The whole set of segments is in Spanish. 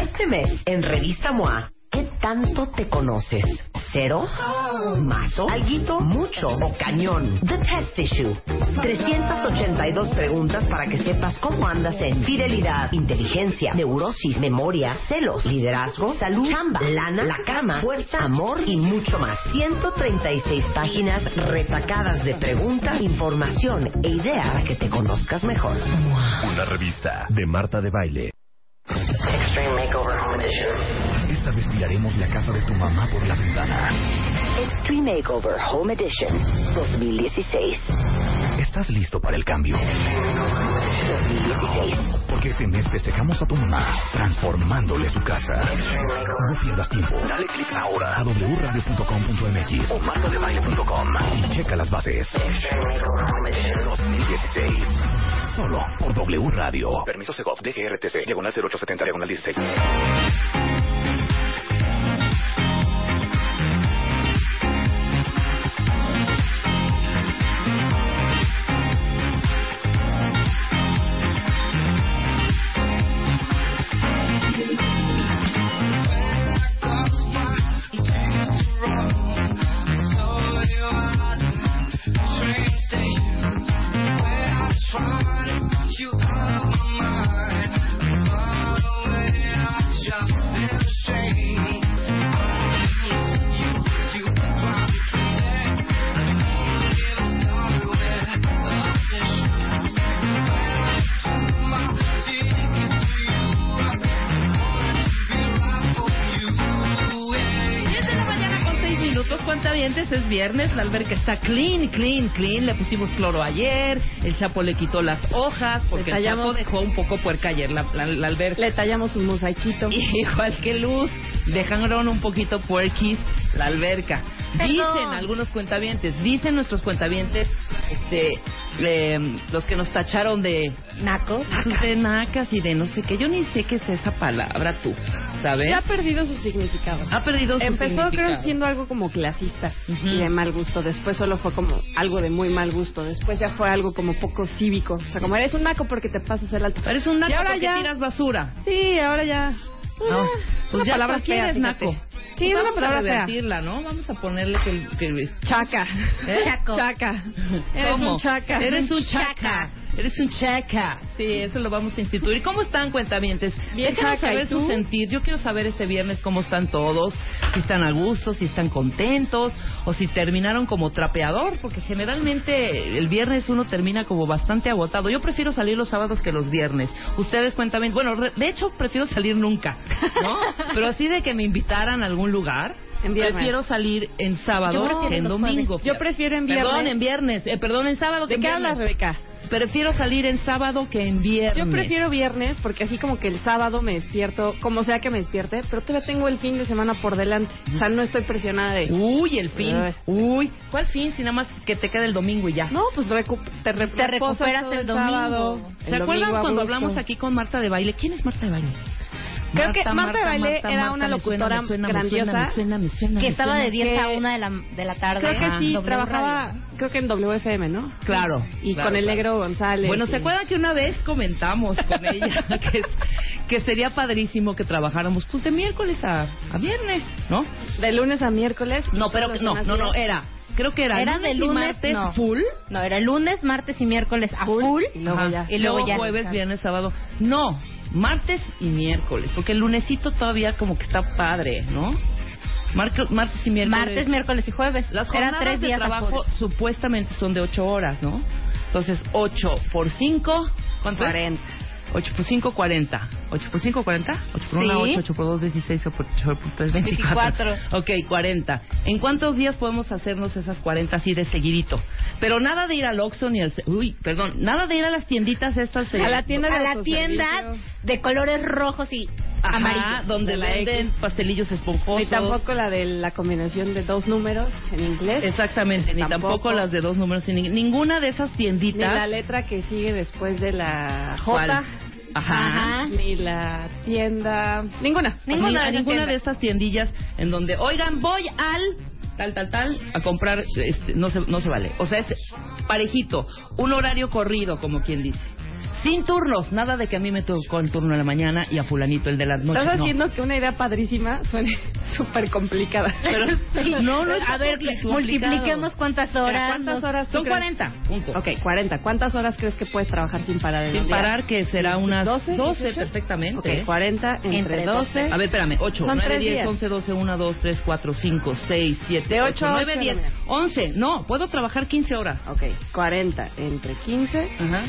Este mes, en Revista MOA, ¿qué tanto te conoces? ¿Cero? ¿Mazo? ¿Alguito? ¿Mucho? ¿O cañón? The Test Issue. 382 preguntas para que sepas cómo andas en fidelidad, inteligencia, neurosis, memoria, celos, liderazgo, salud, chamba, lana, la cama, fuerza, amor y mucho más. 136 páginas retacadas de preguntas, información e idea para que te conozcas mejor. Una revista de Marta de Baile. Extreme Makeover Home Edition. Esta vez tiraremos la casa de tu mamá por la ventana. Extreme Makeover Home Edition 2016. ¿Estás listo para el cambio? 2016. Porque este mes festejamos a tu mamá, transformándole su casa. No pierdas tiempo. Dale clic ahora a wradio.com.mx o martadebaile.com y checa las bases. 2016. Solo por W Radio. Permiso Segov, DGRTC, diagonal 0870, diagonal 16. Siete cuentavientes, es viernes, la alberca está clean, clean, clean, le pusimos cloro ayer, el Chapo le quitó las hojas, porque el Chapo dejó un poco puerca ayer la, la, la alberca. Le tallamos un mosaiquito. Igual que Luz, dejaron un poquito puerquis la alberca. Dicen algunos cuentavientes, dicen nuestros cuentavientes, este, eh, los que nos tacharon de Naco. de nacas y de no sé qué, yo ni sé qué es esa palabra tú, ¿sabes? Ya ha perdido su significado. Ha perdido su Empezó creo significado. siendo algo como clasista y de mal gusto. Después solo fue como algo de muy mal gusto. Después ya fue algo como poco cívico. O sea, como eres un naco porque te pasas el alto. Eres un naco Y ahora porque ya- tiras basura. Sí, ahora ya. No, Una- pues ya palabra ¿por quién fea, fíjate. naco? Sí, Pues una palabra fea. ¿no? Vamos a ponerle que... que Chaca. ¿Eh? Chaco. Chaca. Eres ¿Cómo? un chaca. Eres un chaca. Eres un chaca. Sí, eso lo vamos a instituir. ¿Cómo están, cuentavientes? Bien Déjanos chaca, ¿y saber su sentir. Yo quiero saber este viernes cómo están todos. Si están a gusto, si están contentos, o si terminaron como trapeador, porque generalmente el viernes uno termina como bastante agotado. Yo prefiero salir los sábados que los viernes. Ustedes cuentan, bueno, re- de hecho prefiero salir nunca, ¿no? Pero así de que me invitaran a algún lugar. En. Prefiero salir en sábado que en domingo. Yo prefiero en Perdón, viernes. en viernes. Eh, perdón, en sábado que ¿De qué viernes. hablas, Rebeca? Prefiero salir en sábado que en viernes. Yo prefiero viernes porque así como que el sábado me despierto, como sea que me despierte, pero todavía tengo el fin de semana por delante. O sea, no estoy presionada de... Uy, el fin. Uy, ¿cuál fin? Si nada más que te quede el domingo y ya. No, pues recu- te, re- Te reposas recuperas el domingo. sábado, ¿Se el acuerdan domingo cuando hablamos aquí con Marta de Baile? ¿Quién es Marta de Baile? Creo que Marta de Baile era una locutora me suena, me grandiosa. suena, me suena, me suena, Que estaba de 10 a que- 1 de la, de la tarde. Creo que en sí, trabajaba, Radio. creo que en WFM, ¿no? Claro. Y claro, con el claro. negro González. Bueno, ¿se y- acuerdan que una vez comentamos con ella que, que sería padrísimo que trabajáramos pues de miércoles a, a viernes, ¿no? De lunes a miércoles. No, pero Todos no, no, no, era, creo que era, Era de y lunes, martes no. full, No, era lunes, martes y miércoles a full. Y luego ya. Y luego ya jueves, viernes, sábado. No, martes y miércoles, porque el lunesito todavía como que está padre, ¿no? Marco- martes y miércoles. Martes, miércoles y jueves. Las jornadas tres de días a trabajo supuestamente son de ocho horas, ¿no? Entonces, ocho por cinco, ¿cuánto es? 40. 8 por 5, 40. 8 por 5, 40. 8 por 1, Sí. 8. 8 por 2, 16. 8 por 3, 24. 24. Ok, 40. ¿En cuántos días podemos hacernos esas 40 así de seguidito? Pero nada de ir al Oxxo ni al... Uy, perdón. Nada de ir a las tienditas estas... A la tienda de a la tienda de colores rojos y Ajá, amarillo. donde De la venden X. pastelillos esponjosos. Ni tampoco la de la combinación de dos números en inglés. Exactamente, ni tampoco, Tampoco. las de dos números. ni- ninguna de esas Ni tienditas. la letra que sigue después de la ¿Cuál? Ajá. Ajá. Ni la tienda. Ninguna. Ninguna Ni- a ninguna de estas tiendillas en donde, oigan, voy al tal, tal, tal, a comprar, este, no, se, no se vale. O sea, es parejito, un horario corrido, como quien dice. Sin turnos, nada de que a mí me tocó el turno de la mañana y a fulanito el de la noche. Estás no. haciendo que una idea padrísima suene súper complicada. Pero, no, no es A ver, multipliquemos cuántas horas. ¿Cuántas horas Son crees? 40, punto. Ok, 40. ¿Cuántas horas crees que puedes trabajar sin parar en Sin parar, que será unas 12, 12, 18? perfectamente. Ok, 40 entre, Entre 12. A ver, espérame, 8, Son 9, tres 10, días. 11, 12, 1, 2, 3, 4, 5, 6, 7, De 8, ocho a 9, ocho, 10, mira. 11. No, puedo trabajar 15 horas. Ok, 40 entre 15. Ajá.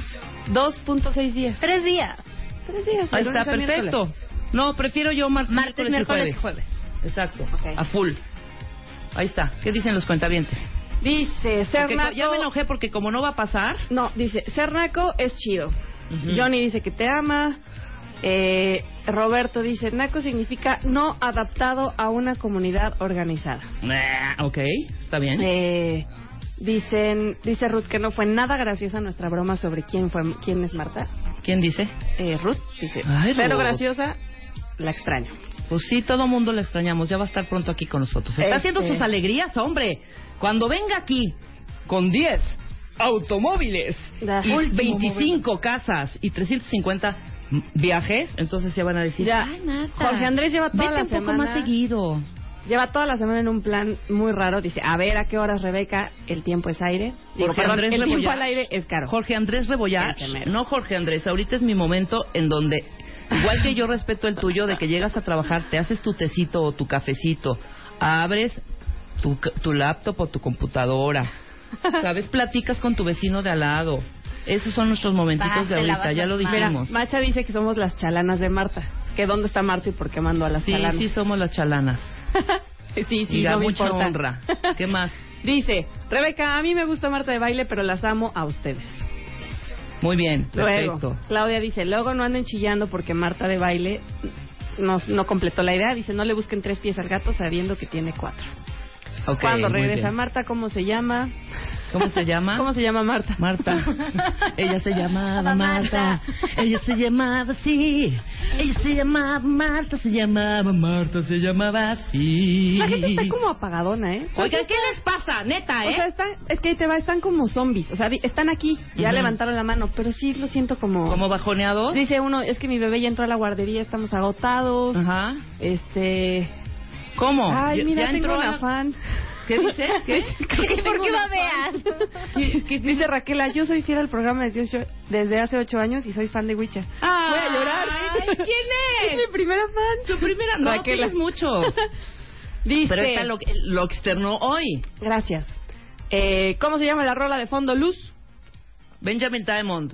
2.6 días. Tres días. Tres días. Ahí está, perfecto. miércoles. No, prefiero yo martes, Martes, miércoles y jueves. Exacto, a full. Ahí está. ¿Qué dicen los cuentavientes? Dice, ser Porque co- naco... ya me enojé porque como no va a pasar... No, dice, ser naco es chido. Ujú. Johnny dice que te ama. Eh, Roberto dice, naco significa no adaptado a una comunidad organizada. Nah, ok, está bien. Eh, dicen, dice Ruth que no fue nada graciosa nuestra broma sobre quién fue, quién es Marta. ¿Quién dice? Eh, Ruth dice, Ay, pero graciosa, la extraño. Pues sí, todo mundo la extrañamos. Ya va a estar pronto aquí con nosotros. Está Este- haciendo sus alegrías, hombre. Cuando venga aquí con 10 automóviles y Último 25 casas y 350 m- viajes, entonces ya van a decir, Ya. ay, Marta, Jorge Andrés lleva toda vete la un poco semana- más seguido. Lleva toda la semana en un plan muy raro. Dice, a ver a qué horas, Rebeca, el tiempo es aire. Digo, Jorge perdón, Andrés el tiempo al aire es caro. Jorge Andrés Rebollar, no Jorge Andrés, ahorita es mi momento en donde, igual que yo respeto el tuyo, de que llegas a trabajar, te haces tu tecito o tu cafecito, abres tu, tu laptop o tu computadora, ¿sabes? Platicas con tu vecino de al lado. Esos son nuestros momentitos de ahorita, ya lo manos. Mira, dijimos. Macha dice que somos las chalanas de Marta. Que dónde está Marta y por qué mando a las Sí, chalanas. sí, somos las chalanas. sí, sí, Y da no me mucha importa. honra. ¿Qué más? Dice, Rebeca, a mí me gusta Marta de baile, pero las amo a ustedes. Muy bien, perfecto. Luego, Claudia dice, luego no anden chillando porque Marta de baile no, no completó la idea. Dice, no le busquen tres pies al gato sabiendo que tiene cuatro. Cuando regresa. Marta, ¿cómo se llama? ¿Cómo se llama? ¿Cómo se llama Marta? Marta. Ella se llamaba Marta. Ella se llamaba así. Ella se llamaba Marta. Se llamaba Marta. Se llamaba así. La gente está como apagadona, ¿eh? Oigan, ¿qué les pasa? Neta, O sea, ¿eh? están, es que ahí te va, están como zombies. O sea, están aquí, ya levantaron la mano, pero sí lo siento como... ¿Como bajoneados? Dice uno, es que mi bebé ya entró a la guardería, estamos agotados. Ajá. Este... ¿Cómo? Ay, ¿Ya- mira, ya tengo entró un a- afán. ¿Qué dice? ¿Qué? ¿Por qué babeas? Dice Raquela, yo soy fiel al programa desde, ocho- desde hace ocho años y soy fan de Witcher. Ay, Voy a llorar. ¿Quién es? Es mi primera fan. Su primera... No, Raquela. tienes muchos. Dice... Pero esta lo, lo externó hoy. Gracias. Eh, ¿Cómo se llama la rola de fondo? Luz. Benjamin Diamond.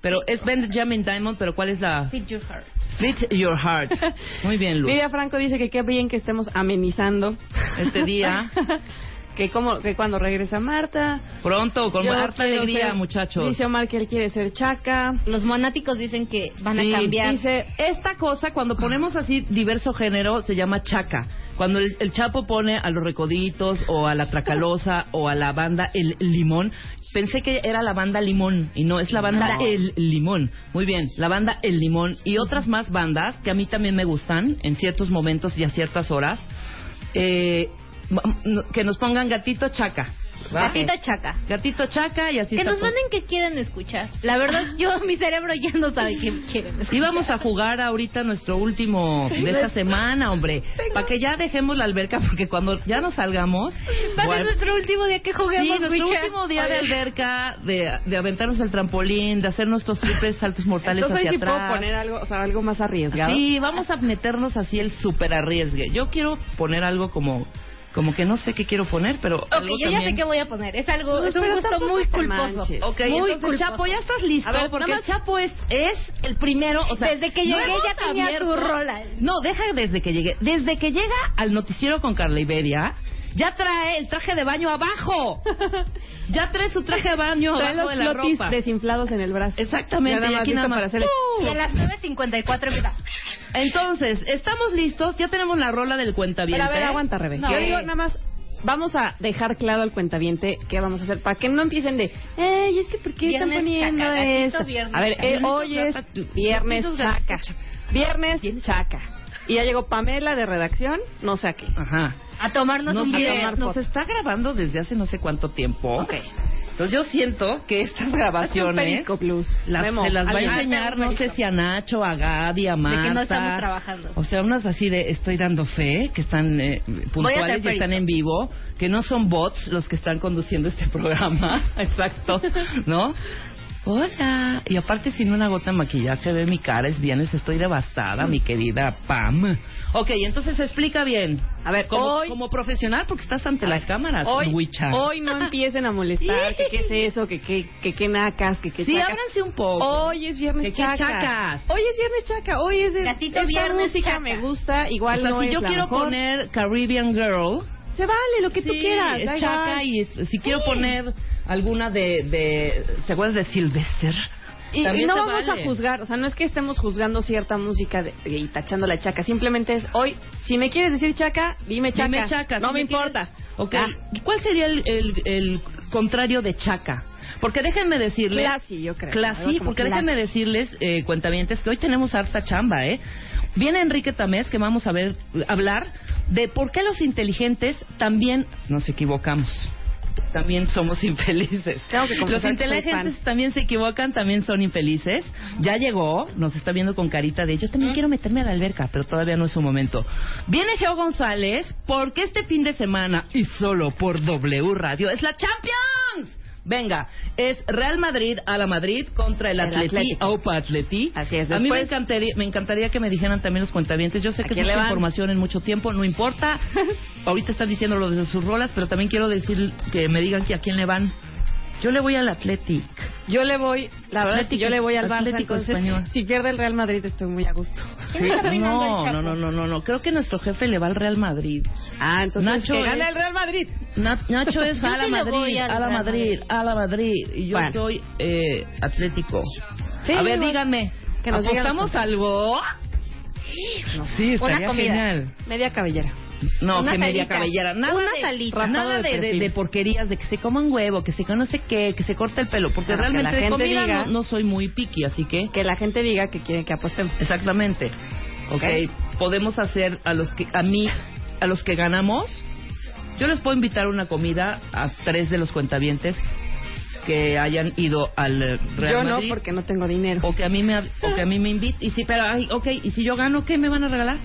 Pero es Benjamin Diamond, pero ¿cuál es la...? Feed your heart. Fit Your Heart. Muy bien, Luz. Lidia Franco dice que qué bien que estemos amenizando Este día. que como que cuando regresa Marta. Pronto, con quiero alegría, ser- muchachos. Dice Omar que él quiere ser chaca. Los monáticos dicen que van Sí, a cambiar. Dice, Esta cosa, cuando ponemos así diverso género, se llama chaca. Cuando el, el Chapo pone a los recoditos o a la Tracalosa o a la banda El Limón, pensé que era la banda Limón y no, es la banda No. El Limón. Muy bien, la banda El Limón y otras más bandas que a mí también me gustan en ciertos momentos y a ciertas horas. Eh, que nos pongan gatito chaca. Gatito chaca. Gatito chaca y así Que está nos todo. manden qué quieren escuchar. La verdad, yo, mi cerebro ya no sabe qué quieren escuchar. Íbamos a jugar ahorita nuestro último de esta semana, hombre. Para que ya dejemos la alberca, porque cuando ya nos salgamos. Va a ser nuestro último día que Sí, juguemos, nuestro Witcher. último día de alberca, de, de aventarnos el trampolín, de hacer nuestros triples saltos mortales entonces hacia sí puedo atrás. poner algo, o sea, algo más arriesgado. Sí, vamos a meternos así el super arriesgue. Yo quiero poner algo como, como que no sé qué quiero poner, pero. Ok, algo yo ya también- sé qué voy a poner. Es algo, No, es un gusto muy culposo. manches. Ok, muy entonces culposo. Chapo, ya estás listo, A ver, porque nada más- Chapo es, es el primero, o sea, Desde que no llegué hemos ya tenía abierto- su rola. No, deja desde que llegué. Desde que llega al noticiero con Carla Iberia, ya trae el traje de baño abajo. Ya trae su traje de baño Trae abajo los de la ropa. desinflados en el brazo. Exactamente, Ya y aquí nada más. para hacer- Y a las 9.54 empieza. Entonces, estamos listos, ya tenemos la rola del cuentaviente. Pero a ver, aguanta, Rebe. No. Yo digo nada más, vamos a dejar claro al cuentaviente qué vamos a hacer para que no empiecen de, ey, es que ¿por qué están Viernes poniendo chaca, gatito, esto? viernes A ver, eh, hoy es viernes chaca. Viernes chaca. Y ya llegó Pamela de redacción, no sé a qué. Ajá. A tomarnos Nos, un video. nos está grabando desde hace no sé cuánto tiempo. Ok. Entonces yo siento que estas grabaciones Blues. las, Memo, se las va a enseñar, no sé si a Nacho, a Gaby, a Marta. De que no estamos trabajando. O sea, unas así de estoy dando fe, que están eh, puntuales y están en vivo, que no son bots los que están conduciendo este programa. Exacto, ¿no? Hola. Y aparte, sin una gota de maquillaje, ve mi cara, es viernes, estoy devastada, mi querida Pam. Ok, entonces explica bien. A ver, como, hoy- como profesional, porque estás ante las cámaras, Hoy, Wicha. hoy no empiecen a molestar, que qué es eso, que qué que, qué nacas, que qué Sí, chacas. ábranse un poco. Hoy es viernes ¿De qué chaca. chacas? Hoy es viernes chaca. Hoy es de Gatito viernes chaca. me gusta, igual o sea, no si es yo la quiero mejor. poner Caribbean Girl, se vale lo que tú sí, quieras, es chaca igual. y es- si quiero poner alguna de, de ¿se acuerdas de Sylvester? Y, y no vamos vale. a juzgar, o sea, no es que estemos juzgando cierta música de- y tachando la chaca, simplemente es hoy, si me quieres decir chaca, dime chaca. Dime chaca. no si me importa. Ok, Ya. ¿cuál sería el, el, el contrario de chaca? Porque déjenme decirles... Classy, yo creo. Classy, porque classy. déjenme decirles, eh, cuentavientes, que hoy tenemos harta chamba, ¿eh? Viene Enrique Tamés, que vamos a ver, hablar de por qué los inteligentes también nos equivocamos. También somos infelices. Que Los que inteligentes también se equivocan, también son infelices. Ya llegó, nos está viendo con carita de yo también quiero meterme a la alberca, pero todavía no es su momento. Viene Geo González porque este fin de semana y solo por W Radio es la Champions. Venga, es Real Madrid a la Madrid contra el, El Atleti, Atlético. Aupa Atleti. Así es, A mí me después- encantaría, me encantaría que me dijeran también los cuentavientes. Yo sé ¿A que es mucha información en mucho tiempo, no importa. Ahorita están diciendo lo de sus rolas, pero también quiero decir que me digan que a quién le van. Yo le voy al Athletic. Yo le voy, la verdad Atlético- yo le voy al Barça, Atlético entonces Español. si pierde el Real Madrid estoy muy a gusto. ¿Quién está peinando el No, no, no, no, no, no. Creo que nuestro jefe le va al Real Madrid. Ah, entonces Nacho que gana es- el Real Madrid. Na- Nacho es a la Madrid, a la Madrid, a la Madrid. Y yo Bueno. soy eh, Atlético. Sí, a ver, bueno. díganme. que nos ¿Apostamos algo? No Sí, Una estaría comida. genial. Media cabellera. No, Una que media cabellera. Nada Una de, salita. Nada Rapado de de, de- perfil. de porquerías, de que se coman huevo, que se no sé qué, que se corte el pelo. Porque que realmente la de gente comida diga- no, no soy muy picky, así que... Que la gente diga que quieren que apostemos. Exactamente. Ok, podemos hacer a los que a mí a los que ganamos. Yo les puedo invitar a una comida a tres de los cuentavientes que hayan ido al Real yo no, Madrid porque no tengo dinero. o que a mí me o que a mí me invite y si pero ay, ok, y si yo gano qué me van a regalar?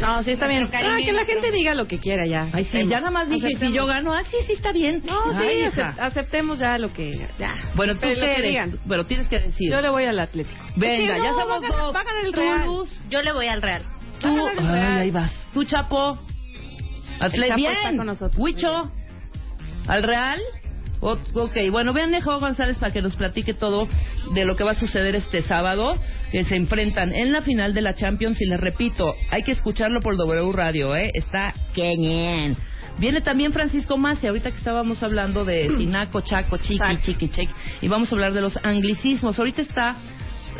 No, sí está bien. Cariño Ah, que la gente diga lo que quiera ya. Ay, sí, ya nada más dije si yo gano, ah sí, sí está bien. No, sí, Ay, aceptemos ya lo que... Ya. Bueno, tú Pero qué eres, digan. pero tienes que decir. Yo le voy al Atlético. Venga, ya no, va a somos ganar- dos. Va a ganar el Tú, Real. Luz, Yo le voy al Real. Tú, ay, ahí vas. Tú, Chapo. Atle- Chapo bien. con nosotros. Huicho. ¿Al Real? O- ok, bueno, vean a González para que nos platique todo de lo que va a suceder este sábado, que se enfrentan en la final de la Champions. Y les repito, hay que escucharlo por W Radio, ¿eh? Está queñén. Viene también Francisco Masi, ahorita que estábamos hablando de Sinaco, Chaco, Chiqui. Chiqui, Chiqui. Y vamos a hablar de los anglicismos. Ahorita está...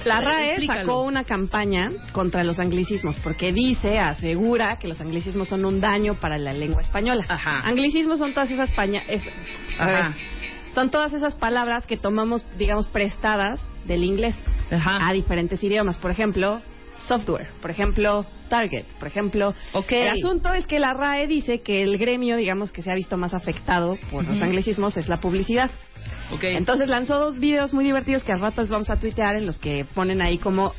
La RAE explícalo. sacó una campaña contra los anglicismos porque dice, asegura que los anglicismos son un daño para la lengua española. Ajá. Anglicismos son todas esas paña- es- Ajá. son todas esas palabras que tomamos, digamos, prestadas del inglés Ajá. a diferentes idiomas. Por ejemplo, software. Por ejemplo, target. Por ejemplo, el asunto es que la RAE dice que el gremio, digamos, que se ha visto más afectado por los anglicismos es la publicidad. Entonces lanzó dos videos muy divertidos que al rato les vamos a tuitear en los que ponen ahí como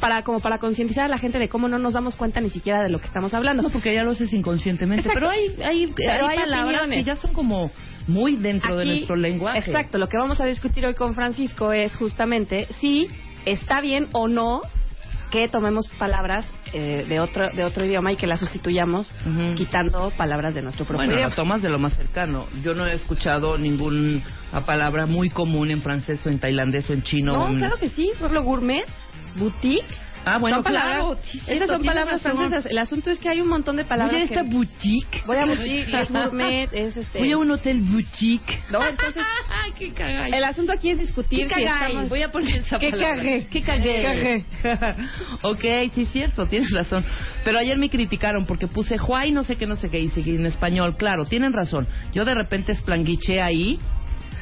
para como para concientizar a la gente de cómo no nos damos cuenta ni siquiera de lo que estamos hablando. No, porque ya lo haces inconscientemente. Exacto. Pero hay, hay, Pero hay hay palabras opiniones. que ya son como muy dentro de nuestro lenguaje. Exacto, lo que vamos a discutir hoy con Francisco es justamente si está bien o no que tomemos palabras eh, de otro de otro idioma y que las sustituyamos quitando palabras de nuestro propio Bueno, idioma. lo tomas de lo más cercano. Yo no he escuchado ninguna palabra muy común en francés o en tailandés o en chino. No, en- claro que sí. Ejemplo, gourmet, boutique, Ah, bueno, son palabras, claro. Sí, cierto, son palabras razón. francesas. El asunto es que hay un montón de palabras. Voy a esta que- boutique. Voy a boutique, es gourmet, es este. Voy a un hotel boutique. No, entonces, Ay, qué cagáis. el asunto aquí es discutir ¿Qué si estamos- Voy a poner esa ¿Qué palabra. cagué? ¿Qué cagué? Cagué. ok, sí es cierto, tienes razón. Pero ayer me criticaron porque puse Juay no sé qué, no sé qué, y seguí en español. Claro, tienen razón. Yo de repente esplanguiché ahí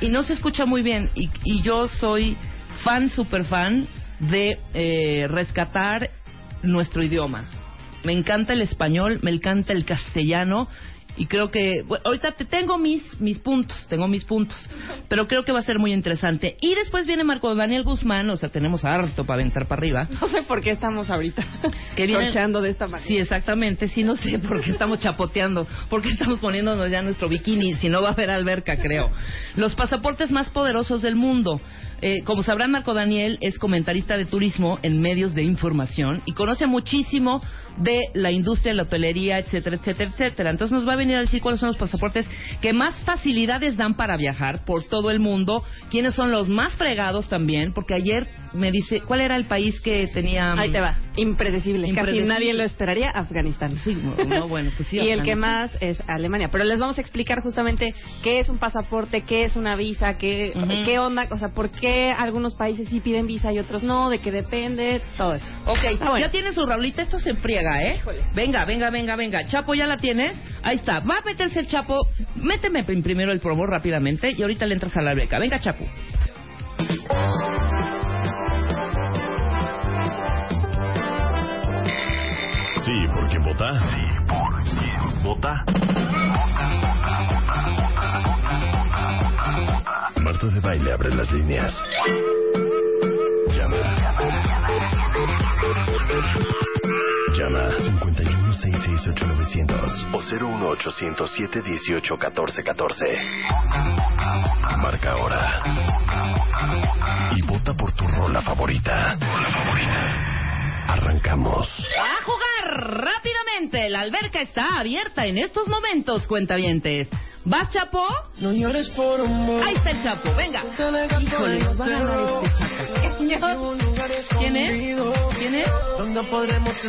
y no se escucha muy bien. Y, y yo soy fan, super fan de eh, rescatar nuestro idioma. Me encanta el español, me encanta el castellano y creo que bueno, ahorita te tengo mis mis puntos, tengo mis puntos, pero creo que va a ser muy interesante. Y después viene Marco Daniel Guzmán, o sea, tenemos harto para aventar para arriba. No sé por qué estamos ahorita Que de esta manera. Sí, exactamente. Sí, no sé por qué estamos chapoteando, por qué estamos poniéndonos ya nuestro bikini, si no va a haber alberca, creo. Los pasaportes más poderosos del mundo. Eh, como sabrán, Marco Daniel es comentarista de turismo en medios de información y conoce muchísimo de la industria de la hotelería, etcétera, etcétera, etcétera. Entonces nos va a venir a decir cuáles son los pasaportes que más facilidades dan para viajar por todo el mundo, quiénes son los más fregados también, porque ayer me dice, ¿cuál era el país que tenía... Ahí te va, impredecible. Casi Impredecible. nadie lo esperaría, Afganistán. Sí, no, bueno, pues sí. y el que más es Alemania. Pero les vamos a explicar justamente qué es un pasaporte, qué es una visa, qué, qué onda, o sea, por qué algunos países sí piden visa y otros no, de qué depende, todo eso. Ok, Ah, bueno. ya tiene su Raulita, esto se friega, ¿eh? Venga, venga, venga, venga. Chapo, ¿ya la tienes? Ahí está. Va a meterse el Chapo. Méteme prim- primero el promo rápidamente y ahorita le entras a la beca. Venga, Chapo. Sí, ¿por quién vota? Sí, ¿por quién vota? Marta de Baile abre las líneas. Llama. Llama 51 668 900 o 01800 718 1414. Marca ahora. Y vota por tu rola favorita. Arrancamos. A jugar rápidamente. La alberca está abierta en estos momentos, cuentavientes. ¿Vas, Chapo? No llores por un Ahí está el Chapo. Venga. Híjole, va a ganar este Chapo. ¿Quién es? ¿Quién es?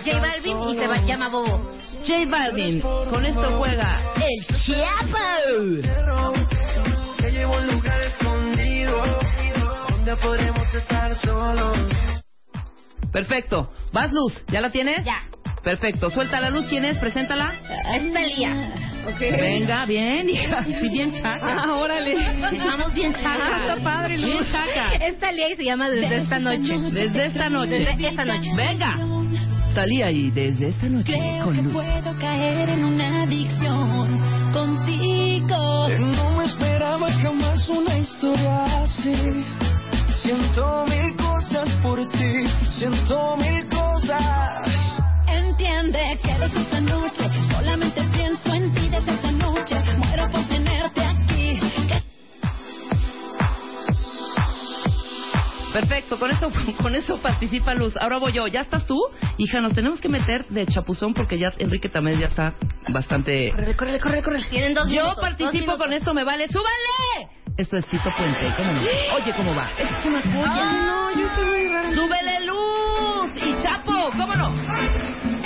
J Balvin y se va, llama Bobo. J Balvin. Con esto juega el Chapo. Te llevo a un lugar escondido donde podremos estar solos. Perfecto. ¿Vas, Luz? ¿Ya la tienes? Ya. Perfecto. Suelta la luz. ¿Quién es? Preséntala. Es Talía. Venga, bien, hija. Sí, bien chaca. Ah, órale. Vamos bien Ah, chaca. está padre, Luz. Bien chaca. Es Talía y se llama Desde esta noche. Desde esta noche. Desde esta noche. Venga. Talía y desde esta noche con Luz. puedo caer en una adicción contigo. No me esperaba jamás una historia así. Siento mil cosas por ti, siento mil cosas. Entiende que desde esta noche solamente pienso en ti Perfecto, con eso, con eso participa Luz. Ahora voy yo. ¿Ya estás tú? Hija, nos tenemos que meter de chapuzón porque ya Enrique también ya está bastante... Corre, corre, corre, corre. Tienen dos Yo minutos, participo con esto, me vale. ¡Súbele! Esto es Tito Puente, ¿cómo no? Oye, ¿cómo va? Esto es una joya. No, yo estoy muy rara. ¡Súbele luz! ¡Y Chapo! ¿Cómo no?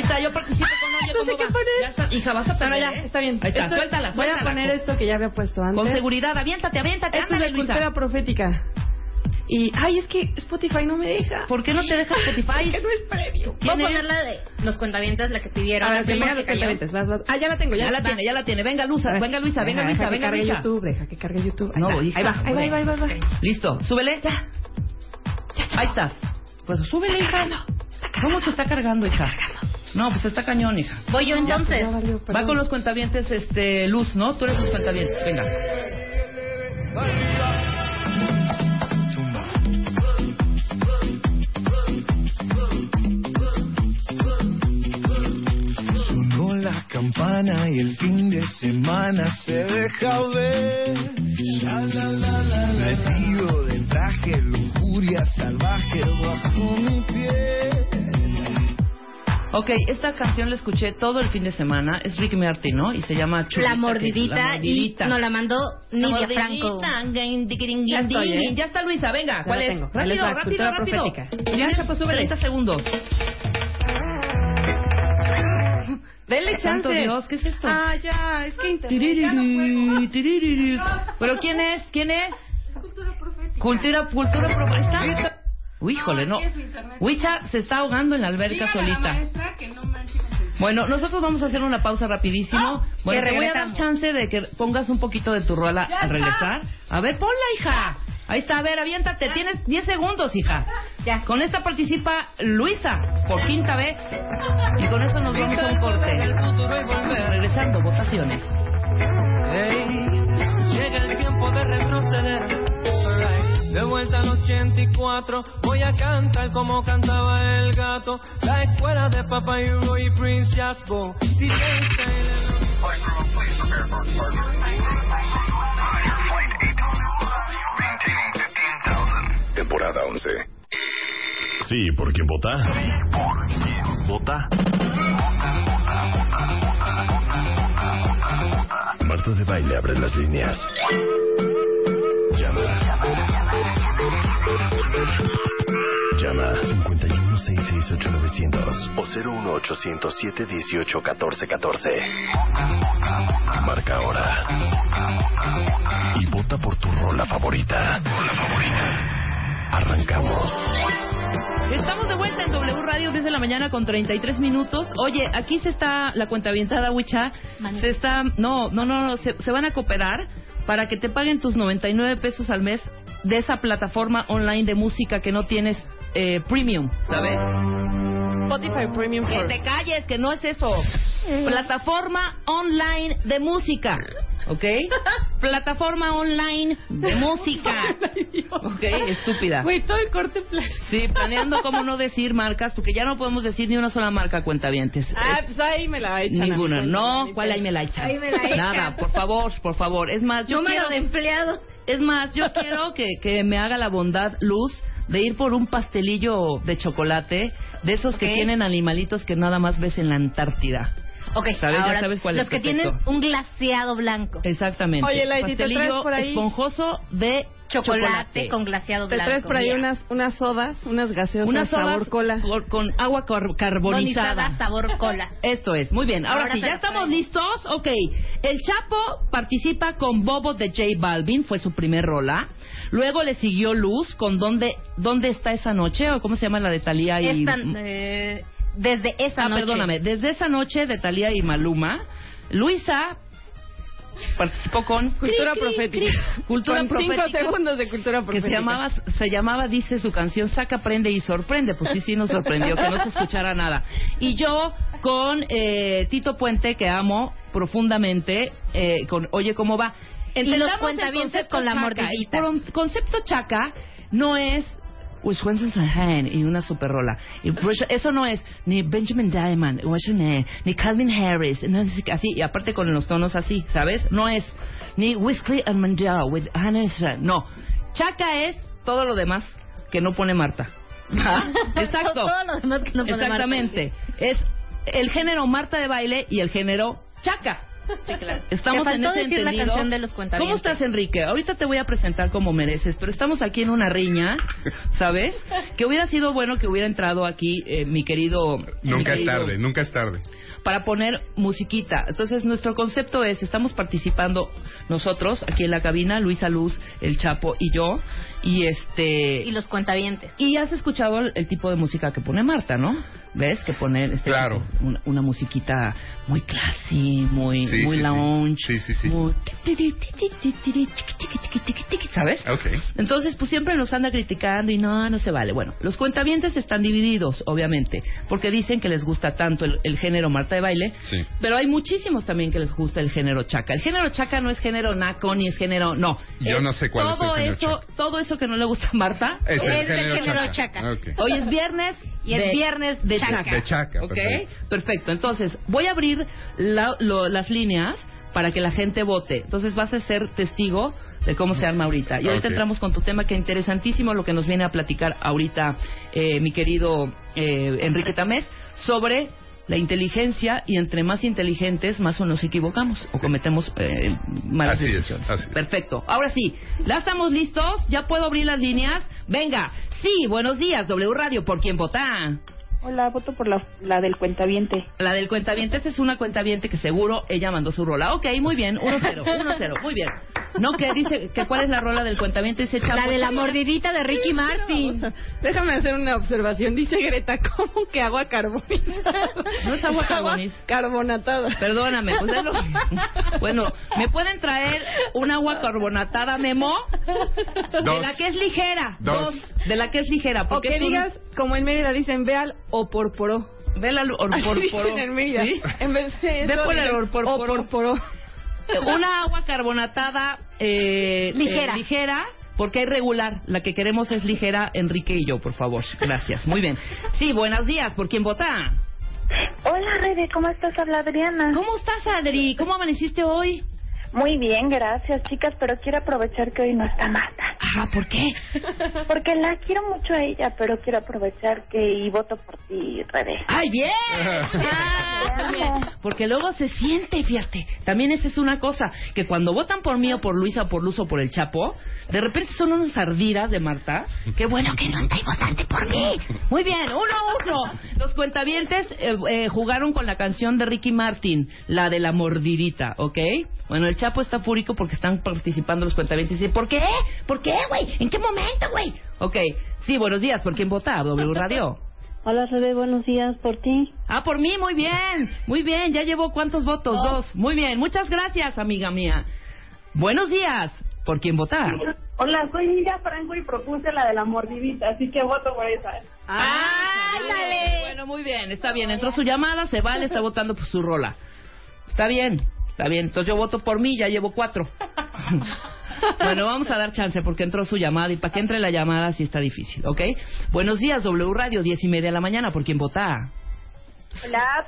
Ahí está, yo participo con Oye, No ¿cómo sé qué va? poner. Ya está, hija, vas a No, no, poner, ya, ¿eh? está bien. Ahí está, Esto- suéltala, Voy suéltala. a poner esto que ya había puesto antes. Con seguridad, aviéntate, aviéntate, Esto es ándale, de cultura Luisa. profética. Y, ay, es que Spotify no me deja. ¿Por qué no te deja Spotify? Que no es previo. Voy a ¿Quién es? poner la de los cuentavientes, la que pidieron. A ver, la primero los que cuentavientes, vas, vas. Ah, ya la tengo, ya, Ya la tiene, ya la tiene. Venga, Luisa, venga, Luisa, venga, Luisa, venga, que Luisa. cargue YouTube, deja que cargue YouTube. Ahí, No, va. hija, ahí va, ahí va, ahí va, ahí va, ahí va. Listo, súbele. Ya. Ahí está. Pues súbele, hija. ¿Cómo te está cargando, hija? No, pues está cañón, hija. Voy yo entonces. Ya valió, Va con los cuentavientes, este, Luz, ¿no? Tú eres los cuentavientes, venga. Sonó la campana y el fin de semana se deja ver. La, la, la, la, la. Vestido de traje, lujuria salvaje bajo mi piel. Ok, esta canción la escuché todo el fin de semana. Es Ricky Martin, ¿no? Y se llama Chulita, La que- mordidita, La Mordidita. y nos la mandó Nidia Franco. Ya, estoy, ¿eh? ya está Luisa, venga. ¿Cuál la es? tengo. Rápido, va, rápido, rápido. Ya, pues, súbele. 30 segundos. Denle Santo chance. Dios, ¿qué es esto? Ah, ya, es que internet ya no Tiririri, juego. tiririri. ¿Pero quién es? ¿Quién es? Cultura profética. Cultura, cultura profética. Híjole, no. Wicha se está ahogando en la alberca Dígale a la solita. que no Bueno, nosotros vamos a hacer una pausa rapidísimo. bueno, y te voy a dar chance de que pongas un poquito de tu rola Ya al está. regresar. A ver, ponla, hija. Ahí está, a ver, aviéntate. Tienes 10 segundos, hija. Ya. Con esta participa Luisa, por quinta vez. Y con eso nos vamos a un corte. Regresando, votaciones. Ey, llega el tiempo de retroceder. De vuelta al 84, voy a cantar como cantaba el gato. La escuela de Hugo y Prince Jasbo. DJ. Temporada 11. Sí, ¿por quién vota? Vota. Marta de Baile abre las líneas. Llama 51668900 o 01807181414. Marca ahora. Y vota por tu rola favorita. Arrancamos. Estamos de vuelta en W Radio desde la mañana con 33 minutos. Oye, aquí se está la cuenta avientada, Wicha. Se está, no, no, no, no, se, se van a cooperar para que te paguen tus 99 pesos al mes de esa plataforma online de música que no tienes eh, premium, ¿sabes? Spotify Premium Que te calles, que no es eso. Plataforma online de música. ¿Ok? Plataforma online de música. ¿Ok? Estúpida. Güey, todo el corte plan. Sí, planeando cómo no decir marcas, porque ya no podemos decir ni una sola marca cuentavientes. Ah, Es- pues ahí me la echan. Ninguna. No, ¿cuál ahí me la echan? Ahí me la echan. Nada, por favor, por favor. Es más, yo Número quiero, de empleados. es más, yo quiero que, que me haga la bondad, Luz, de ir por un pastelillo de chocolate, de esos que Ok. tienen animalitos que nada más ves en la Antártida. Ok, ¿Sabes? Ya ahora, sabes cuál los es, que tienen un glaseado blanco. Exactamente. Oye, Lady, ¿te traes por ahí? esponjoso de Chocolate, con glaseado Te blanco. traes por ahí Yeah. unas, unas sodas, unas gaseosas una soda sabor cola. con, con agua cor- carbonizada. Bonizada, sabor cola. Esto es, muy bien. Ahora, Ahora sí, te ya estamos traigo. listos. Ok, el Chapo participa con Bobo de J Balvin, fue su primer rola. Luego le siguió Luz con ¿Dónde, dónde está esa noche? ¿O cómo se llama la de Talía y Esta, eh, desde esa Ah, noche. perdóname, desde esa noche de Talía y Maluma. Luisa participó con Cultura profética. Cultura Con profética. cinco segundos de cultura que profética. se llamaba, se llamaba, dice su canción, Saca, Prende y Sorprende. Pues sí, sí nos sorprendió que no se escuchara nada. Y yo con eh, Tito Puente, que amo profundamente, eh, con Oye Cómo Va. Y los cuentavientes con la mordidita. El con- concepto chaca no es y una super rola. Y pues, eso no es ni Benjamin Diamond, ni Calvin Harris, así, y aparte con los tonos así, ¿sabes? No es ni Whiskey and Mandel with. No. Chaca es todo lo demás que no pone Marta. Exacto. Todo lo demás que no pone Marta. Exactamente. Es el género Marta de baile y el género Chaca. Sí, claro. Estamos en ese decir la entendido. canción de los ¿Cómo estás, Enrique? Ahorita te voy a presentar como mereces, pero estamos aquí en una riña, ¿sabes? Que hubiera sido bueno que hubiera entrado aquí eh, mi querido... mi Nunca es tarde, nunca es tarde. Para poner musiquita. Entonces, nuestro concepto es, estamos participando nosotros, aquí en la cabina, Luisa Luz, El Chapo y yo, y este... Y los cuentavientes. Y has escuchado el, el tipo de música que pone Marta, ¿no? ¿Ves? Que pone este Claro. una, una musiquita muy classy, muy, Sí, muy sí, lounge. Sí, sí, sí. muy- ¿Sabes? Entonces, pues siempre nos anda criticando y no, no se vale. Bueno, los cuentavientes están divididos, obviamente, porque dicen que les gusta tanto el, el género Marta de baile, Sí. pero hay muchísimos también que les gusta el género chaca. El género chaca no es género naco ni es género, no. Yo Es no sé cuál es el todo género eso, chaca. Todo eso que no le gusta a Marta. Es el Es el género, género chaca. Hoy es viernes. Y es de- viernes de chaca. chaca. De chaca, ¿Ok? perfecto. Perfecto. Entonces, voy a abrir la- lo- las líneas para que la gente vote. Entonces, vas a ser testigo de cómo se arma ahorita. Y ahorita entramos con tu tema que interesantísimo lo que nos viene a platicar ahorita eh, mi querido eh, Enrique Tamés sobre la inteligencia y entre más inteligentes, más o nos equivocamos o cometemos eh, malas Así es, decisiones. así es. Perfecto. Ahora sí, ¿ya estamos listos? ¿Ya puedo abrir las líneas? Venga. Sí, buenos días, W Radio. ¿Por quién vota? Hola, voto por la, la del cuentaviente. La del cuentaviente, esa es una cuentaviente que seguro ella mandó su rola. Ok, muy bien, 1-0, 1-0, muy bien. No, que dice, que ¿cuál es la rola del cuentaviente? Dice Chapo. La de la mordidita de Ricky Martin. Déjame hacer una observación. Dice Greta, ¿cómo que agua carbonizada? No es agua carboniz- carbonatada. Perdóname, pues es lo Bueno, ¿me pueden traer un agua carbonatada, Memo? De la que es ligera. Dos. De la que es ligera. O Porque que es un- digas, como en Mérida dicen, ve al oporporó. Ve la Mérida. ¿Sí? En vez de Ve por el oporporó. oporporó. Una agua carbonatada eh, Ligera. eh, ligera. Porque es regular. La que queremos es ligera, Enrique y yo, por favor. Gracias. Muy bien. Sí, buenos días. ¿Por quién vota? Hola, Rebe, ¿cómo estás? Habla Adriana. ¿Cómo estás, Adri? ¿Cómo amaneciste hoy? Muy bien, gracias, chicas, pero quiero aprovechar que hoy no está Marta. Ah, ¿por qué? Porque la quiero mucho a ella, pero quiero aprovechar que y voto por ti, Rebe. ¡Ay, bien! Ah. Porque luego se siente, fíjate. También esa es una cosa, que cuando votan por mí o por Luisa o por Luz o por el Chapo, de repente son unas ardidas de Marta. Qué bueno que no estáis votando por mí. Muy bien, uno a uno. Los cuentavientes eh, eh, jugaron con la canción de Ricky Martin, la de la mordidita, ¿ok? Bueno, el Chapo está fúrico porque están participando los cuentavientes y dice, ¿por qué? ¿Por qué, güey? ¿En qué momento, güey? Ok, sí, buenos días. ¿Por quién vota? W Radio. Hola, Rebe, buenos días por ti. Ah, por mí, muy bien, muy bien, ya llevo cuántos votos, dos, muy bien, muchas gracias, amiga mía. Buenos días, ¿por quién votar? Hola, soy Mira Franco y propuse la de la mordidita, así que voto por esa. ¡Ándale! Bueno, muy bien, está bien, entró su llamada, se vale, está votando por su rola. Está bien, está bien, entonces yo voto por mí, ya llevo cuatro. Bueno, vamos a dar chance porque entró su llamada y para que entre la llamada sí está difícil, ¿ok? Buenos días, W Radio, diez y media de la mañana, ¿por quién vota? Hola.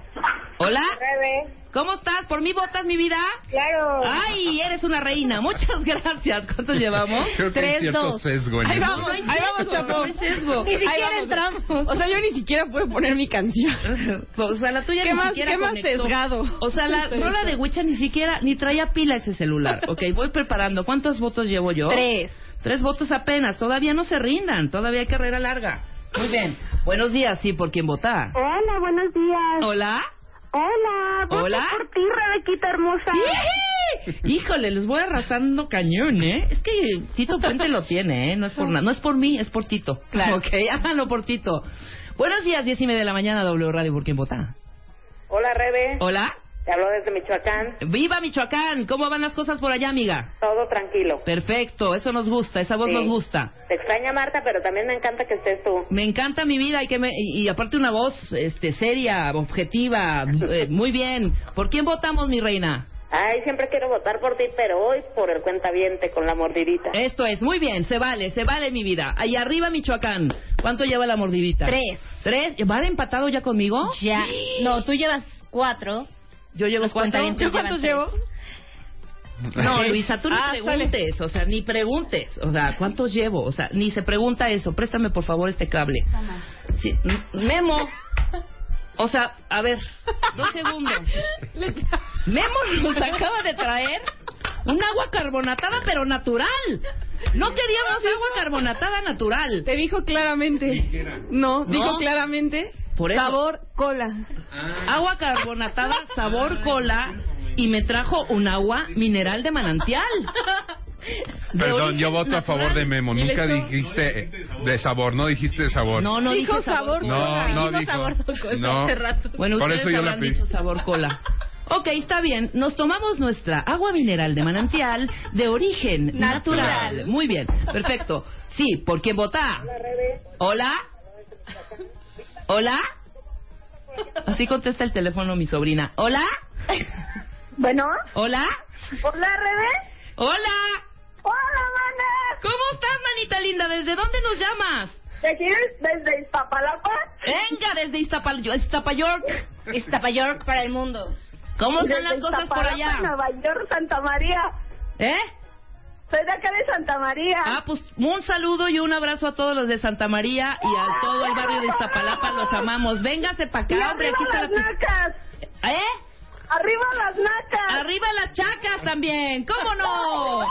Hola, Rebe. ¿Cómo estás? ¿Por mí votas, mi vida? Claro. ¡Ay, eres una reina! Muchas gracias. ¿Cuántos llevamos? Creo que hay Tres, cierto dos. sesgo en Ahí eso. vamos, hay ahí vamos, sesgo, Chapo. no hay sesgo. Ni siquiera vamos. entramos. O sea, yo ni siquiera puedo poner mi canción. O sea, la tuya ¿Qué ni más- siquiera qué más conectó. sesgado? O sea, la rola de Wicha ni siquiera, ni traía pila ese celular. Ok, voy preparando. ¿Cuántos votos llevo yo? Tres. Tres votos apenas. Todavía no se rindan. Todavía hay carrera larga. Muy bien. Buenos días, sí, ¿por quién votar? Hola, buenos días. ¿Hola? Hola, Hola. por ti, Rebequita hermosa. ¡Ih! Híjole, les voy arrasando cañón, ¿eh? Es que Tito Puente lo tiene, ¿eh? No es por nada. No es por mí, es por Tito. Claro. Ok, háganlo por Tito. Buenos días, diez y media de la mañana, W Radio, ¿por quién vota? Hola, Rebe. ¿Hola? Te hablo desde Michoacán. ¡Viva Michoacán! ¿Cómo van las cosas por allá, amiga? Todo tranquilo. Perfecto, eso nos gusta, esa voz Sí. nos gusta. Te extraña Marta, pero también me encanta que estés tú. Me encanta mi vida y que me, y, y aparte una voz este seria, objetiva, eh, muy bien. ¿Por quién votamos, mi reina? Ay, siempre quiero votar por ti, pero hoy por el cuentaviente con la mordidita. Esto es, muy bien, se vale, se vale mi vida. Ahí arriba Michoacán. ¿Cuánto lleva la mordidita? Tres. ¿Tres? ¿Van empatado ya conmigo? Ya. No, tú llevas cuatro. Yo llevo Los cuánto. cuentavientes ¿Yo cuántos llevan llevo? No, Luisa, tú ni Ah, preguntes, o sea, ni preguntes, o sea, ¿cuántos llevo? O sea, ni se pregunta eso. Préstame, por favor, este cable. Sí, Memo. O sea, a ver, dos segundos. Memo nos acaba de traer un agua carbonatada, pero natural. No queríamos agua carbonatada natural. Te dijo claramente. No, No. dijo claramente. Por eso. Sabor cola. Agua carbonatada, sabor cola, y me trajo un agua mineral de manantial. De Perdón, yo voto a favor de Memo. Nunca dijiste de sabor, no dijiste de sabor. No, no Dijo dije sabor. No, no dijo. sabor cola No. hace rato. Bueno, Por ustedes eso yo la habrán pedí. dicho sabor cola. Ok, está bien. Nos tomamos nuestra agua mineral de manantial de origen natural. Natural. Muy bien, perfecto. Sí, ¿por quién vota? Hola. Hola. Así contesta el teléfono mi sobrina. Hola. Bueno, Hola. hola, Rebe. Hola. Hola, mana. ¿Cómo estás, manita linda? ¿Desde dónde nos llamas? ¿Te quieres desde Iztapalapa? Venga, desde Iztapal Iztapayork. Iztapayork para el mundo. ¿Cómo están Desde las cosas por Iztapalapa, allá? Nueva York, Santa María. ¿Eh? Soy de acá de Santa María. Ah, pues un saludo y un abrazo a todos los de Santa María y a todo el barrio de Iztapalapa, los amamos. Véngase para Y acá, hombre, arriba aquí está las la... nacas. ¿Eh? Arriba las nacas. Arriba las chacas también, ¿cómo no?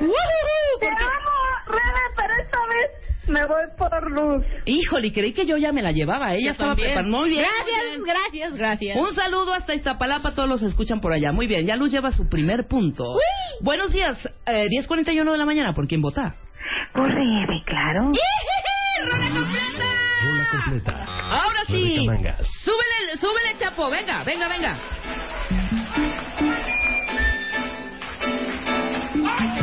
Te amo, Rebe, pero esta vez me voy por luz. Híjole, creí que yo ya me la llevaba, ella Yo estaba también. preparando. Muy bien. muy Gracias, bien. gracias, gracias. Un saludo hasta Iztapalapa, todos los escuchan por allá. Muy bien, ya Luz lleva su primer punto. Buenos días, eh, 10.41 de la mañana, ¿por quién vota? Por Rebe, claro. ¡Rola completa! Rola completa. Ahora sí, súbele, súbele, Chapo, venga, venga, venga. Perdón,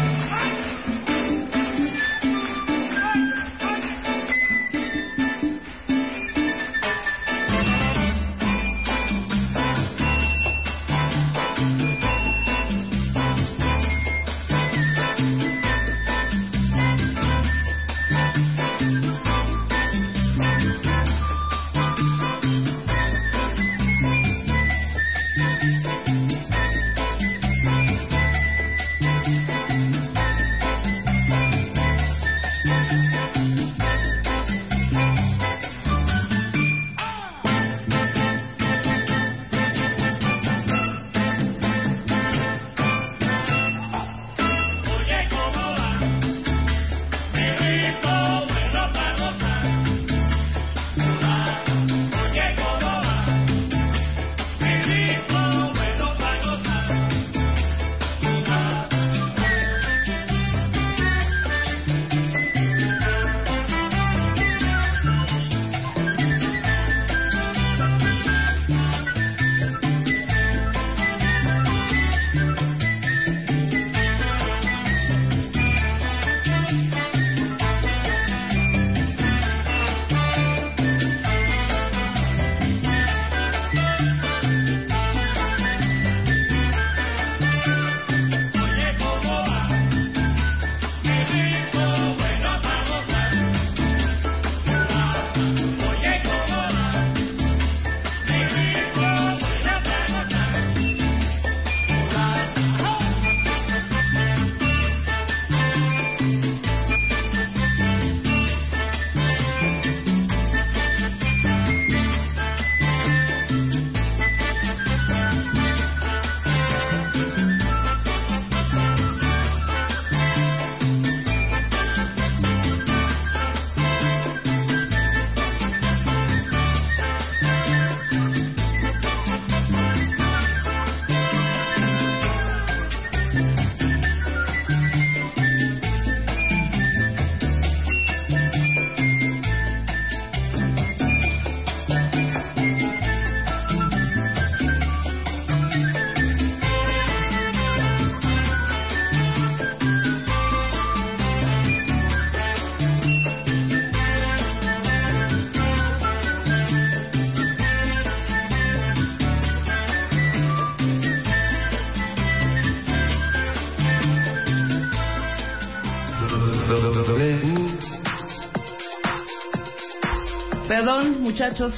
muchachos.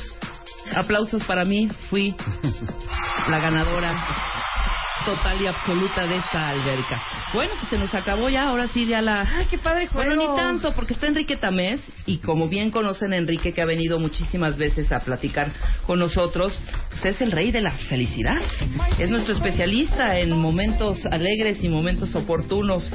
Aplausos para mí. Fui la ganadora total y absoluta de esta alberca. Bueno, pues se nos acabó ya, ahora sí ya la... Ay, qué padre juego. Bueno, ni tanto, porque está Enrique Tamés y como bien conocen a Enrique que ha venido muchísimas veces a platicar con nosotros, pues es el rey de la felicidad. Es nuestro especialista en momentos alegres y momentos oportunos.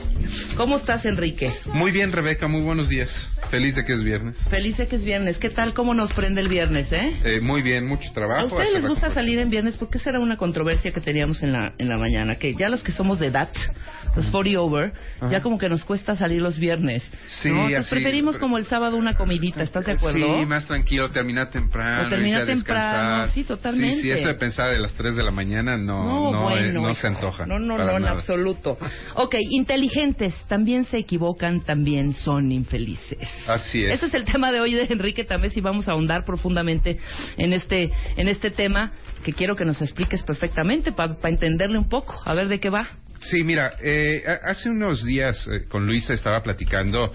¿Cómo estás, Enrique? Muy bien, Rebeca, muy buenos días. Feliz de que es viernes. Feliz de que es viernes. ¿Qué tal? ¿Cómo nos prende el viernes, eh? Eh, muy bien, mucho trabajo. ¿A ustedes les gusta salir en viernes? Porque esa era una controversia que teníamos en la, en la mañana, que ya los que somos de edad, los 40 over, ya como que nos cuesta salir los viernes. Sí, ¿no? Entonces así, preferimos como el sábado una comidita, ¿estás de acuerdo? Sí, más tranquilo, terminar temprano. O terminar irse a descansar. temprano, sí, totalmente. Sí, sí, eso de pensar de las 3 de la mañana no, No, no, bueno, eh, no hijo. se antoja. No, no, no, en absoluto. Ok, inteligentes, también se equivocan, también son infelices. Así es. Ese es el tema de hoy de Enrique Tamés y vamos a ahondar profundamente en este, en este tema que quiero que nos expliques perfectamente para entenderle un poco. A ver de qué va. Sí, mira, eh, ha- hace unos días eh, con Luisa estaba platicando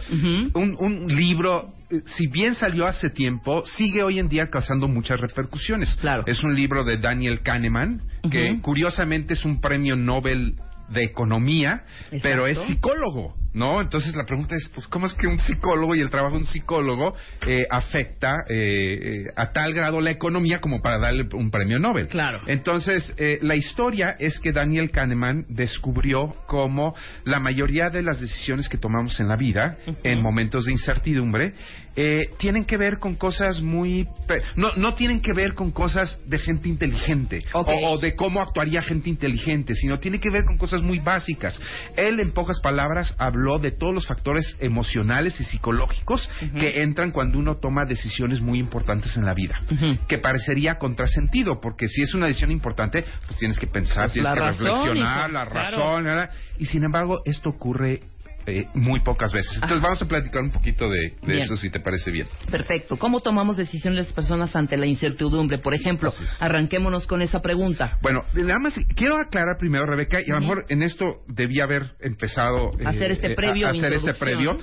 un, un libro, eh, si bien salió hace tiempo, sigue hoy en día causando muchas repercusiones. Claro. Es un libro de Daniel Kahneman, que curiosamente es un premio Nobel de economía, pero es psicólogo, ¿no? Entonces la pregunta es, pues, ¿cómo es que un psicólogo y el trabajo de un psicólogo eh, afecta eh, eh, a tal grado la economía como para darle un premio Nobel? Claro. Entonces, eh, la historia es que Daniel Kahneman descubrió cómo la mayoría de las decisiones que tomamos en la vida, en momentos de incertidumbre, eh, tienen que ver con cosas muy... No, no tienen que ver con cosas de gente inteligente o, o de cómo actuaría gente inteligente, sino tiene que ver con cosas muy básicas. Él, en pocas palabras, habló de todos los factores emocionales y psicológicos que entran cuando uno toma decisiones muy importantes en la vida, que parecería contrasentido, porque si es una decisión importante, pues tienes que pensar, Pues tienes que reflexionar, la claro. razón, y sin embargo, esto ocurre eh, muy pocas veces. Entonces Ajá. vamos a platicar un poquito de, eso, si te parece bien. Perfecto. ¿Cómo tomamos decisiones las personas ante la incertidumbre? Por ejemplo, arranquémonos con esa pregunta. Bueno, nada más quiero aclarar primero, Rebeca, y a lo mejor en esto debía haber empezado eh, Hacer este eh, previo a hacer este previo.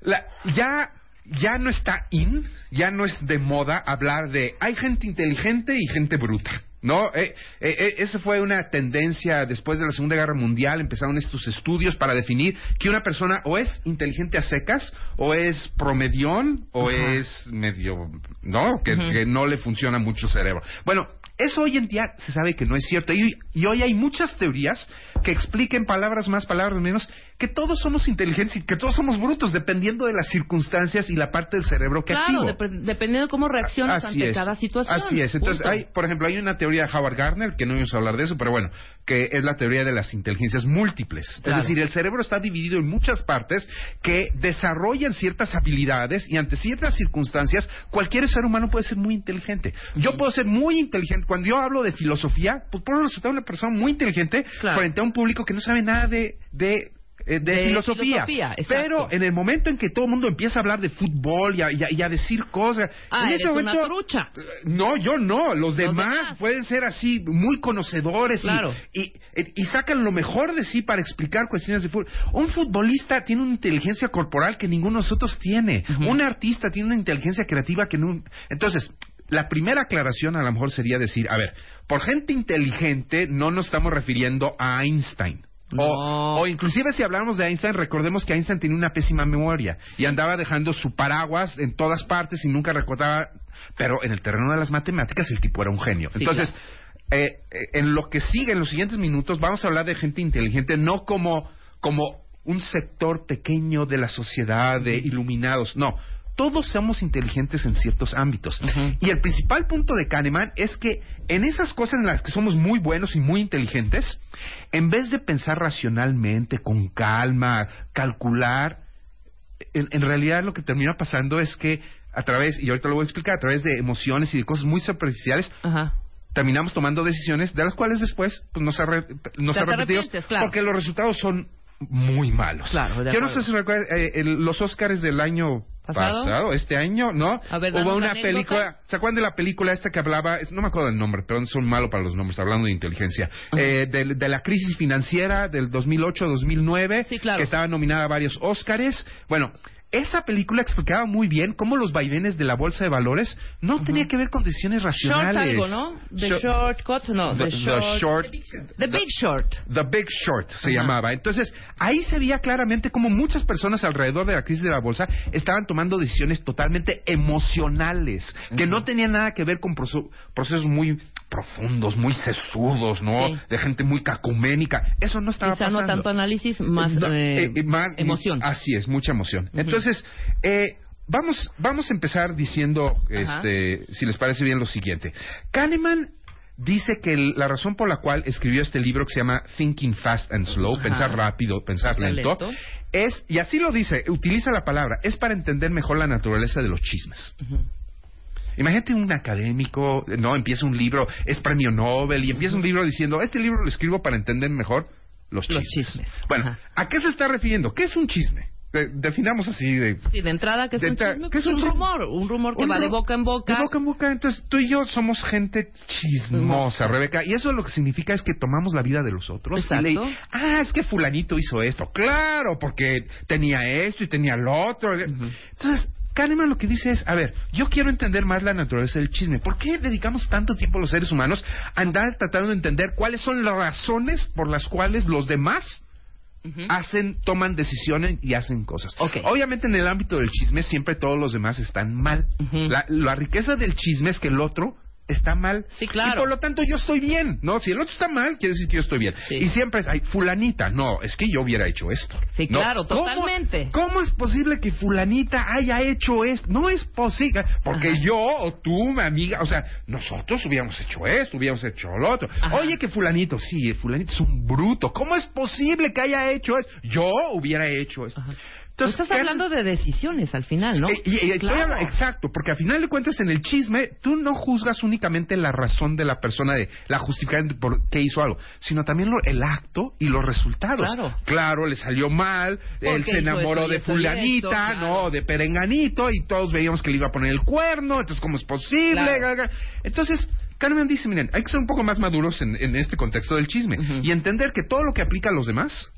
La- ya ya no está in, ya no es de moda hablar de hay gente inteligente y gente bruta. No, eh, eh, eh, esa fue una tendencia después de la Segunda Guerra Mundial. Empezaron estos estudios para definir que una persona o es inteligente a secas, o es promedión, o es medio, ¿no? Que, no le funciona mucho el cerebro. Bueno, eso hoy en día se sabe que no es cierto. Y, y hoy hay muchas teorías que expliquen palabras más, palabras menos, que todos somos inteligentes y que todos somos brutos, dependiendo de las circunstancias y la parte del cerebro que Claro, activo. dep- dependiendo de cómo reaccionas Así ante es. cada situación. Así es. Entonces, Punto. hay, por ejemplo, hay una teoría de Howard Gardner, que no íbamos a hablar de eso, pero bueno, que es la teoría de las inteligencias múltiples. Claro. Es decir, el cerebro está dividido en muchas partes que desarrollan ciertas habilidades y ante ciertas circunstancias, cualquier ser humano puede ser muy inteligente. Yo puedo ser muy inteligente. Cuando yo hablo de filosofía, pues puedo resultar una persona muy inteligente Claro. frente a un público que no sabe nada de... de de, De filosofía, pero en el momento en que todo el mundo empieza a hablar de fútbol y a, y a- y a decir cosas, Ah, en ese una momento trucha. no, yo no. Los, demás, demás. pueden ser así, muy conocedores y- Claro. y, y- y sacan lo mejor de sí para explicar cuestiones de fútbol. Un futbolista tiene una inteligencia corporal que ninguno de nosotros tiene. Un artista tiene una inteligencia creativa que no. Entonces. La primera aclaración a lo mejor sería decir, a ver, por gente inteligente no nos estamos refiriendo a Einstein. O, o inclusive si hablamos de Einstein, recordemos que Einstein tenía una pésima memoria y andaba dejando su paraguas en todas partes y nunca recordaba, pero en el terreno de las matemáticas el tipo era un genio. Sí, Entonces, eh, eh, en lo que sigue, en los siguientes minutos, vamos a hablar de gente inteligente, no como, como un sector pequeño de la sociedad de iluminados, no. Todos somos inteligentes en ciertos ámbitos. Y el principal punto de Kahneman es que en esas cosas en las que somos muy buenos y muy inteligentes, en vez de pensar racionalmente, con calma, calcular, en, en realidad lo que termina pasando es que a través, y ahorita lo voy a explicar, a través de emociones y de cosas muy superficiales, terminamos tomando decisiones de las cuales después pues, nos, arre- nos arrepentimos claro. porque los resultados son muy malos. Claro, de Yo no sé si recuerdan eh, los Oscars del año ¿Pasado? pasado, este año, ¿no? A ver, danos Hubo una película, ¿se acuerdan de la película esta que hablaba? No me acuerdo del nombre, pero son malo para los nombres, hablando de inteligencia. Eh, de, de la crisis financiera del 2008-2009, que estaba nominada a varios Oscars. Bueno, esa película explicaba muy bien cómo los vaivenes de la bolsa de valores no tenía que ver con decisiones Short racionales. algo, ¿no? The Short- Short Cut, no. The- The, the short, short- The Big Short. The Big Short se llamaba. Entonces, ahí se veía claramente cómo muchas personas alrededor de la crisis de la bolsa estaban tomando decisiones totalmente emocionales, que no tenían nada que ver con proce- procesos muy profundos, muy sesudos, ¿no? Sí. De gente muy cacuménica. Eso no estaba Quizá pasando. no tanto análisis, más No, eh, eh, eh, más- emoción. Así es, mucha emoción. Entonces, eh, vamos, vamos a empezar diciendo, Ajá. este, si les parece bien, lo siguiente. Kahneman dice que el- la razón por la cual escribió este libro que se llama Thinking Fast and Slow, Ajá. pensar rápido, pensar lento. es, y así lo dice, utiliza la palabra, es para entender mejor la naturaleza de los chismes. Imagínate un académico, no, empieza un libro, es premio Nobel y empieza un libro diciendo, este libro lo escribo para entender mejor los chismes. Los chismes. Bueno, ¿a qué se está refiriendo? ¿Qué es un chisme? De- definamos así de... Sí, de entrada, que es De un chisme? ¿qué es Pues un un chisme? rumor. Un rumor que Un va de boca en boca. De boca en boca. Entonces, tú y yo somos gente chismosa, Rebeca. Y eso lo que significa es que tomamos la vida de los otros. y le- Exacto. ah, es que fulanito hizo esto. Claro, porque tenía esto y tenía lo otro. Entonces, Kahneman lo que dice es, a ver, yo quiero entender más la naturaleza del chisme. ¿Por qué dedicamos tanto tiempo los seres humanos a andar tratando de entender cuáles son las razones por las cuales los demás hacen, toman decisiones y hacen cosas. Obviamente en el ámbito del chisme siempre todos los demás están mal. la, la riqueza del chisme es que el otro está mal. Sí, claro. Y por lo tanto yo estoy bien, ¿no? Si el otro está mal, quiere decir que yo estoy bien. Y siempre es, ay, fulanita, no, es que yo hubiera hecho esto. Sí, ¿no? claro, ¿Cómo- totalmente. ¿Cómo, es posible que fulanita haya hecho esto? No es posible, porque yo o tú, mi amiga, o sea, nosotros hubiéramos hecho esto, hubiéramos hecho lo otro. Oye, que fulanito, sí, fulanito es un bruto. ¿Cómo es posible que haya hecho esto? Yo hubiera hecho esto. Tú estás hablando de decisiones al final, ¿no? Eh, y- y Claro. exacto, porque al final de cuentas en el chisme tú no juzgas únicamente la razón de la persona de la justificación por qué hizo algo, sino también lo- el acto y los resultados. Claro. le salió mal, ¿Por él se enamoró de fulanita? Claro. no, de perenganito y todos veíamos que le iba a poner el cuerno, entonces cómo es posible. Claro. Entonces Kahneman dice, miren, hay que ser un poco más maduros en, en este contexto del chisme y entender que todo lo que aplica a los demás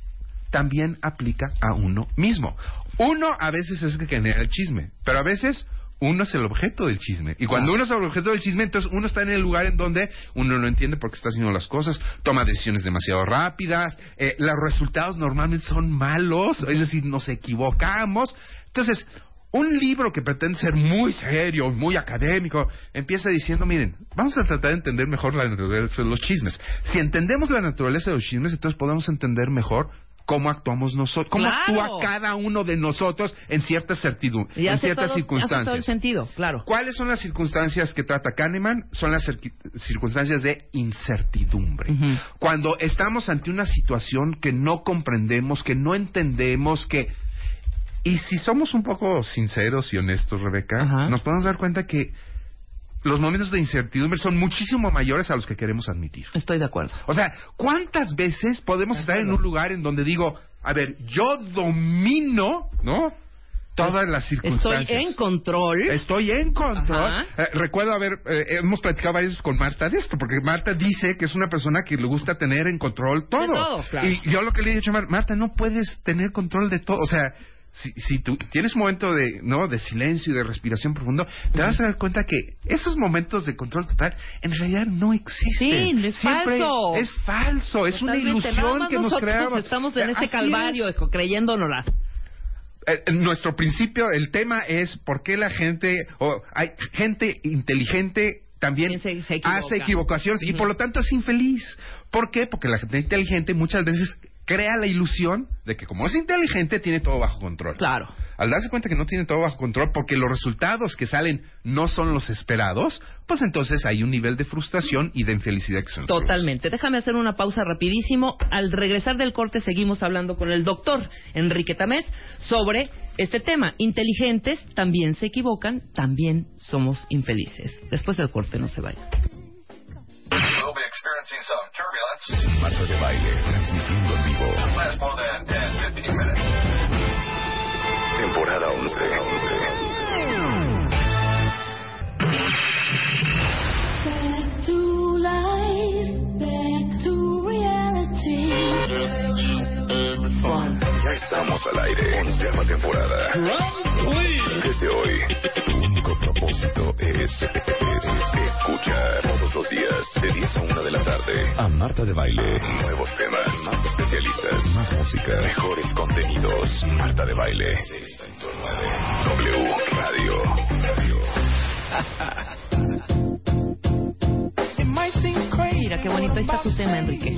también aplica a uno mismo. Uno a veces es el que genera el chisme, pero a veces uno es el objeto del chisme. Y cuando uno es el objeto del chisme, entonces uno está en el lugar en donde uno no entiende por qué está haciendo las cosas, toma decisiones demasiado rápidas, eh, los resultados normalmente son malos, es decir, nos equivocamos. Entonces, un libro que pretende ser muy serio, muy académico, empieza diciendo, miren, vamos a tratar de entender mejor la naturaleza de los chismes. Si entendemos la naturaleza de los chismes, entonces podemos entender mejor cómo actuamos nosotros, cómo Claro. actúa cada uno de nosotros en ciertas certidumbre, Y en ciertas hace todo el circunstancias. sentido, claro. ¿Cuáles son las circunstancias que trata Kahneman? Son las circunstancias de incertidumbre. Cuando estamos ante una situación que no comprendemos, que no entendemos, que... Y si somos un poco sinceros y honestos, Rebeca, nos podemos dar cuenta que los momentos de incertidumbre son muchísimo mayores a los que queremos admitir. Estoy de acuerdo. O sea, ¿cuántas veces podemos estar en un lugar en donde digo, a ver, yo domino, ¿no? Todas las circunstancias. Estoy en control. Estoy en control. Eh, recuerdo haber, eh, hemos platicado varias veces con Marta de esto, porque Marta dice que es una persona que le gusta tener en control todo. todo, claro. Y yo lo que le he dicho a Mar- Marta, no puedes tener control de todo. O sea, si, si tú tienes un momento de, ¿no? de silencio y de respiración profundo, te vas a dar cuenta que esos momentos de control total en realidad no existen. Sí, es Siempre falso. Es falso, es una ilusión que nos creamos. Estamos en ese Así calvario, es. creyéndonoslas. Eh, nuestro principio, el tema es por qué la gente, o hay gente inteligente también equivoca. hace equivocaciones y por lo tanto es infeliz. ¿Por qué? Porque la gente inteligente muchas veces crea la ilusión de que como es inteligente tiene todo bajo control. Claro. Al darse cuenta que no tiene todo bajo control porque los resultados que salen no son los esperados, pues entonces hay un nivel de frustración y de infelicidad que se nos Totalmente. Déjame hacer una pausa rapidísimo. Al regresar del corte seguimos hablando con el doctor Enrique Tamés sobre este tema. Inteligentes también se equivocan, también somos infelices. Después del corte no se vayan. We'll be experiencing some turbulence. Marta de baile, transmitiendo en vivo. Last more than 10, 15 minutes. Temporada 11. Back to life, back to reality. Ya estamos al aire. Onceava temporada. Desde hoy, tu único propósito es, es escuchar todos los días de 10 a 1 de la tarde a Marta de Baile. Nuevos temas, más especialistas, más música, mejores contenidos. Marta de Baile. W Radio. Mira, qué bonito. Ahí está tu tema, Enrique.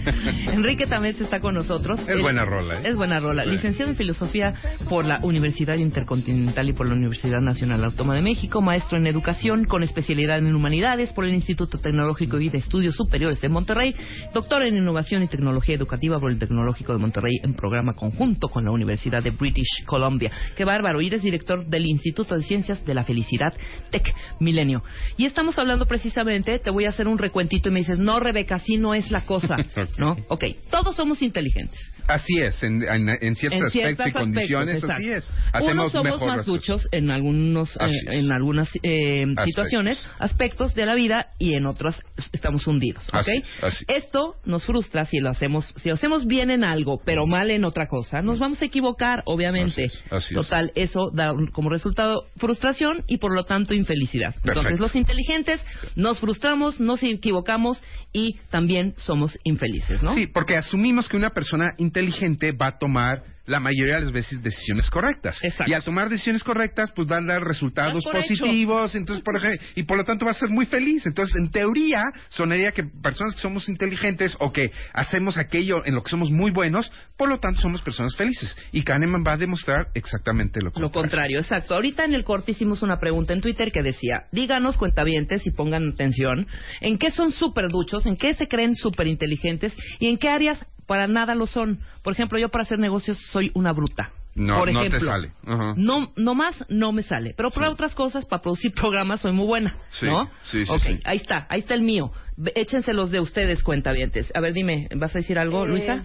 Enrique también está con nosotros. Es Él- buena rola, ¿eh? Es buena rola. Licenciado en Filosofía por la Universidad Intercontinental y por la Universidad Nacional Autónoma de México. Maestro en Educación con especialidad en Humanidades por el Instituto Tecnológico y de Estudios Superiores de Monterrey. Doctor en Innovación y Tecnología Educativa por el Tecnológico de Monterrey en programa conjunto con la Universidad de British Columbia. Qué bárbaro. Y eres director del Instituto de Ciencias de la Felicidad Tech Milenio. Y estamos hablando precisamente, te voy a hacer un recuentito y me dices, no, Rebeca, así no es la cosa, ¿no? Ok, todos somos inteligentes. Así es, en, en, en ciertos en aspectos y condiciones, así es. Hacemos Unos somos mejor más duchos en algunos, eh, en algunas eh, Aspectos. situaciones, aspectos de la vida y en otros estamos hundidos, ¿ok? Así es, así Esto nos frustra si lo hacemos, si lo hacemos bien en algo, pero mal en otra cosa. Nos vamos a equivocar, obviamente. Así es, así es. Total, eso da como resultado frustración y por lo tanto infelicidad. Entonces, los inteligentes nos frustramos, nos equivocamos y también somos infelices, ¿no? Sí, porque asumimos que una persona inteligente va a tomar la mayoría de las veces decisiones correctas. Exacto. Y al tomar decisiones correctas, pues van a dar resultados positivos, entonces por ejemplo, y por lo tanto va a ser muy feliz. Entonces, en teoría, sonaría que personas que somos inteligentes o que hacemos aquello en lo que somos muy buenos, por lo tanto somos personas felices. Y Kahneman va a demostrar exactamente lo Lo contrario. contrario, exacto. Ahorita en el corte hicimos una pregunta en Twitter que decía, díganos cuentavientes y pongan atención, en qué son súper duchos, en qué se creen súper inteligentes y en qué áreas para nada lo son. Por ejemplo, yo para hacer negocios soy una bruta. No, Por no te sale. Ajá. No, no más no me sale. Pero para otras cosas, para producir programas, soy muy buena. Sí, ¿No? sí, sí, Ok, sí. ahí está, ahí está el mío. Ve- Échense los de ustedes, cuentavientes. A ver, dime, ¿vas a decir algo, Eh, Luisa?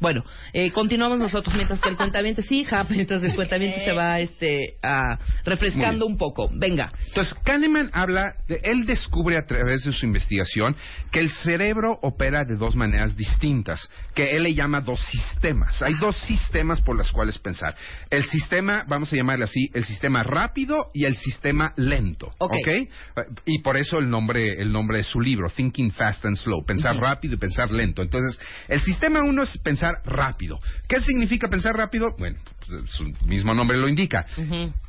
Bueno, eh, continuamos nosotros mientras que el cuentaviente, sí, hija, mientras el cuentaviente se va este, a, refrescando un poco. Venga. Entonces, Kahneman habla, de, él descubre a través de su investigación que el cerebro opera de dos maneras distintas, que él le llama dos sistemas. Hay dos sistemas por los cuales pensar. El sistema, vamos a llamarle así, el sistema rápido y el sistema lento. Ok. ¿ok? Y por eso el nombre, el nombre de su libro, Thinking Fast and Slow, pensar rápido y pensar lento. Entonces, el sistema uno es pensar rápido. ¿Qué significa pensar rápido? Bueno, pues, su mismo nombre lo indica.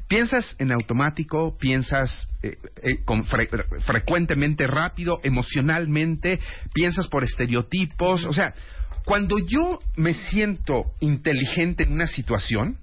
Piensas en automático, piensas eh, eh, con fre- frecuentemente rápido, emocionalmente, piensas por estereotipos. O sea, cuando yo me siento inteligente en una situación,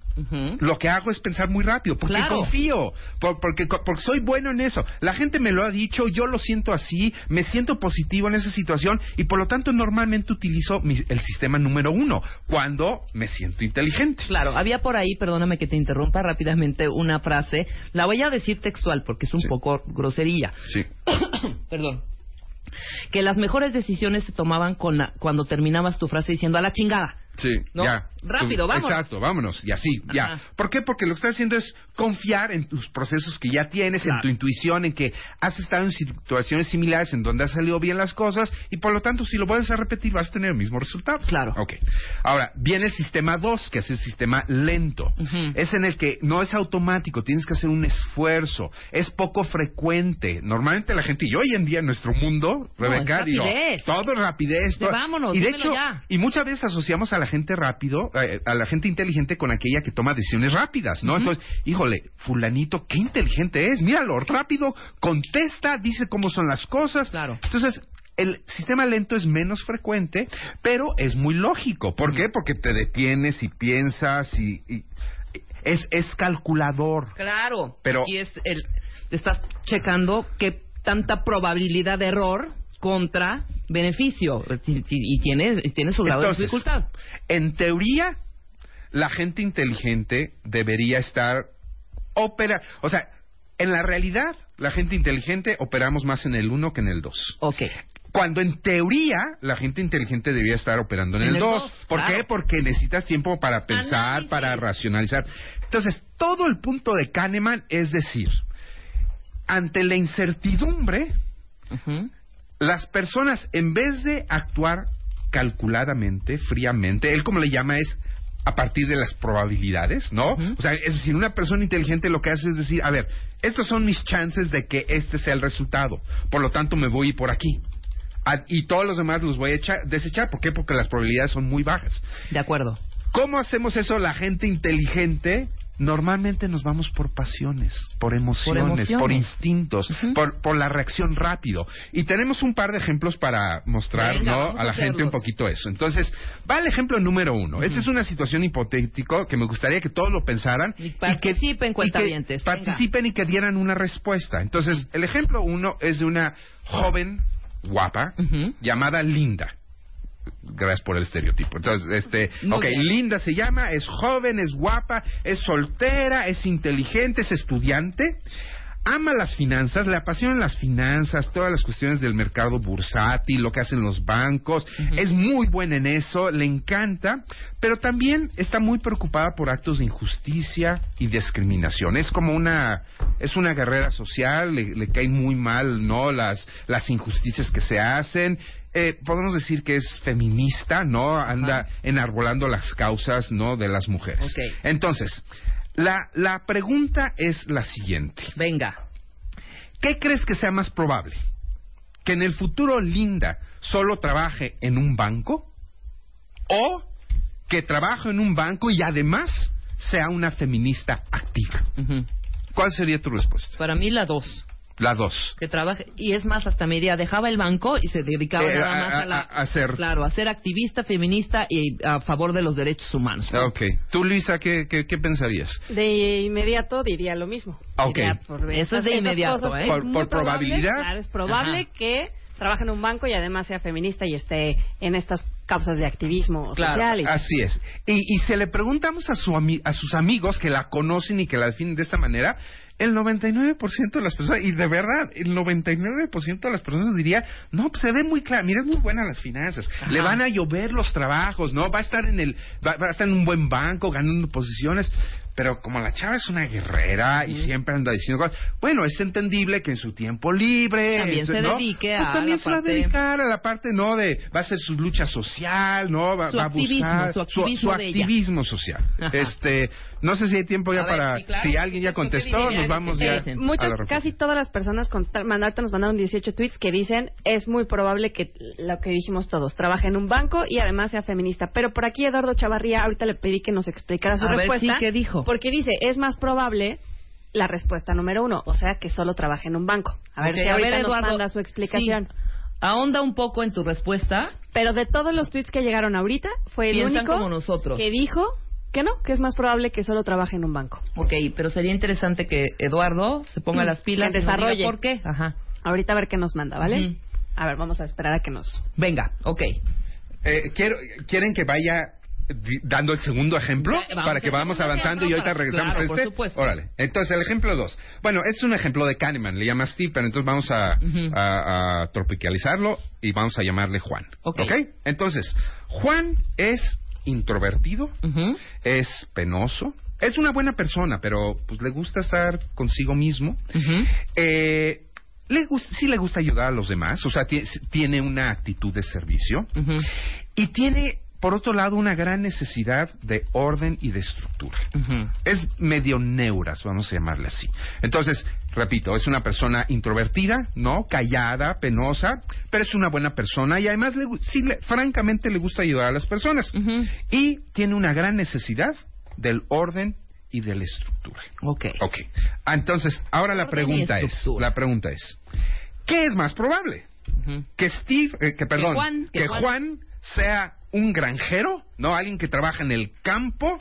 Lo que hago es pensar muy rápido, porque Claro. confío, por- porque, porque soy bueno en eso. La gente me lo ha dicho, yo lo siento así, me siento positivo en esa situación y por lo tanto normalmente utilizo mi- el sistema número uno cuando me siento inteligente. Claro, había por ahí, perdóname que te interrumpa rápidamente, una frase. La voy a decir textual porque es un Sí. poco grosería. Sí. Perdón. Que las mejores decisiones se tomaban con la- cuando terminabas tu frase diciendo a la chingada. Sí, ¿No? ya. Rápido, vámonos. Exacto, vámonos. Y así, ya. ¿Por qué? Porque lo que estás haciendo es confiar en tus procesos que ya tienes, Claro. en tu intuición, en que has estado en situaciones similares en donde han salido bien las cosas y por lo tanto, si lo vuelves a repetir, vas a tener el mismo resultado. Claro. Ok. Ahora, viene el sistema 2, que es el sistema lento. Es en el que no es automático, tienes que hacer un esfuerzo, es poco frecuente. Normalmente la gente, y hoy en día en nuestro mundo, No, Rebeca, es digo, rapidez. todo es rapidez. De todo- vámonos, y de hecho, ya. y muchas veces asociamos a la gente rápido, a la gente inteligente con aquella que toma decisiones rápidas, ¿no? Entonces, híjole, fulanito, qué inteligente es, míralo, rápido, contesta, dice cómo son las cosas. Claro. Entonces, el sistema lento es menos frecuente, pero es muy lógico. ¿Por qué? Porque te detienes y piensas y, y- es, es calculador. Claro. Pero- Y es el, estás checando qué tanta probabilidad de error contra beneficio y, tiene, tiene su grado Entonces, de dificultad. En teoría, la gente inteligente debería estar opera, o sea, en la realidad, la gente inteligente operamos más en el 1 que en el 2. Ok. Cuando en teoría la gente inteligente debería estar operando en, En el el 2. dos, ¿Por claro. qué? Porque necesitas tiempo para pensar, Análisis. para racionalizar. Entonces, todo el punto de Kahneman es decir, ante la incertidumbre. Las personas, en vez de actuar calculadamente, fríamente, él como le llama es a partir de las probabilidades, ¿no? O sea, es decir, una persona inteligente lo que hace es decir, a ver, estos son mis chances de que este sea el resultado, por lo tanto me voy por aquí. Y todos los demás los voy a echar- desechar. ¿Por qué? Porque las probabilidades son muy bajas. De acuerdo. ¿Cómo hacemos eso la gente inteligente? Normalmente nos vamos por pasiones, por emociones, por, emociones. instintos, por, por la reacción rápido. Y tenemos un par de ejemplos para mostrar Venga, ¿no? vamos a a la gente un poquito eso. Entonces, va el ejemplo número uno. Esta es una situación hipotética que me gustaría que todos lo pensaran. Y que- participen, y que venga. participen y que dieran una respuesta. Entonces, el ejemplo uno es de una joven guapa llamada Linda. Gracias por el estereotipo. Entonces, este, Muy ok, bien. Linda se llama, es joven, es guapa, es soltera, es inteligente, es estudiante. ama las finanzas, le apasionan las finanzas, todas las cuestiones del mercado bursátil, lo que hacen los bancos, es muy buena en eso, le encanta, pero también está muy preocupada por actos de injusticia y discriminación. Es como una, es una guerrera social, le, le caen muy mal, ¿no? Las, las injusticias que se hacen. Eh, podemos decir que es feminista, ¿no? Anda enarbolando las causas, ¿no? De las mujeres. Entonces, la, la pregunta es la siguiente. Venga. ¿Qué crees que sea más probable? ¿Que en el futuro Linda solo trabaje en un banco? ¿O que trabaje en un banco y además sea una feminista activa? ¿Cuál sería tu respuesta? Para mí la dos. La dos. Que trabaje, y es más, hasta me diría, dejaba el banco y se dedicaba Eh, nada a- más a, a- la... a- ser- Claro, a ser activista, feminista y a favor de los derechos humanos. Ok. ¿Tú, Luisa, qué, qué, qué pensarías? De inmediato diría lo mismo. Ok. Diría, por Eso es de inmediato, cosas ¿eh? Por- por probable, probabilidad. Claro, es probable Ajá. que trabaje en un banco y además sea feminista y esté en estas causas de activismo social. y- Así es. Y, y si le preguntamos a, su ami- a sus amigos que la conocen y que la definen de esta manera, el 99% de las personas, y de verdad, el 99% de las personas diría, no, pues se ve muy claro, mira, es muy buena las finanzas, le van a llover los trabajos, ¿no? Va a estar en el, va, va a estar en un buen banco, ganando posiciones, pero como la chava es una guerrera y siempre anda diciendo cosas, bueno, es entendible que en su tiempo libre, También se ¿no? dedique Pues a también la se va a parte- dedicar a la parte, ¿no? De, va a hacer su lucha social, ¿no? Va, Su va a buscar su activismo su social. Ajá. Este, no sé si hay tiempo ya ver, para, sí, claro. si alguien ya ¿Esto qué contestó, nos vamos ¿Qué ya. Muchas, casi todas las personas con, ahorita nos mandaron 18 tweets que dicen es muy probable que lo que dijimos todos, trabaje en un banco y además sea feminista. Pero por aquí Eduardo Chavarría, ahorita le pedí que nos explicara su A ver, respuesta. sí, ¿qué dijo? Porque dice, es más probable la respuesta número uno, o sea que solo trabaje en un banco. A ver si a ahorita ver, nos Eduardo, manda su explicación. sí. Ahonda un poco en tu respuesta. Pero de todos los tweets que llegaron ahorita, fue el único como nosotros. que dijo que no, que es más probable que solo trabaje en un banco. Ok, pero sería interesante que Eduardo se ponga Mm, las pilas que y diga desarrolle. por qué. Ajá. Ahorita a ver qué nos manda, ¿vale? A ver, vamos a esperar a que nos... Venga, ok. Eh, quiero, ¿Quieren que vaya dando el segundo ejemplo Ya, para que vamos avanzando y ahorita regresamos claro, a por este? supuesto. Órale. Entonces, el ejemplo dos. Bueno, este es un ejemplo de Kahneman, le llama Steve, pero entonces vamos a, Ujú. a- a tropicalizarlo y vamos a llamarle Juan. Ok. Entonces, Juan es introvertido, es penoso, es una buena persona, pero pues le gusta estar consigo mismo. Ujú. Eh, le gus- sí le gusta ayudar a los demás, o sea, ti- tiene una actitud de servicio y tiene, por otro lado, una gran necesidad de orden y de estructura. Es medio neuras, vamos a llamarle así. Entonces, repito, es una persona introvertida, ¿no? Callada, penosa, pero es una buena persona y además, le sí, le- francamente, le gusta ayudar a las personas. Y tiene una gran necesidad del orden y de la estructura. Ok. Ok. Entonces, ahora la pregunta es, la pregunta es, ¿qué es más probable? Que Steve, eh, que perdón, Juan- que que Juan- Juan sea un granjero, no alguien que trabaja en el campo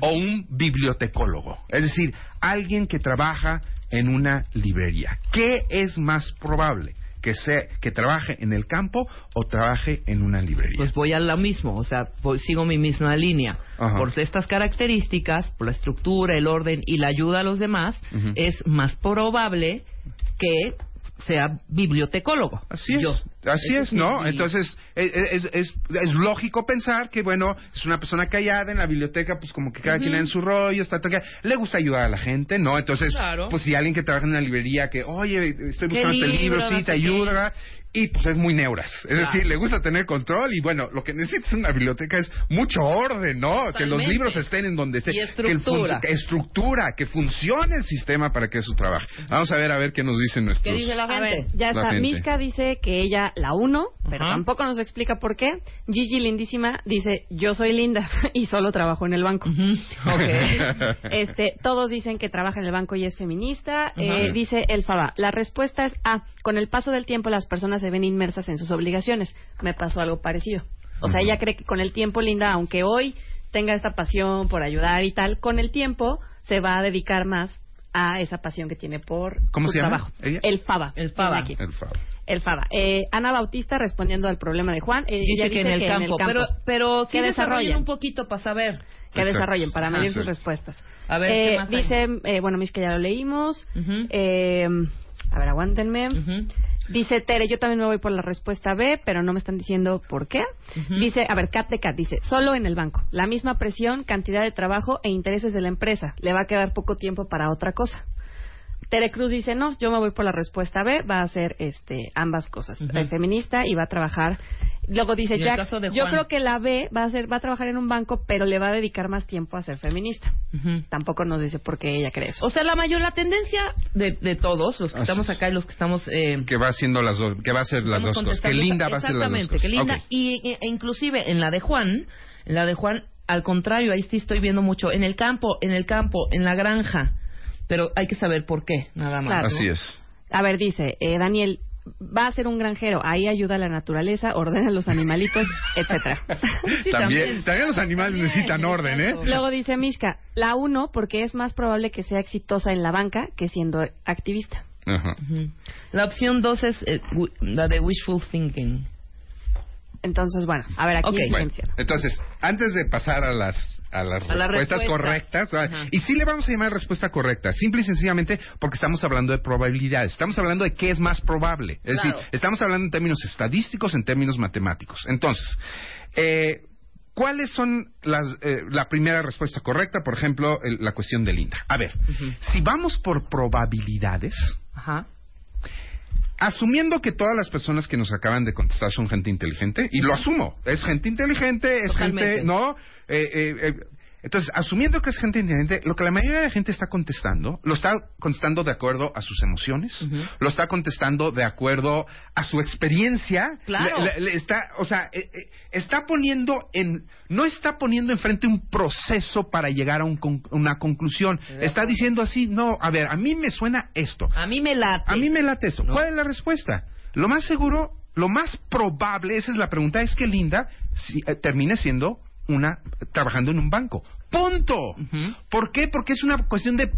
o un bibliotecólogo, es decir, alguien que trabaja en una librería. ¿Qué es más probable? Que sea que trabaje en el campo o trabaje en una librería. Pues voy a lo mismo, o sea, voy- sigo mi misma línea. Ajá. Por estas características, por la estructura, el orden y la ayuda a los demás, es más probable que sea bibliotecólogo. Así es, Yo. Así es, ¿no? Entonces, es, es, es, es lógico pensar que, bueno, es una persona callada en la biblioteca, pues como que cada quien en su rollo, está, está- le gusta ayudar a la gente, ¿no? Entonces, Claro. pues si alguien que trabaja en una librería que, oye, estoy ¿Qué buscando este libro, libro? sí, te ayuda, y pues es muy neuras. Es Claro. decir, le gusta tener control y, bueno, lo que necesita en una biblioteca es mucho orden, ¿no? Que los libros estén en donde estén. Y Que el fun- estructura. que estructura, que funcione el sistema para que eso trabaje. Vamos a ver, a ver qué nos dicen nuestros... ¿Qué dice la A gente? ver, ya La está. gente. Mishka dice que ella la uno, pero Ajá. tampoco nos explica por qué. Gigi Lindísima dice, yo soy linda y solo trabajo en el banco. Este, todos dicen que trabaja en el banco y es feminista. Eh, dice el Faba, la respuesta es A. Con el paso del tiempo las personas se ven inmersas en sus obligaciones. Me pasó algo parecido. O sea, ella cree que con el tiempo, Linda, aunque hoy tenga esta pasión por ayudar y tal, con el tiempo se va a dedicar más a esa pasión que tiene por ¿Cómo su se llama trabajo. ella? El Faba. El Faba. El Fab. El FADA. Eh, Ana Bautista respondiendo al problema de Juan. eh, Dice ella que, en el, campo, Pero, pero sí Que desarrollen un poquito para saber. que Exacto. desarrollen para medir sus respuestas. A ver, Eh, ¿qué más dice, eh, bueno, Mish, que ya lo leímos. Eh, a ver, aguántenme. Dice Tere, yo también me voy por la respuesta B, pero no me están diciendo por qué. Dice, a ver, Cat de Cat dice, solo en el banco. La misma presión, cantidad de trabajo e intereses de la empresa. Le va a quedar poco tiempo para otra cosa. Tere Cruz dice, no, yo me voy por la respuesta B, va a hacer este, ambas cosas. Eh, feminista y va a trabajar. Luego dice Jack, yo creo que la B va a, ser, va a trabajar en un banco, pero le va a dedicar más tiempo a ser feminista. Tampoco nos dice por qué ella cree eso. O sea, la mayor, la tendencia de, de todos, los que Así estamos es. acá y los que estamos... Eh, Que va haciendo las dos, que va a hacer las dos cosas. Que linda va a hacer las dos Exactamente, cosas. que linda. Y, e- e inclusive en la de Juan, en la de Juan, al contrario, ahí sí estoy viendo mucho. En el campo, en el campo, en la granja. Pero hay que saber por qué, nada más. Claro. ¿no? Así es. A ver, dice eh, Daniel, va a ser un granjero, ahí ayuda a la naturaleza, ordena a los animalitos, etcétera. Sí, también, también los animales También, necesitan orden, ¿eh? Luego dice Mishka, la uno porque es más probable que sea exitosa en la banca que siendo activista. Ajá. La opción dos es eh, la de wishful thinking. Entonces, bueno, a ver, aquí Ok. dice Bueno, entonces, antes de pasar a las, a las A la respuestas respuesta. correctas, Ajá. y sí le vamos a llamar respuesta correcta, simple y sencillamente porque estamos hablando de probabilidades, estamos hablando de qué es más probable, es Claro. decir, estamos hablando en términos estadísticos, en términos matemáticos. Entonces, eh, ¿cuáles son las, eh, la primera respuesta correcta? Por ejemplo, el- la cuestión de Linda. A ver, si vamos por probabilidades, Ajá. Asumiendo que todas las personas que nos acaban de contestar son gente inteligente, y lo asumo, es gente inteligente, es Totalmente. gente, ¿no? Eh, eh, eh, entonces, asumiendo que es gente inteligente, lo que la mayoría de la gente está contestando, lo está contestando de acuerdo a sus emociones, lo está contestando de acuerdo a su experiencia, Claro. Le- le- le está, o sea, eh, eh, está poniendo en, no está poniendo enfrente un proceso para llegar a un con- una conclusión, está diciendo así, no, a ver, a mí me suena esto, A mí me late. a mí me late eso. ¿No? ¿Cuál es la respuesta? Lo más seguro, lo más probable, esa es la pregunta, es que Linda si- eh, termine siendo una trabajando en un banco. Punto. ¿Por qué? Porque es una cuestión de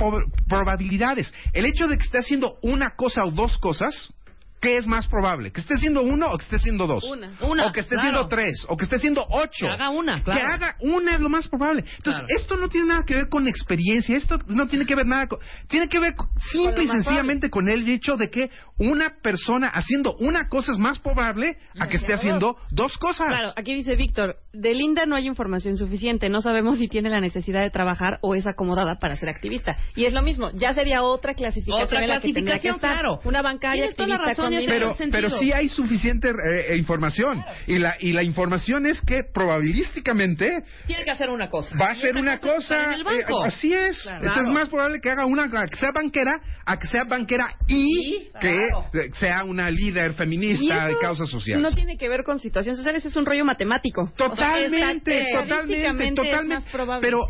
probabilidades. El hecho de que esté haciendo una cosa o dos cosas, ¿qué es más probable? ¿Que esté haciendo uno o que esté haciendo dos? Una. Una, O que esté claro. haciendo tres, o que esté haciendo ocho. Que haga una, claro. Que haga una es lo más probable. Entonces, Claro. esto no tiene nada que ver con experiencia, esto no tiene que ver nada con... Tiene que ver simple y sencillamente con el hecho de que una persona haciendo una cosa es más probable a que esté haciendo dos cosas. Claro, aquí dice Víctor, de Linda no hay información suficiente, no sabemos si tiene la necesidad de trabajar o es acomodada para ser activista. Y es lo mismo, ya sería otra clasificación Otra en la que tendría que clasificación, estar. claro. Una bancaria Tienes toda la activista razón, pero, pero sí hay suficiente eh, eh, información. Y, la, y la información es que probabilísticamente Tiene que hacer una cosa. va a ser una cosa está cosa. En el banco. eh, así es. Claro. Entonces es más probable que haga una a que sea banquera a que sea banquera y, que claro. sea una líder feminista de causas sociales. No tiene que ver con situaciones sociales, es un rollo matemático. Totalmente, O sea, esta- totalmente, es totalmente. más probable. Pero,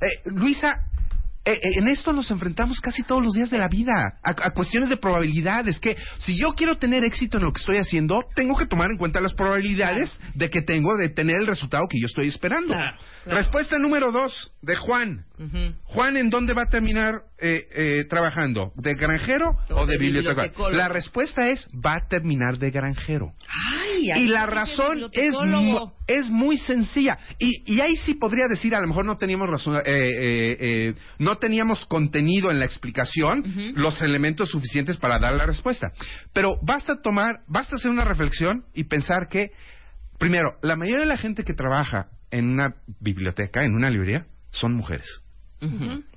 eh, Luisa, eh, eh, en esto nos enfrentamos casi todos los días de la vida, a, a cuestiones de probabilidades, que si yo quiero tener éxito en lo que estoy haciendo, tengo que tomar en cuenta las probabilidades de que tengo de tener el resultado que yo estoy esperando. Claro, claro. Respuesta número dos, de Juan. Juan, ¿en dónde va a terminar eh, eh, trabajando? ¿De granjero o, O de, de bibliotecólogo. La respuesta es, va a terminar de granjero. Ay, Y la razón es, es muy sencilla. Y, y ahí sí podría decir, a lo mejor no teníamos razón, eh, eh, eh, no teníamos contenido en la explicación, los elementos suficientes para dar la respuesta. Pero basta tomar, basta hacer una reflexión y pensar que, primero, la mayoría de la gente que trabaja en una biblioteca, en una librería, son mujeres.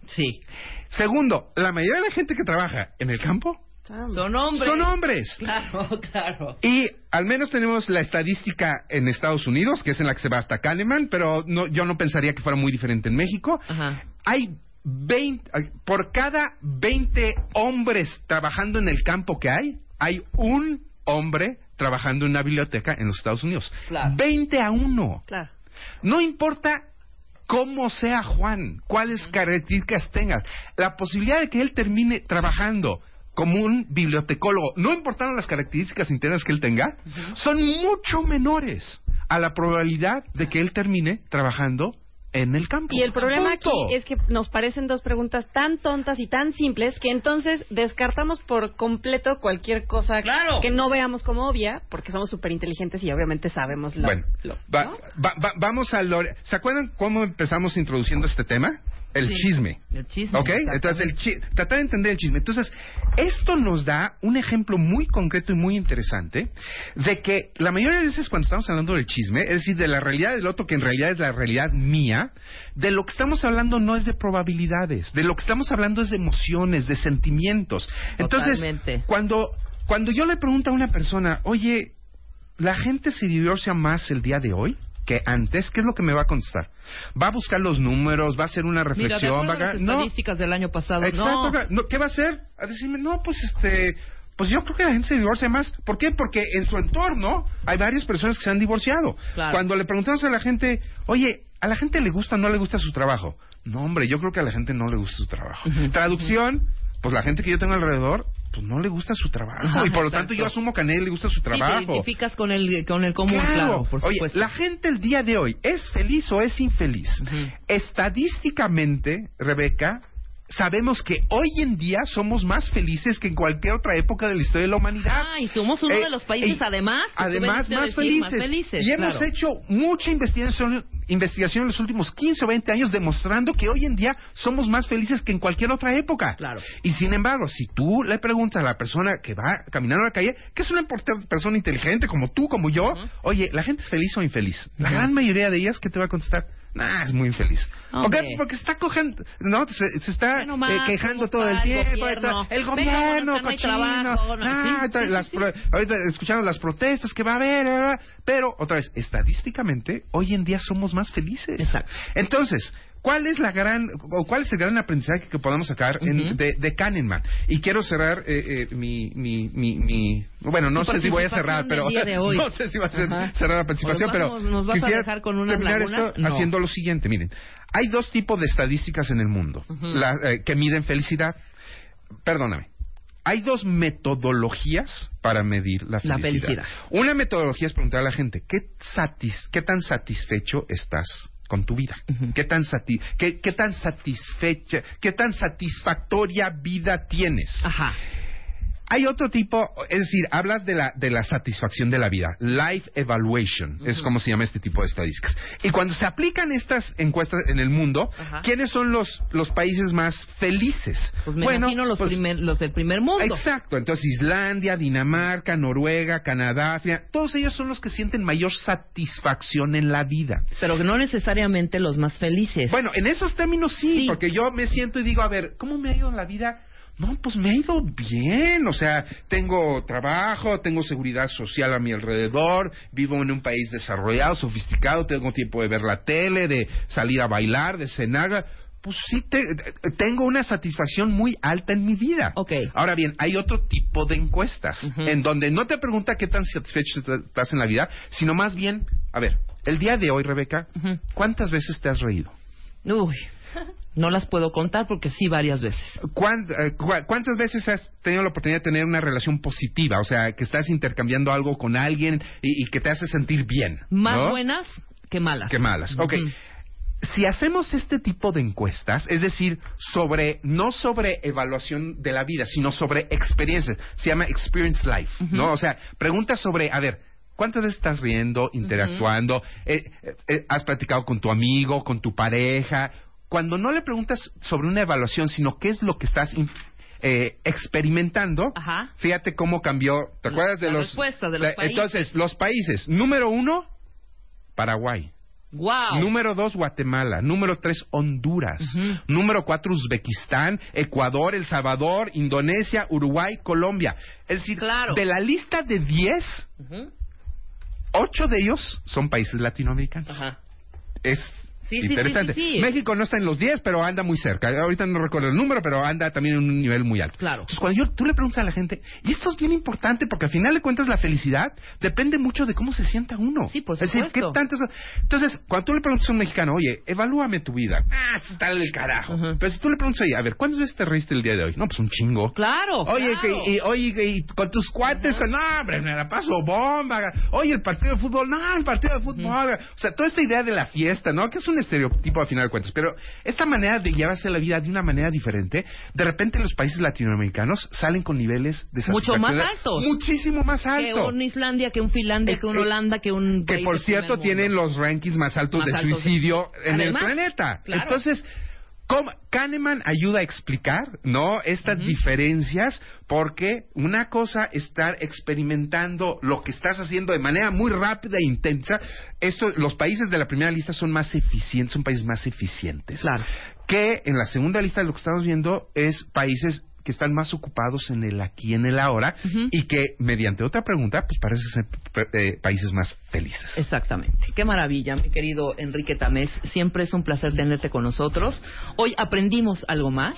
Sí. Segundo, la mayoría de la gente que trabaja en el campo Son hombres. son hombres. Claro, claro. Y al menos tenemos la estadística en Estados Unidos, que es en la que se va hasta Kahneman, pero no, yo no pensaría que fuera muy diferente en México. Ajá. Hay 20, ay, por cada 20 hombres trabajando en el campo que hay, hay un hombre trabajando en una biblioteca en los Estados Unidos. Claro. 20 a 1. Claro. No importa cómo sea Juan, cuáles características tenga, la posibilidad de que él termine trabajando como un bibliotecólogo, no importando las características internas que él tenga, son mucho menores a la probabilidad de que él termine trabajando en el campo. Y el problema Punto. aquí es que nos parecen dos preguntas tan tontas y tan simples que entonces descartamos por completo cualquier cosa que no veamos como obvia, porque somos súper inteligentes y obviamente sabemos lo, Bueno, lo- va- va- va- vamos a lo... ¿Se acuerdan cómo empezamos introduciendo este tema? El Sí, chisme. El chisme. ¿Ok? Entonces, el chi- tratar de entender el chisme. Entonces, esto nos da un ejemplo muy concreto y muy interesante de que la mayoría de veces cuando estamos hablando del chisme, es decir, de la realidad del otro, que en realidad es la realidad mía, de lo que estamos hablando no es de probabilidades, de lo que estamos hablando es de emociones, de sentimientos. Entonces, Totalmente. cuando, cuando yo le pregunto a una persona, oye, ¿la gente se divorcia más el día de hoy? que antes, ¿qué es lo que me va a contestar? ¿Va a buscar los números? ¿Va a hacer una Mira, de reflexión? acuerdo ¿Va a las No, estadísticas del año pasado, Exacto. no. ¿Qué va a hacer? A decirme, no, pues este. Pues yo creo que la gente se divorcia más. ¿Por qué? Porque en su entorno hay varias personas que se han divorciado. Claro. Cuando le preguntamos a la gente, oye, ¿a la gente le gusta o no le gusta su trabajo? No, hombre, yo creo que a la gente no le gusta su trabajo. Traducción, pues la gente que yo tengo alrededor, pues no le gusta su trabajo. Ajá, y por lo tanto yo asumo que a nadie le gusta su Sí, te trabajo. identificas con el, con el común, claro, por Oye, supuesto. la gente el día de hoy es feliz o es infeliz. Estadísticamente, Rebeca, sabemos que hoy en día somos más felices que en cualquier otra época de la historia de la humanidad. Ah, y somos uno Eh, de los países, eh, además, además más felices. más felices, Y hemos hecho mucha investigación, investigación en los últimos 15 o 20 años demostrando que hoy en día somos más felices que en cualquier otra época. Claro. Y sin embargo, si tú le preguntas a la persona que va caminando a la calle, que es una persona inteligente como tú, como yo, oye, ¿la gente es feliz o infeliz? La gran mayoría de ellas, ¿qué te va a contestar? Nah, es muy infeliz. Porque se está cogiendo, no, se, se está nomás eh, quejando todo el está el tiempo. gobierno. El gobierno, hay cochino. trabajo, no. Ah, Sí, sí, las sí, pro- ahorita escuchamos las protestas que va a haber, bla, bla, pero otra vez, estadísticamente, hoy en día somos más felices. Exacto. Entonces, ¿cuál es la gran, o cuál es el gran aprendizaje que podemos sacar en- de, de Kahneman? Y quiero cerrar eh, eh, mi, mi, mi, mi- bueno, no sé si voy a cerrar, pero no sé si va a ser- cerrar la participación, ¿Nos pero nos vas a dejar con unas terminar lagunas? esto No. haciendo lo siguiente, miren, hay dos tipos de estadísticas en el mundo la- eh, que miden felicidad. Perdóname. Hay dos metodologías para medir la La felicidad. felicidad. Una metodología es preguntar a la gente, ¿qué, satis- qué tan satisfecho estás con tu vida? ¿Qué, tan sati- qué, qué tan satisfecha, qué tan satisfactoria vida tienes? Ajá. Hay otro tipo, es decir, hablas de la, de la satisfacción de la vida. Life evaluation es como se llama este tipo de estadísticas. Y cuando se aplican estas encuestas en el mundo, Ajá. ¿quiénes son los, los países más felices? Pues me imagino los, pues, primer- los del primer mundo. Exacto, entonces Islandia, Dinamarca, Noruega, Canadá, Finlandia, todos ellos son los que sienten mayor satisfacción en la vida. Pero no necesariamente los más felices. Bueno, en esos términos sí, Sí. porque yo me siento y digo, a ver, ¿cómo me ha ido en la vida? No, pues me ha ido bien, o sea, tengo trabajo, tengo seguridad social a mi alrededor, vivo en un país desarrollado, sofisticado, tengo tiempo de ver la tele, de salir a bailar, de cenar, pues sí, te- tengo una satisfacción muy alta en mi vida. Ok. Ahora bien, hay otro tipo de encuestas, en donde no te pregunta qué tan satisfecho estás en la vida, sino más bien, a ver, el día de hoy, Rebeca. ¿cuántas veces te has reído? Uy, no las puedo contar porque sí varias veces. ¿Cuán- eh, ¿Cuántas veces has tenido la oportunidad de tener una relación positiva? O sea, que estás intercambiando algo con alguien y, y que te hace sentir bien. Más buenas que malas. que malas. Ok. Si hacemos este tipo de encuestas, es decir, sobre no sobre evaluación de la vida, sino sobre experiencias, se llama experience life, ¿no? O sea, preguntas sobre, a ver, ¿cuántas veces estás riendo, interactuando? Eh, eh, eh, ¿Has platicado con tu amigo, con tu pareja? Cuando no le preguntas sobre una evaluación, sino qué es lo que estás eh, experimentando, Ajá. fíjate cómo cambió. ¿Te La- acuerdas de las los de los la- países. Entonces, los países. Número uno, Paraguay. Wow. Número dos, Guatemala. Número tres, Honduras. Número cuatro, Uzbekistán, Ecuador, El Salvador, Indonesia, Uruguay, Colombia. Es decir, Claro. de la lista de diez, ocho de ellos son países latinoamericanos. Ajá. Es Sí, sí, interesante. sí, sí, sí. México no está en los 10, pero anda muy cerca. Ahorita no recuerdo el número, pero anda también en un nivel muy alto. Claro. Entonces, cuando yo, tú le preguntas a la gente, y esto es bien importante porque al final de cuentas la felicidad depende mucho de cómo se sienta uno. Sí, por Es decir, ¿qué supuesto. tanto es- Entonces, cuando tú le preguntas a un mexicano, oye, evalúame tu vida. Ah, está del carajo. Pero si tú le preguntas, oye, a ver, ¿cuántas veces te reíste el día de hoy? No, pues un chingo. Claro. Oye, claro. que, y, oye, con tus cuates, no, hombre, me la paso bomba. Oye, el partido de fútbol, no, el partido de fútbol. O sea, toda esta idea de la fiesta, ¿no? Que es una un estereotipo a final de cuentas, pero esta manera de llevarse la vida de una manera diferente, de repente los países latinoamericanos salen con niveles de Mucho más altos. Muchísimo más Que alto. un Islandia, que un Finlandia, que un Holanda, que un... Que por cierto tienen los rankings más altos Más de altos suicidio en Además, el planeta. claro. Entonces, ¿cómo- Kahneman ayuda a explicar, ¿no? Estas diferencias, porque una cosa estar experimentando lo que estás haciendo de manera muy rápida e intensa. Esto, los países de la primera lista son más eficientes, son países más eficientes. Claro. Que en la segunda lista lo que estamos viendo es países que están más ocupados en el aquí, en el ahora, y que mediante otra pregunta, pues parece ser eh, países más felices. Exactamente. Qué maravilla, mi querido Enrique Tamés. Siempre es un placer tenerte con nosotros. Hoy aprendimos algo más.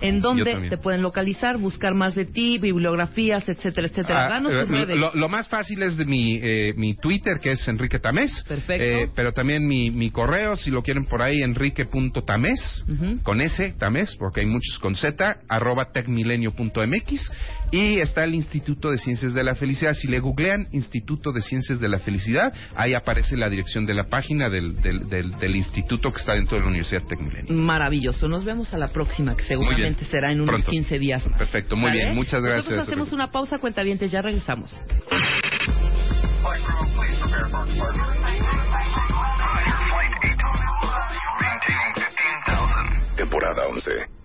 ¿En Yo dónde te pueden localizar, buscar más de ti, bibliografías, etcétera, etcétera? Ah, Danos eh, tus redes. lo, lo más fácil es de mi, eh, mi Twitter, que es Enrique Tamés. Perfecto. Eh, pero también mi, mi correo, si lo quieren por ahí, enrique.tamés, con S, Tamés, porque hay muchos con Z, arroba tecmilenio.mx. Y está el Instituto de Ciencias de la Felicidad. Si le googlean Instituto de Ciencias de la Felicidad, ahí aparece la dirección de la página del, del, del, del instituto que está dentro de la Universidad Tecmilenio. Maravilloso. Nos vemos a la próxima, que seguramente será en unos Pronto. 15 días más. Perfecto, muy ¿Vale? bien. Muchas gracias. Nosotros hacemos una pausa, cuentavientes, ya regresamos. Temporada 11.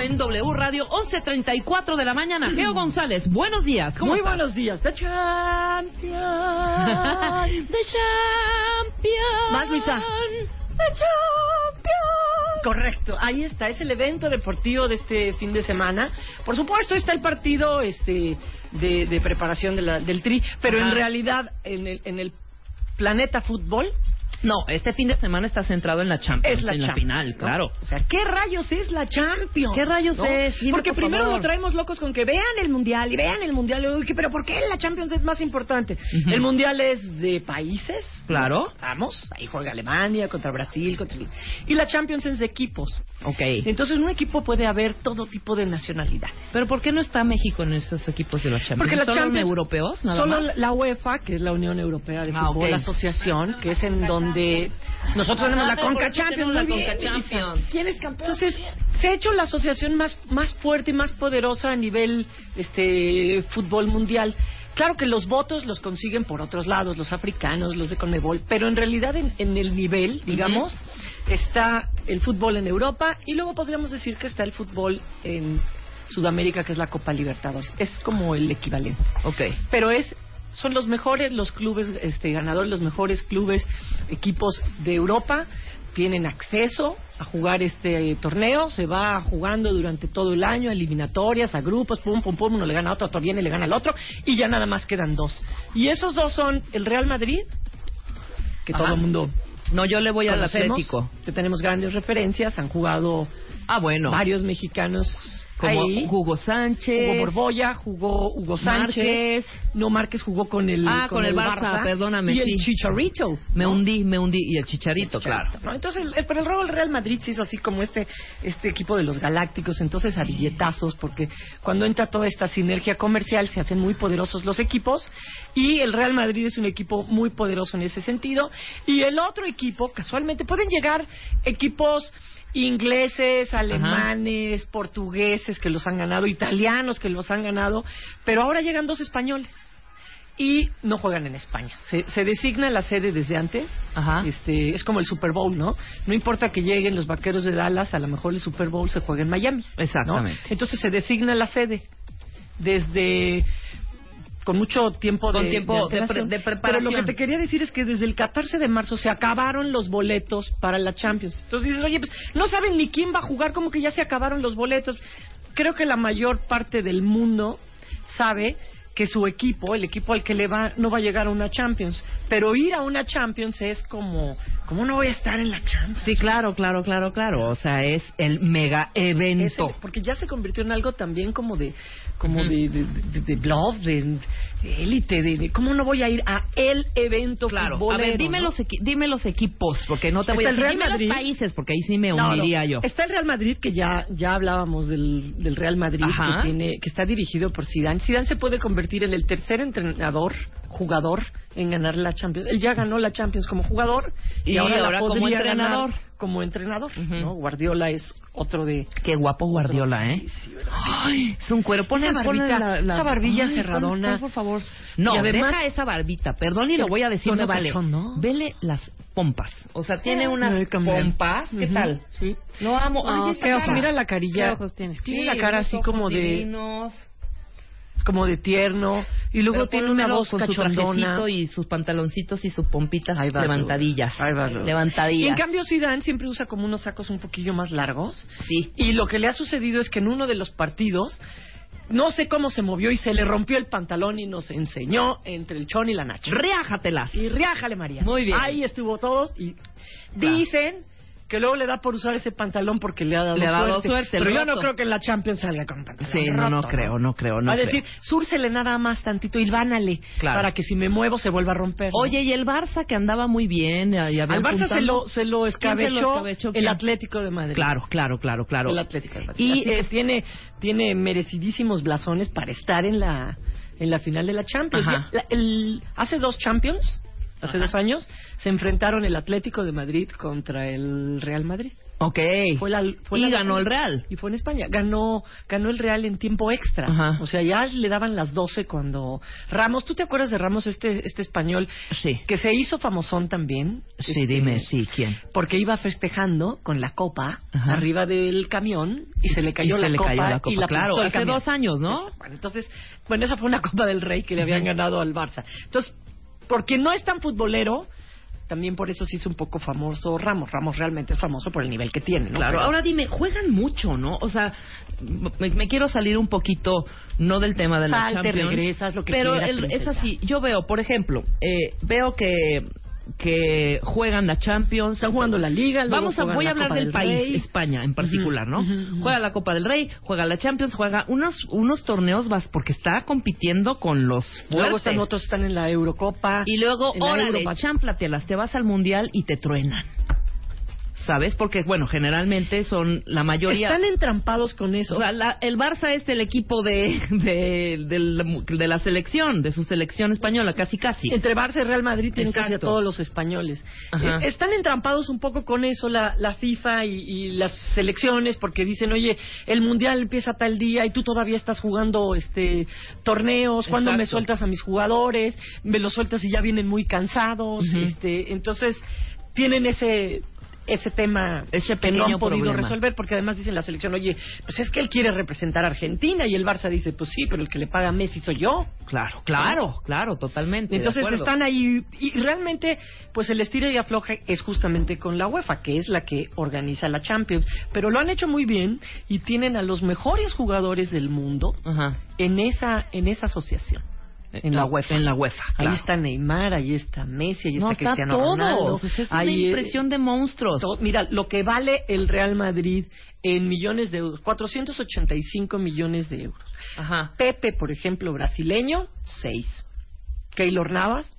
En W Radio 11.34 de la mañana. Geo González, buenos días. ¿Cómo Muy estás? buenos días. The Champion. The Champion. Más, Luisa. The Champion. Correcto, ahí está, es el evento deportivo de este fin de semana. Por supuesto está el partido este de, de preparación de la- del Tri, pero Ajá. en realidad en el, en el planeta fútbol No, este fin de semana está centrado en la Champions, es la en la final, ¿no? claro. O sea, ¿qué rayos es la Champions? ¿Qué rayos ¿no? es? Dime, Porque por primero nos traemos locos con que vean el Mundial y vean el Mundial. Uy, ¿qué- ¿Pero por qué la Champions es más importante? El Mundial es de países. Claro. Vamos, ahí juega Alemania contra Brasil. contra Y la Champions es de equipos. Ok. Entonces en un equipo puede haber todo tipo de nacionalidades. Pero ¿por qué no está México en esos equipos de la Champions? Porque la ¿Solo Champions, europeos, nada solo más? la UEFA, que es la Unión Europea de Ah, Fútbol, ok. la asociación, que es en donde nosotros tenemos la Conca la. Champions. ¿Quién es campeón? Entonces, se ha hecho la asociación más, más fuerte y más poderosa a nivel este fútbol mundial. Claro que los votos los consiguen por otros lados, los africanos, los de Conmebol, pero en realidad en, en el nivel, digamos, está el fútbol en Europa y luego podríamos decir que está el fútbol en Sudamérica, que es la Copa Libertadores. Es como el equivalente. Ok. Pero es son los mejores los clubes este ganadores, los mejores clubes, equipos de Europa tienen acceso a jugar este torneo, se va jugando durante todo el año, eliminatorias, a grupos, pum, pum, pum, uno le gana a otro, otro viene y le gana al otro, y ya nada más quedan dos. Y esos dos son el Real Madrid, que Ajá. todo el mundo No, yo le voy al Atlético. que tenemos grandes referencias, han jugado Ah, bueno. varios mexicanos Como ahí. Hugo Sánchez. Jugó Borboya, jugó Hugo Sánchez. Márquez. No, Márquez jugó con el Ah, con el Barça, perdóname, Y el. Chicharito. Me ¿no? hundí, me hundí. Y el Chicharito, claro. ¿no? Entonces, el, el- pero el robo del Real Madrid se hizo así como este, este equipo de los Galácticos, entonces a billetazos, porque cuando entra toda esta sinergia comercial se hacen muy poderosos los equipos, y el Real Madrid es un equipo muy poderoso en ese sentido, y el otro equipo, casualmente, pueden llegar equipos ingleses, alemanes, portugueses que los han ganado, italianos que los han ganado, pero ahora llegan dos españoles y no juegan en España. Se, se designa la sede desde antes. Ajá. Este, es como el Super Bowl, ¿no? No importa que lleguen los vaqueros de Dallas, a lo mejor el Super Bowl se juega en Miami. ¿no? Exactamente. Entonces se designa la sede desde con mucho tiempo Con de, tiempo de antelación. pre- de Pero preparación. lo que te quería decir es que desde el 14 de marzo se acabaron los boletos para la Champions. Entonces dices, oye, pues no saben ni quién va a jugar, como que ya se acabaron los boletos. Creo que la mayor parte del mundo sabe que su equipo, el equipo al que le va, no va a llegar a una Champions. Pero ir a una Champions es como, ¿cómo no voy a estar en la Champions? Sí, claro, claro, claro, claro. O sea, es el mega evento. El- porque ya se convirtió en algo también como de como de, de, de, de bluff, de élite, de, de cómo no voy a ir a el evento Claro, a futbolero, ver, dime, ¿no? los equi- dime los equipos, porque no te voy a decir, dime Madrid. los países, porque ahí sí me No, no. uniría yo. Está el Real Madrid que ya ya hablábamos del, del Real Madrid Ajá. que tiene que está dirigido por Zidane. Zidane se puede convertir en el tercer entrenador jugador en ganar la Champions. Él ya ganó la Champions como jugador y, Y ahora, la ahora como podría entrenador. ganar como entrenador, ¿no? Guardiola es otro de Qué guapo Guardiola, ¿eh? Ay, es un cuero. Pon Esa barbita- la- la- esa barbilla Ay, cerradona. pon, por favor. No, Y además- deja esa barbita. Perdón y lo voy a decir, me vale. Vele las pompas. O sea, tiene Eh, unas pompas. ¿Qué tal? Sí. Lo amo. No, Ay, esta qué ojos. cara. Mira la carilla. ¿Qué ojos tiene? Tiene Sí, la cara así como de divinos. Como de tierno y luego Pero tiene una voz con cachondona. y sus pantaloncitos y sus pompitas Ahí levantadillas. Ahí. Levantadillas. Y en cambio Zidane siempre usa como unos sacos un poquillo más largos. Sí. Y lo que le ha sucedido es que en uno de los partidos no sé cómo se movió y se le rompió el pantalón y nos enseñó entre el chón y la nacha. Riájatelas. Y riájale María. Muy bien. Ahí estuvo todo y dicen que luego le da por usar ese pantalón porque le ha dado Le ha dado suerte. Pero yo no creo que en la Champions salga con pantalón Sí, no, no creo, no creo, no Va a decir, súrcele nada más tantito y vánale Claro. para que si me muevo se vuelva a romper. ¿no? Oye, y el Barça que andaba muy bien. Y había Al Barça se lo, se lo ¿Quién escabechó, se lo escabechó? el ¿Quién? Atlético de Madrid. Claro, claro, claro, claro. El Atlético de Madrid. Y Así que tiene, tiene merecidísimos blasones para estar en la, en la final de la Champions. La- el- hace dos Champions, hace Ajá. dos años, se enfrentaron el Atlético de Madrid contra el Real Madrid. Ok. Fue la, fue y la- ganó el Real. Y fue en España. Ganó, ganó el Real en tiempo extra. Ajá. O sea, ya le daban las 12 cuando Ramos, ¿tú te acuerdas de Ramos, este, este español? Sí. Que se hizo famosón también. Sí, Este, dime, sí, ¿quién? Porque iba festejando con la copa Ajá. arriba del camión y se le cayó, Y la, se le copa cayó la copa, y la claro, hace camión. dos años, ¿no? Bueno, entonces, bueno, esa fue una Copa del Rey que le habían ganado al Barça. Entonces, porque no es tan futbolero, también por eso se hizo un poco famoso Ramos. Ramos realmente es famoso por el nivel que tiene, ¿no? Claro, Pero- ahora dime, juegan mucho, ¿no? O sea, me, me quiero salir un poquito, no del tema de la Salte, Champions. regresas, lo que pero quieras, el- es así, yo veo, por ejemplo, eh, veo que que juegan la Champions. Están jugando la Liga, Vamos a, voy a la hablar Copa del, del país. España en particular, ¿no? Juega la Copa del Rey, juega la Champions, juega unos unos torneos vas porque está compitiendo con los Luego están otros están en la Eurocopa. Y luego, órale, chámplatelas, te vas al mundial y te truenan. ¿Sabes? Porque, bueno, generalmente son la mayoría. Están entrampados con eso. O sea, la- el Barça es el equipo de, de, del- de la selección, de su selección española, casi casi. Entre Barça y Real Madrid tienen casi a todos los españoles. Ajá. Eh, están entrampados un poco con eso la, la FIFA y, y las selecciones porque dicen, oye, el mundial empieza tal día y tú todavía estás jugando este torneos. ¿Cuándo me sueltas a mis jugadores? Me los sueltas y ya vienen muy cansados. Este, entonces tienen ese ese tema Ese que no han podido problema. resolver porque además dicen la selección, oye, pues es que él quiere representar a Argentina y el Barça dice, pues sí, pero el que le paga a Messi soy yo. Claro, claro, claro, totalmente. Entonces están ahí y realmente, pues el estilo y afloje es justamente con la UEFA, que es la que organiza la Champions. Pero lo han hecho muy bien y tienen a los mejores jugadores del mundo Ajá. en esa en esa asociación. En la UEFA. En la UEFA, Ahí claro. está Neymar, ahí está Messi, ahí No, está está Cristiano todos. Ronaldo. O sea, es una ahí, eh, impresión de monstruos. to- mira, lo que vale el Real Madrid en millones de euros, 485 millones de euros. Ajá. Pepe, por ejemplo, brasileño, 6. Keylor Navas,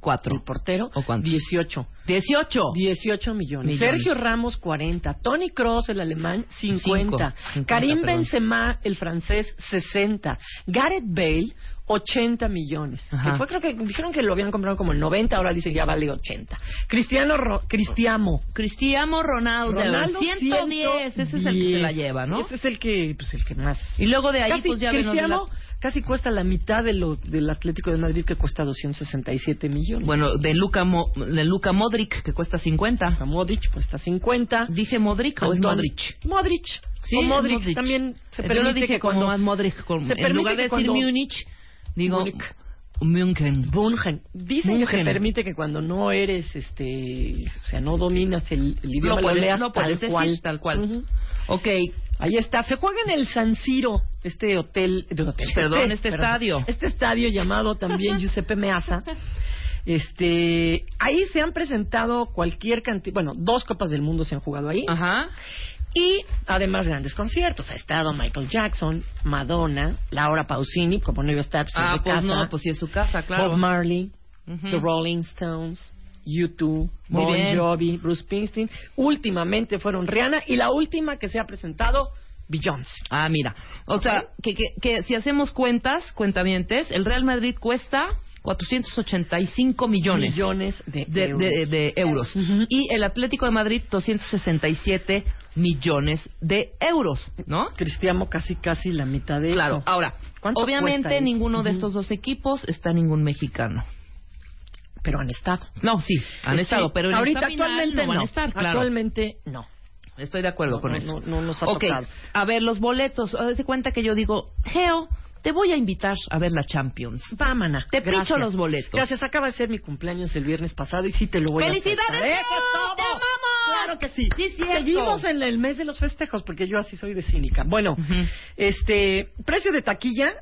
Cuatro. el portero, ¿O cuántos? 18. 18. 18 millones. Millones. Sergio Ramos, 40. Tony Cross, el alemán, 50. Cinco. Karim 50, perdón. Benzema, el francés, 60. Gareth Bale, 80 millones. Que fue, creo que dijeron que lo habían comprado como en 90, ahora dicen que ya vale 80. Cristiano Ro- Cristiano. Cristiano Ronaldo, Ronaldo, 110, ese es el que se la 110. lleva, ¿no? Ese es el que, pues, el que más. Y luego de ahí, Casi, pues ya Cristiano la- casi cuesta la mitad de lo, del Atlético de Madrid, que cuesta 267 millones. Bueno, de Luca, Mo- de Luca Modric, que cuesta 50. A Modric cuesta 50. ¿Dije Modric o es Modric? Modric. Sí, o Modric. Modric. También se Yo permite lo dije que como cuando... más Modric. con- se en permite lugar de decir cuando- Múnich, digo. München. Bungen. Dicen que se München. permite que cuando no eres, este, o sea, no dominas el, el idioma, lo, leas tal decir cual. tal cual. Ujú. Ok, Ahí está. Se juega en el San Siro, este hotel, de hotel. Perdón, este estadio. Este estadio llamado también Giuseppe Meazza. Este, ahí se han presentado cualquier cantidad, bueno, dos copas del mundo se han jugado ahí. Ajá. Y además grandes conciertos. Ha estado Michael Jackson, Madonna, Laura Pausini, como no iba a estar, pues, Ah, de pues casa. no, pues sí es su casa, claro. Bob Marley, Ujú. The Rolling Stones, U2, Muy Bon bien. Jovi, Bruce Springsteen. Últimamente fueron Rihanna y la última que se ha presentado, Beyoncé. Ah, mira. O sea, que, que, que si hacemos cuentas, cuentamientes, el Real Madrid cuesta 485 millones. Millones de de, euros. de- de euros. Y el Atlético de Madrid, 267 millones de euros, ¿no? Cristiano casi casi la mitad de Claro. eso. Ahora, ¿Cuánto obviamente ninguno de estos dos equipos está ningún mexicano. Pero han estado. No, sí, han Sí, estado, pero en ahorita actualmente no van no. a estar, claro. Actualmente no. Estoy de acuerdo No, con no, eso. no, no nos ha ok, tocado. a ver, los boletos. Haz de cuenta que yo digo, Geo, te voy a invitar a ver la Champions. Va, mana. Te Gracias. pincho los boletos. Gracias, acaba de ser mi cumpleaños el viernes pasado y sí te lo voy ¡Felicidades, a hacer. ¡Eso Geo! es todo! ¡Te amamos! Claro que sí. Sí. Seguimos en el mes de los festejos porque yo así soy de cínica. Bueno, este, precio de taquilla.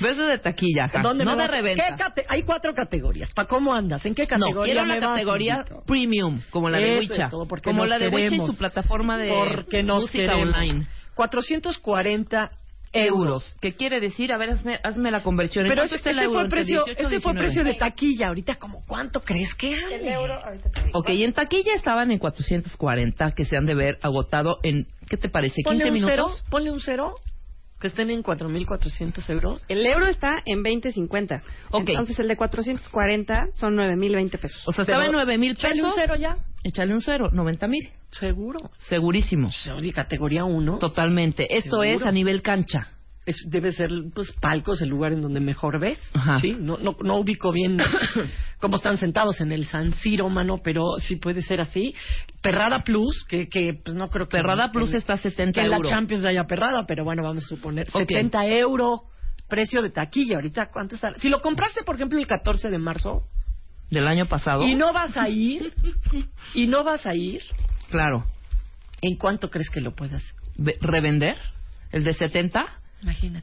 Beso de taquilla. ¿Dónde no de reventa. ¿Qué cate- Hay cuatro categorías. ¿Para cómo andas? ¿En qué categoría No, quiero la categoría premium, como la de Wicha. como la de Wicha y su plataforma de Porque nos música queremos. online. 440 Euros. ¿Qué quiere decir? A ver, hazme, hazme la conversión. ¿En Pero ese, el ese fue Entre precio, 18 y ese fue 19. precio de taquilla. Ahorita, como ¿cuánto crees que ande? El euro, ahorita te digo. Ok, y en taquilla estaban en 440, que se han de ver agotado en, ¿qué te parece? ¿15 Ponle un minutos? cero, ponle un cero, que estén en 4.400 euros. El euro está en 20.50. Ok. Entonces el de 440 son 9.020 pesos. O sea, estaba en 9 mil pesos. Échale un cero ya. Échale un cero, 90 mil. Seguro. Segurísimo. Oye, categoría 1. Totalmente. Esto Seguro. es a nivel cancha. Es, debe ser, pues, palcos, el lugar en donde mejor ves. Ajá. Sí, no, no, no ubico bien cómo están sentados en el San Siro, mano, pero sí puede ser así. Perrada Plus, que, que pues no creo que... Perrada Plus que- está a 70 que en la euros. Champions haya perrada, pero bueno, vamos a suponer. Ok. 70 euros, precio de taquilla. Ahorita, ¿cuánto está? Si lo compraste, por ejemplo, el 14 de marzo, Del año pasado. y no vas a ir, y no vas a ir, Claro. ¿en cuánto crees que lo puedas? Ve- ¿Revender? ¿El de 70?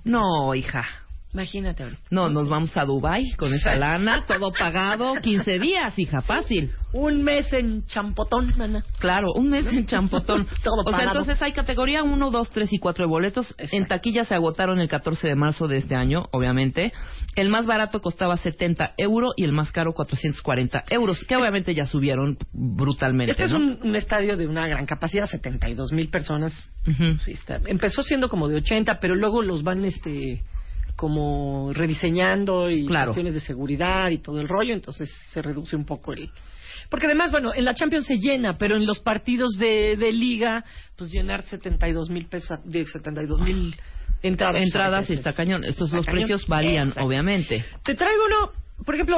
No, hija. Imagínate ahorita. No, nos vamos a Dubai con esa lana, todo pagado, 15 días, hija, fácil. Un mes en champotón, mana. Claro, un mes en champotón. Todo o sea, pagado. entonces hay categoría 1, 2, 3 y 4 de boletos. Exacto. En taquilla se agotaron el 14 de marzo de este año, obviamente. El más barato costaba 70 euros y el más caro 440 euros, que obviamente ya subieron brutalmente. Este es ¿no? un, un estadio de una gran capacidad, 72 mil personas. Ujú. Sí, está. Empezó siendo como de 80, pero luego los van este como rediseñando y Claro. cuestiones de seguridad y todo el rollo, entonces se reduce un poco el... Porque además, bueno, en la Champions se llena, pero en los partidos de, de liga, pues llenar 72 mil pesos, de 72 mil entradas. Entradas y pues, está es- cañón. Estos está los cañón. precios varían, Exacto. obviamente. Te traigo uno, por ejemplo,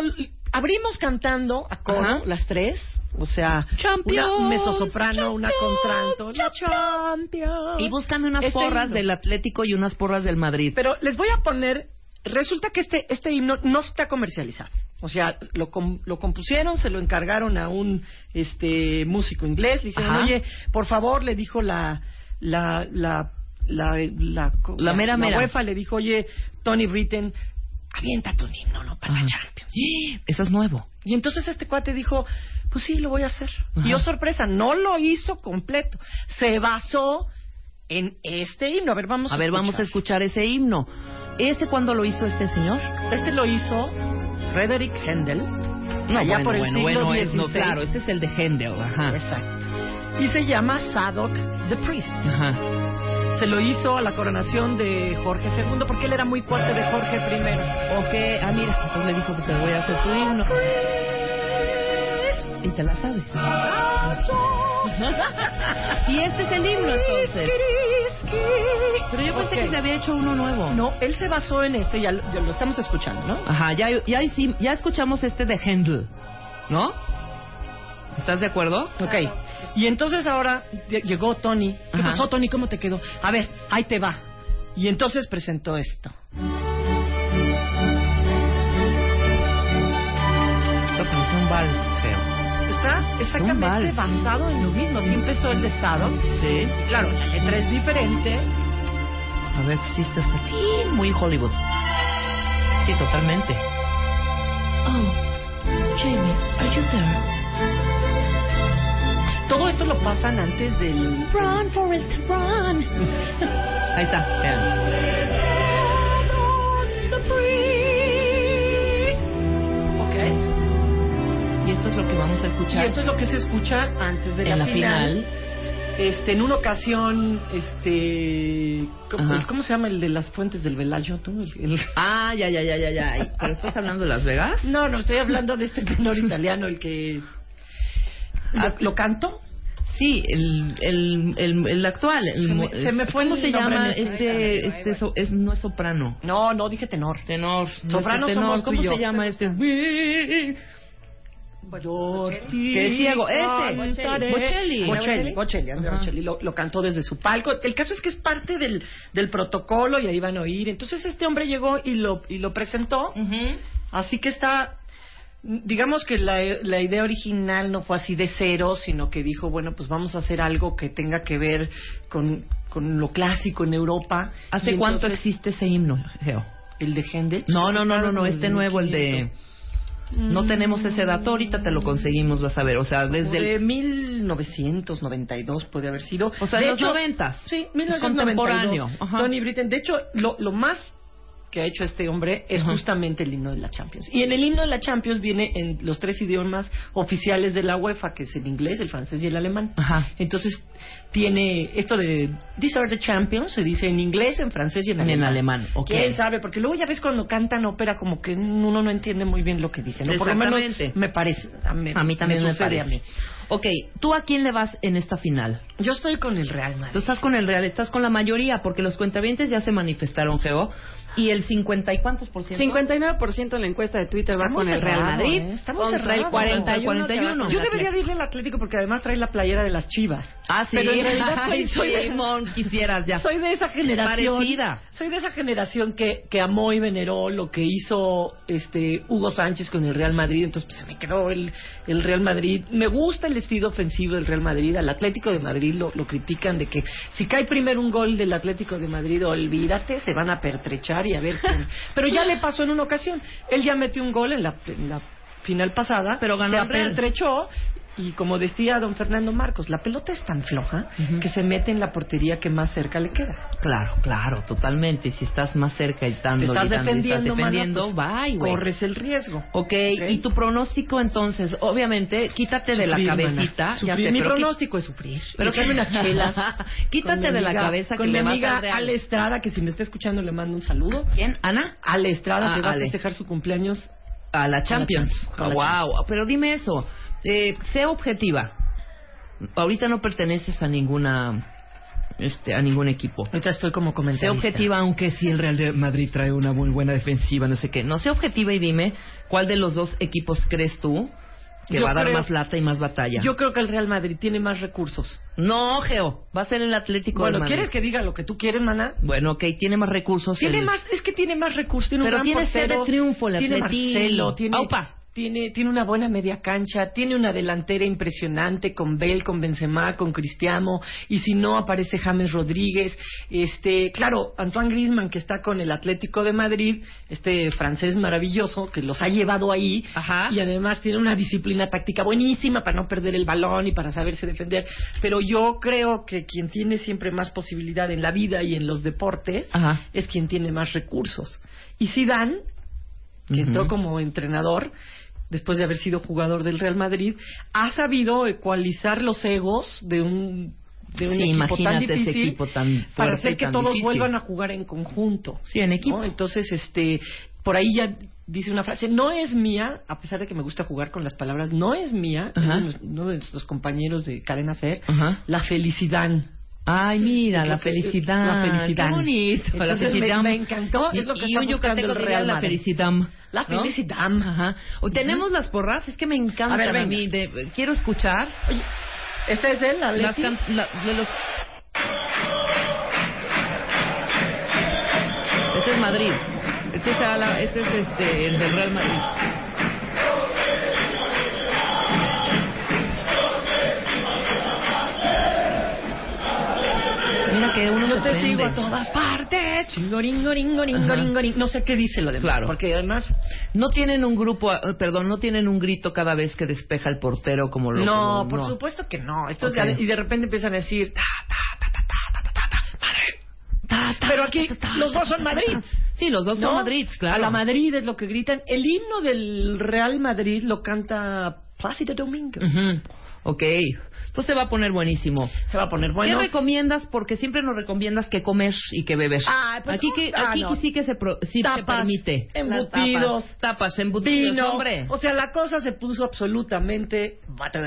abrimos cantando a coro, Ajá. las tres, o sea, Champions, una mezzosoprano, una contralto, la Champions. Y búscame unas Ese porras himno. del Atlético y unas porras del Madrid. Pero les voy a poner, resulta que este este himno no está comercializado. O sea, lo, com- lo compusieron, se lo encargaron a un este músico inglés, le dijeron, Ajá. oye, por favor, le dijo la la la la la, La mera mera. UEFA le dijo, oye, Tony Britten, aviéntate un himno, no para la. Champions. Eso es nuevo. Y entonces este cuate dijo, pues sí, lo voy a hacer. Ajá. Y oh sorpresa, no lo hizo completo. Se basó en este himno. A ver, vamos a A ver, vamos a escuchar. ese himno. ¿Ese cuándo lo hizo este señor? Este lo hizo Frederick Händel. No, allá bueno, por el bueno, siglo bueno, es- no, XVI. claro, ese es el de Händel, ajá. Exacto. Y se llama Sadok the Priest. Ajá. Se lo hizo a la coronación de Jorge II porque él era muy fuerte de Jorge I. Ok, ah, mira, entonces le dijo que te voy a hacer tu himno. Y te la sabes. y este es el himno, entonces. Pero yo pensé que se había hecho uno nuevo. No, él se basó en este, ya, lo- ya lo estamos escuchando, ¿no? Ajá, ya, ya, ya escuchamos este de Händel, ¿no? ¿Estás de acuerdo? Ok. Y entonces ahora lle- llegó Tony. ¿Qué Ajá. pasó, Tony? ¿Cómo te quedó? A ver, ahí te va. Y entonces presentó esto. Esta canción vals, feo. ¿Está? exactamente vals. basado en lo mismo. Así empezó el de Sodom. Sí. Claro, la letra es diferente. A ver, sí estás aquí, muy Hollywood. Sí, totalmente. Oh, Jamie, are you there? Todo esto lo pasan antes del... Run, Forrest, run. Ahí está, vean. Ok. Y esto es lo que vamos a Y escuchar esto es lo que se escucha antes de en la, la final. Este, en una ocasión, este, ¿cómo, se llama el de las fuentes del Velayo? tú? El- el- Ah, ya, ya, ya, ya, ya. Ay, ¿Pero estás hablando de Las Vegas? No, no, estoy hablando de este tenor italiano, el que... Ah. ¿Lo, lo canto? Sí, el, el, el, el actual. el Se me- mo- se me fue ¿Cómo el se llama? este. Este, este so- es, no es soprano. No, no, dije tenor. Tenor. Soprano nuestro somos tú ¿Cómo y yo. se llama este? Que es ciego, ese. Bocelli. Bocelli, Bocelli, Andrea. Bocelli lo, lo cantó desde su palco. El caso es que es parte del, del protocolo y ahí van a oír. Entonces este hombre llegó y lo, y lo presentó. Así que está, digamos que la, la idea original no fue así de cero, sino que dijo, bueno, pues vamos a hacer algo que tenga que ver con, con lo clásico en Europa. ¿Hace cuánto existe ese himno, Geo? ¿El de Händel? No, no, no, no, no, este nuevo, el de... 1500. No tenemos ese dato, ahorita te lo conseguimos, vas a ver. O sea, desde de el... 1992 puede haber sido. O sea, de en los hecho. Sí, Es 1992. contemporáneo. Ajá. Tony Britten. De hecho, lo, lo más que ha hecho este hombre es justamente el himno de la Champions. Y en el himno de la Champions viene en los tres idiomas oficiales de la UEFA, que es el inglés, el francés y el alemán. Ajá. Entonces, tiene esto de These are the champions, se dice en inglés, en francés y en En alemán. alemán, ok. ¿Quién sabe? Porque luego ya ves cuando cantan ópera como que uno no entiende muy bien lo que dicen. ¿no? Por lo menos me parece. A mí, A mí también me, sucede parece. a mí. Ok, ¿tú a quién le vas en esta final? Yo estoy con el Real Madrid. Tú estás con el Real, estás con la mayoría, porque los cuentavientes ya se manifestaron, Geo. Y el 50 y cuántos por ciento? 59% en la encuesta de Twitter va Estamos con el Real Madrid. ¿eh? Estamos contra el cerrados. 41. 41. que va con Yo debería irle al Atlético porque además trae la playera de las Chivas. Ah, sí. Pero en realidad soy, Ay, soy de- Simón, quisieras ya. soy de esa generación. Parecida. Soy de esa generación que, que amó y veneró lo que hizo este Hugo Sánchez con el Real Madrid. Entonces pues, se me quedó el, el Real Madrid. Me gusta el estilo ofensivo del Real Madrid. Al Atlético de Madrid lo, lo critican de que si cae primero un gol del Atlético de Madrid, olvídate, se van a pertrechar y a ver. Pero ya le pasó en una ocasión. Él ya metió un gol en la, en la final pasada. Pero ganó se apertrechó y como decía don Fernando Marcos, la pelota es tan floja que se mete en la portería que más cerca le queda. Claro, claro, totalmente. Si estás más cerca y Si dándole, estás defendiendo, estás defendiendo, mana, pues, bye, corres el riesgo. Ok, y tu pronóstico entonces, obviamente, quítate de la Sufrir, cabecita. mana, ya sufrir. sé, Mi pronóstico es sufrir. Pero Echarme unas chelas. Quítate de la amiga- cabeza con que mi le amiga. Ale Estrada, que si me está escuchando le mando un saludo. ¿Quién? ¿Ana? Ale Estrada, Ah, que va Ale. a festejar su cumpleaños. A la Champions. Champions, a la wow, pero dime eso. Eh, sea objetiva. Ahorita no perteneces a ninguna este, a ningún equipo. Ahorita estoy como Sé comentarista. objetiva, aunque si el Real de Madrid trae una muy buena defensiva, no sé qué. No, sé objetiva y dime cuál de los dos equipos crees tú que Yo va a dar creo- más lata y más batalla. Yo creo que el Real Madrid tiene más recursos. No, Geo, va a ser el Atlético Bueno, de Madrid. ¿quieres que diga lo que tú quieres, mana? Bueno, ok, tiene más recursos. Tiene el- más, es que tiene más recursos, tiene Pero un gran tiene portero, de triunfo el tiene Atleti. Marcelo, tiene, Aupa. Tiene, tiene una buena media cancha, tiene una delantera impresionante con Bale, con Benzema, con Cristiano, y si no aparece James Rodríguez, este, claro, Antoine Griezmann que está con el Atlético de Madrid, este francés maravilloso que los ha llevado ahí, y además tiene una disciplina táctica buenísima para no perder el balón y para saberse defender, pero yo creo que quien tiene siempre más posibilidad en la vida y en los deportes Ajá. es quien tiene más recursos. Y Zidane, que entró como entrenador después de haber sido jugador del Real Madrid, ha sabido ecualizar los egos de un de un Sí, equipo tan ese difícil equipo tan para hacer que todos difícil. vuelvan a jugar en conjunto. Sí, en equipo. ¿no? Entonces, este, por ahí ya dice una frase, no es mía, a pesar de que me gusta jugar con las palabras, no es mía, Ajá. uno de nuestros compañeros de Cadena Ser, Ajá. la felicidad. Ay, mira, la felicidad. la felicidad. Qué bonito. la Entonces, felicidad. me- me encantó, es lo que y un yucateco diría la felicidad. La ¿no? felicidad. Ajá. O tenemos las porras, es que me encanta A ver, a mí. de- quiero escuchar. Oye, ¿Este es él, la las can- la- de los... Este es Madrid. Este es, la- este es este, el del Real Madrid. que uno Yo te sorprende. sigo a todas partes. Chingoringoringoringoringoring. No sé qué dice lo demás. Claro. Porque además... No tienen un grupo, perdón, no tienen un grito cada vez que despeja el portero como lo... No, como, por no. supuesto que no. Esto es y de repente empiezan a decir... Ta, ta, ta, ta, ta, ta, ta, ta, Madrid. Ta, ta, Pero aquí ta, ta, ta, los dos ta, son ta, ta, Madrid. ta. Sí, los dos son ¿no? Madrid, claro. A la Madrid es lo que gritan. El himno del Real Madrid lo canta Plácido Domingo. Ujú. Ok. Entonces se va a poner buenísimo. Se va a poner bueno. ¿Qué recomiendas? Porque siempre nos recomiendas que comer y que beber. Ah, pues, aquí que, ah, aquí no. sí que se, pro- sí se permite. embutidos, tapas, tapas, embutidos, Vino. hombre. O sea, la cosa se puso absolutamente. Batu-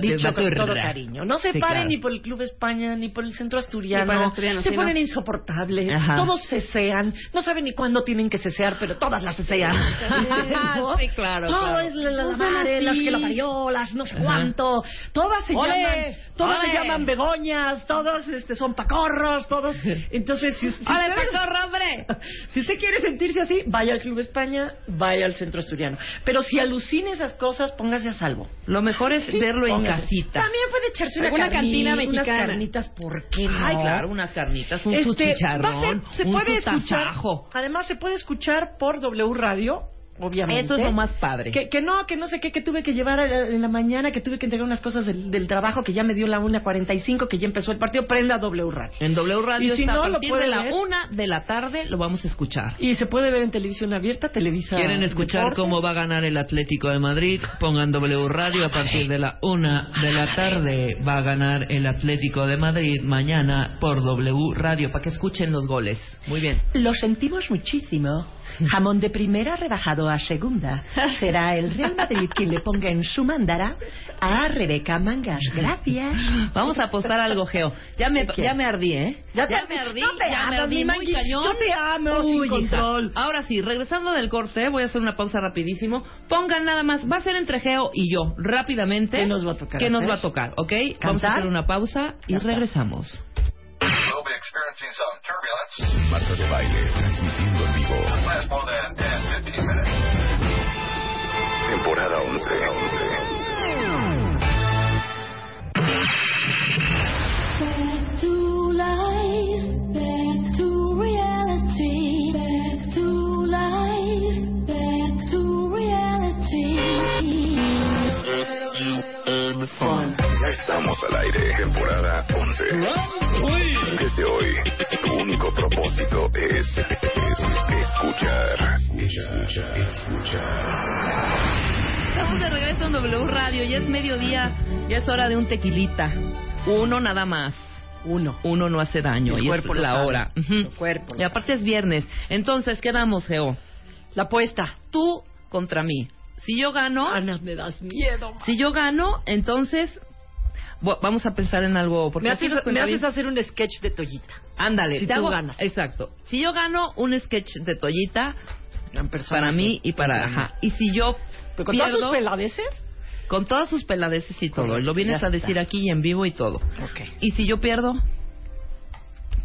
Dicho con todo cariño. No se Sí, paren claro. ni por el Club España, ni por el Centro Asturiano. El Asturiano, se ponen insoportables. Ajá. Todos cesean. No saben ni cuándo tienen que cesear, pero todas las cesean. ¿No? Sí, claro, Todo claro. es la, la, sean madre, las que la parió, las no sé cuánto. Todas se Todas se llaman begoñas, todos este, son pacorros, todos. Entonces, si, si ¡Ale, ustedes- pacorro, hombre! si usted quiere sentirse así, vaya al Club España, vaya al Centro Asturiano. Pero si alucina esas cosas, póngase a salvo. Lo mejor es verlo en casita. También puede echarse una carni- cantina unas mexicana. carnitas, ¿por qué no? Ay, claro, unas carnitas, un Este, chicharrón, se un puede escuchar, además se puede escuchar por W Radio, obviamente. Eso es lo más padre. Que, que no, que no sé qué, que tuve que llevar en la mañana, que tuve que entregar unas cosas del, del trabajo, que ya me dio la 1.45, que ya empezó el partido, prenda W Radio. En W Radio Y si está no, a lo partir puede de la ver. una de la tarde, lo vamos a escuchar. Y se puede ver en televisión abierta, Televisa. ¿Quieren escuchar Deportes. cómo va a ganar el Atlético de Madrid? Pongan W Radio a partir de la una de la tarde. Va a ganar el Atlético de Madrid mañana por W Radio para que escuchen los goles. Muy bien. Lo sentimos muchísimo. Jamón de primera rebajado a segunda. Será el Real Madrid quien le ponga en su mándara a Rebeca Mangas. Gracias. Vamos a apostar algo, Geo. Ya me, ya me ardí, ¿eh? Ya te- me ardí, no te ya me ardas, ardí mi muy cañón. Yo te amo, sin hija. control. Ahora sí, regresando del corte, voy a hacer una pausa rapidísimo. Pongan nada más, va a ser entre Geo y yo, rápidamente. ¿Qué nos va a tocar ¿Qué nos hacer? va a tocar, ok? Vamos a ¿Cantar? hacer una pausa y Cantar. regresamos. We'll be experiencing some turbulence. Marta de baile, Temporada 11. Back to life, back to reality, back to life, back to reality. Ya estamos al aire. Temporada 11. Desde hoy, único propósito es, es escuchar. Escuchar. Escuchar. Estamos de regreso en W Radio, ya es mediodía, ya es hora de un tequilita. Uno nada más. Uno. Uno no hace daño El y cuerpo es la sabe. hora. Ujú. El cuerpo Y aparte es viernes. Entonces, ¿qué damos, Geo? La apuesta. Tú contra mí. Si yo gano, Ana, me das miedo. ma. si yo gano, entonces vamos a pensar en algo. Porque Me haces, me haces hacer un sketch de Toyita. Ándale, si te tú hago- ganas. Exacto. Si yo gano un sketch de Toyita para mí y para ajá. Y si yo con todas pierdo, sus peladeces. con todas sus peladeces y todo, Correcto, lo vienes a decir está. aquí y en vivo y todo. Ok. Y si yo pierdo,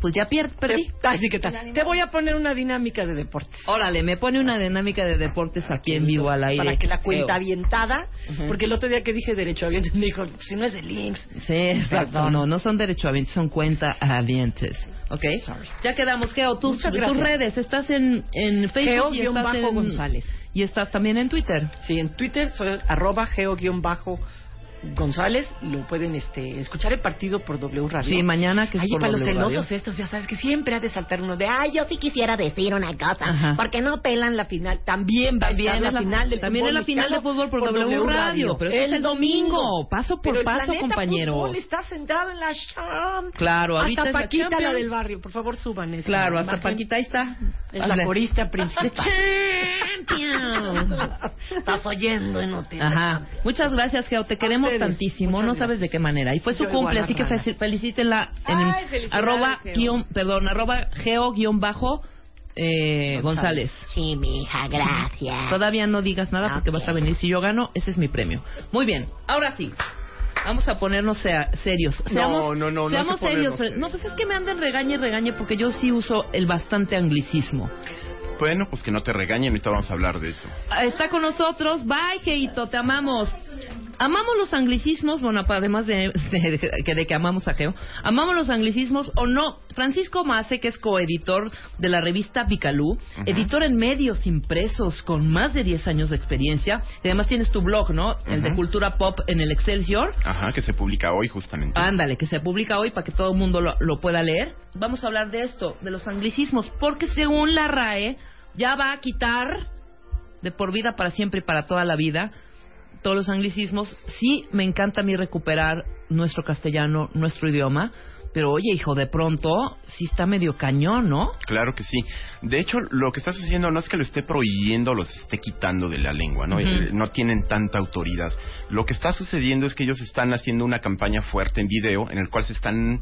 pues ya pier- perdí. Te, así que tal. Te voy a poner una dinámica de deportes. Órale, me pone una dinámica de deportes aquí en vivo al aire. Para que la cuenta avientada. Porque el otro día que dije derecho avientes me dijo, si no es de links. Sí, exacto. No, no son derechohabientes, son cuentahabientes. ¿Ok? Sorry. Ya quedamos, Geo. Tus, tus redes. Estás en, en Facebook y estás Geo-bajo en... González. Y estás también en Twitter. Sí, en Twitter soy arroba geo-gonzález. Lo pueden este, escuchar el partido por W Radio. Sí, mañana que es Ay, por para los W Radio. celosos estos, ya sabes que siempre ha de saltar uno de, ay, yo sí quisiera decir una cosa, Ajá. porque no pelan la final. También va También a estar es la, la- final del también es la final de fútbol por W Radio, pero eso es el domingo. Paso por Pero el paso, compañeros. fútbol está centrado en la Champ. Claro, ahorita Hasta la Paquita, la, Champions. del barrio, por favor, suban Claro, hasta imagen. Paquita ahí está. Es Hazle. la corista principal. Champions. Estás oyendo y no te Ajá. Muchas gracias, Geo. Te queremos ustedes, tantísimo. muchas No sabes gracias. de qué manera. Y fue su Yo cumple, así que fe- felicítenla en Ay, arroba Geo. guion, perdón, arroba geo guion bajo eh, González. Sí, mi hija, gracias. Todavía no digas nada porque vas a venir. Si yo gano, ese es mi premio. Muy bien. Ahora sí. Vamos a ponernos sea- serios. Seamos, no, no, no Seamos serios. ponernos No, pues es que me anden regañe y regañe porque yo sí uso el bastante anglicismo. Bueno, pues que no te regañen, ahorita vamos a hablar de eso. Ah, Está con nosotros. Bye, Geito, te amamos. Amamos los anglicismos, bueno, además de, de- de- que amamos a Geo, amamos los anglicismos o no. Francisco Mace, que es coeditor de la revista Picalú, editor en medios impresos con más de 10 años de experiencia, y además tienes tu blog, ¿no? El de cultura pop en el Excelsior. Ajá, que se publica hoy justamente. Ándale, que se publica hoy para que todo el mundo lo, lo pueda leer. Vamos a hablar de esto, de los anglicismos, porque según la RAE ya va a quitar de por vida para siempre y para toda la vida todos los anglicismos. Sí, me encanta a mí recuperar nuestro castellano, nuestro idioma, pero oye, hijo, de pronto sí está medio cañón, ¿no? Claro que sí. De hecho, lo que está sucediendo no es que lo esté prohibiendo los esté quitando de la lengua, ¿no? Eh, No tienen tanta autoridad. Lo que está sucediendo es que ellos están haciendo una campaña fuerte en video en el cual se están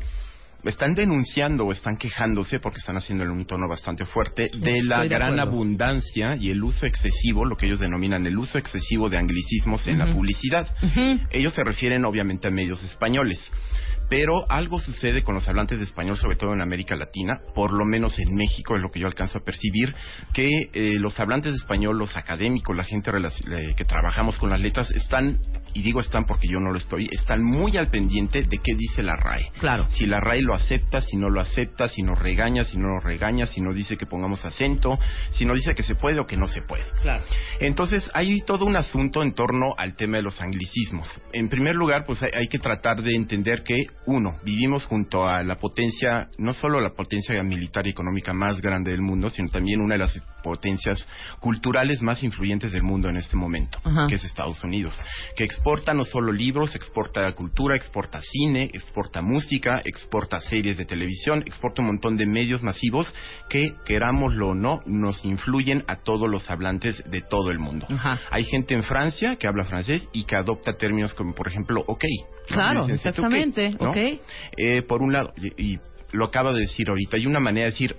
están denunciando o están quejándose porque están haciendo en un tono bastante fuerte de la de gran acuerdo. abundancia y el uso excesivo, lo que ellos denominan el uso excesivo de anglicismos en la publicidad. Ellos se refieren obviamente a medios españoles. Pero algo sucede con los hablantes de español, sobre todo en América Latina, por lo menos en México es lo que yo alcanzo a percibir, que eh, los hablantes de español, los académicos, la gente eh, que trabajamos con las letras, están, y digo están porque yo no lo estoy, están muy al pendiente de qué dice la RAE. Claro. Si la RAE lo acepta, si no lo acepta, si nos regaña, si no nos regaña, si nos dice que pongamos acento, si nos dice que se puede o que no se puede. Claro. Entonces, hay todo un asunto en torno al tema de los anglicismos. En primer lugar, pues hay, hay que tratar de entender que, uno, vivimos junto a la potencia, no solo la potencia militar y económica más grande del mundo, sino también una de las potencias culturales más influyentes del mundo en este momento, Ajá. que es Estados Unidos, que exporta no solo libros, exporta cultura, exporta cine, exporta música, exporta series de televisión, exporta un montón de medios masivos que, querámoslo o no, nos influyen a todos los hablantes de todo el mundo. Ajá. Hay gente en Francia que habla francés y que adopta términos como, por ejemplo, ok. Claro, exactamente, ¿no? ok. Eh, por un lado, y, y lo acabo de decir ahorita, hay una manera de decir,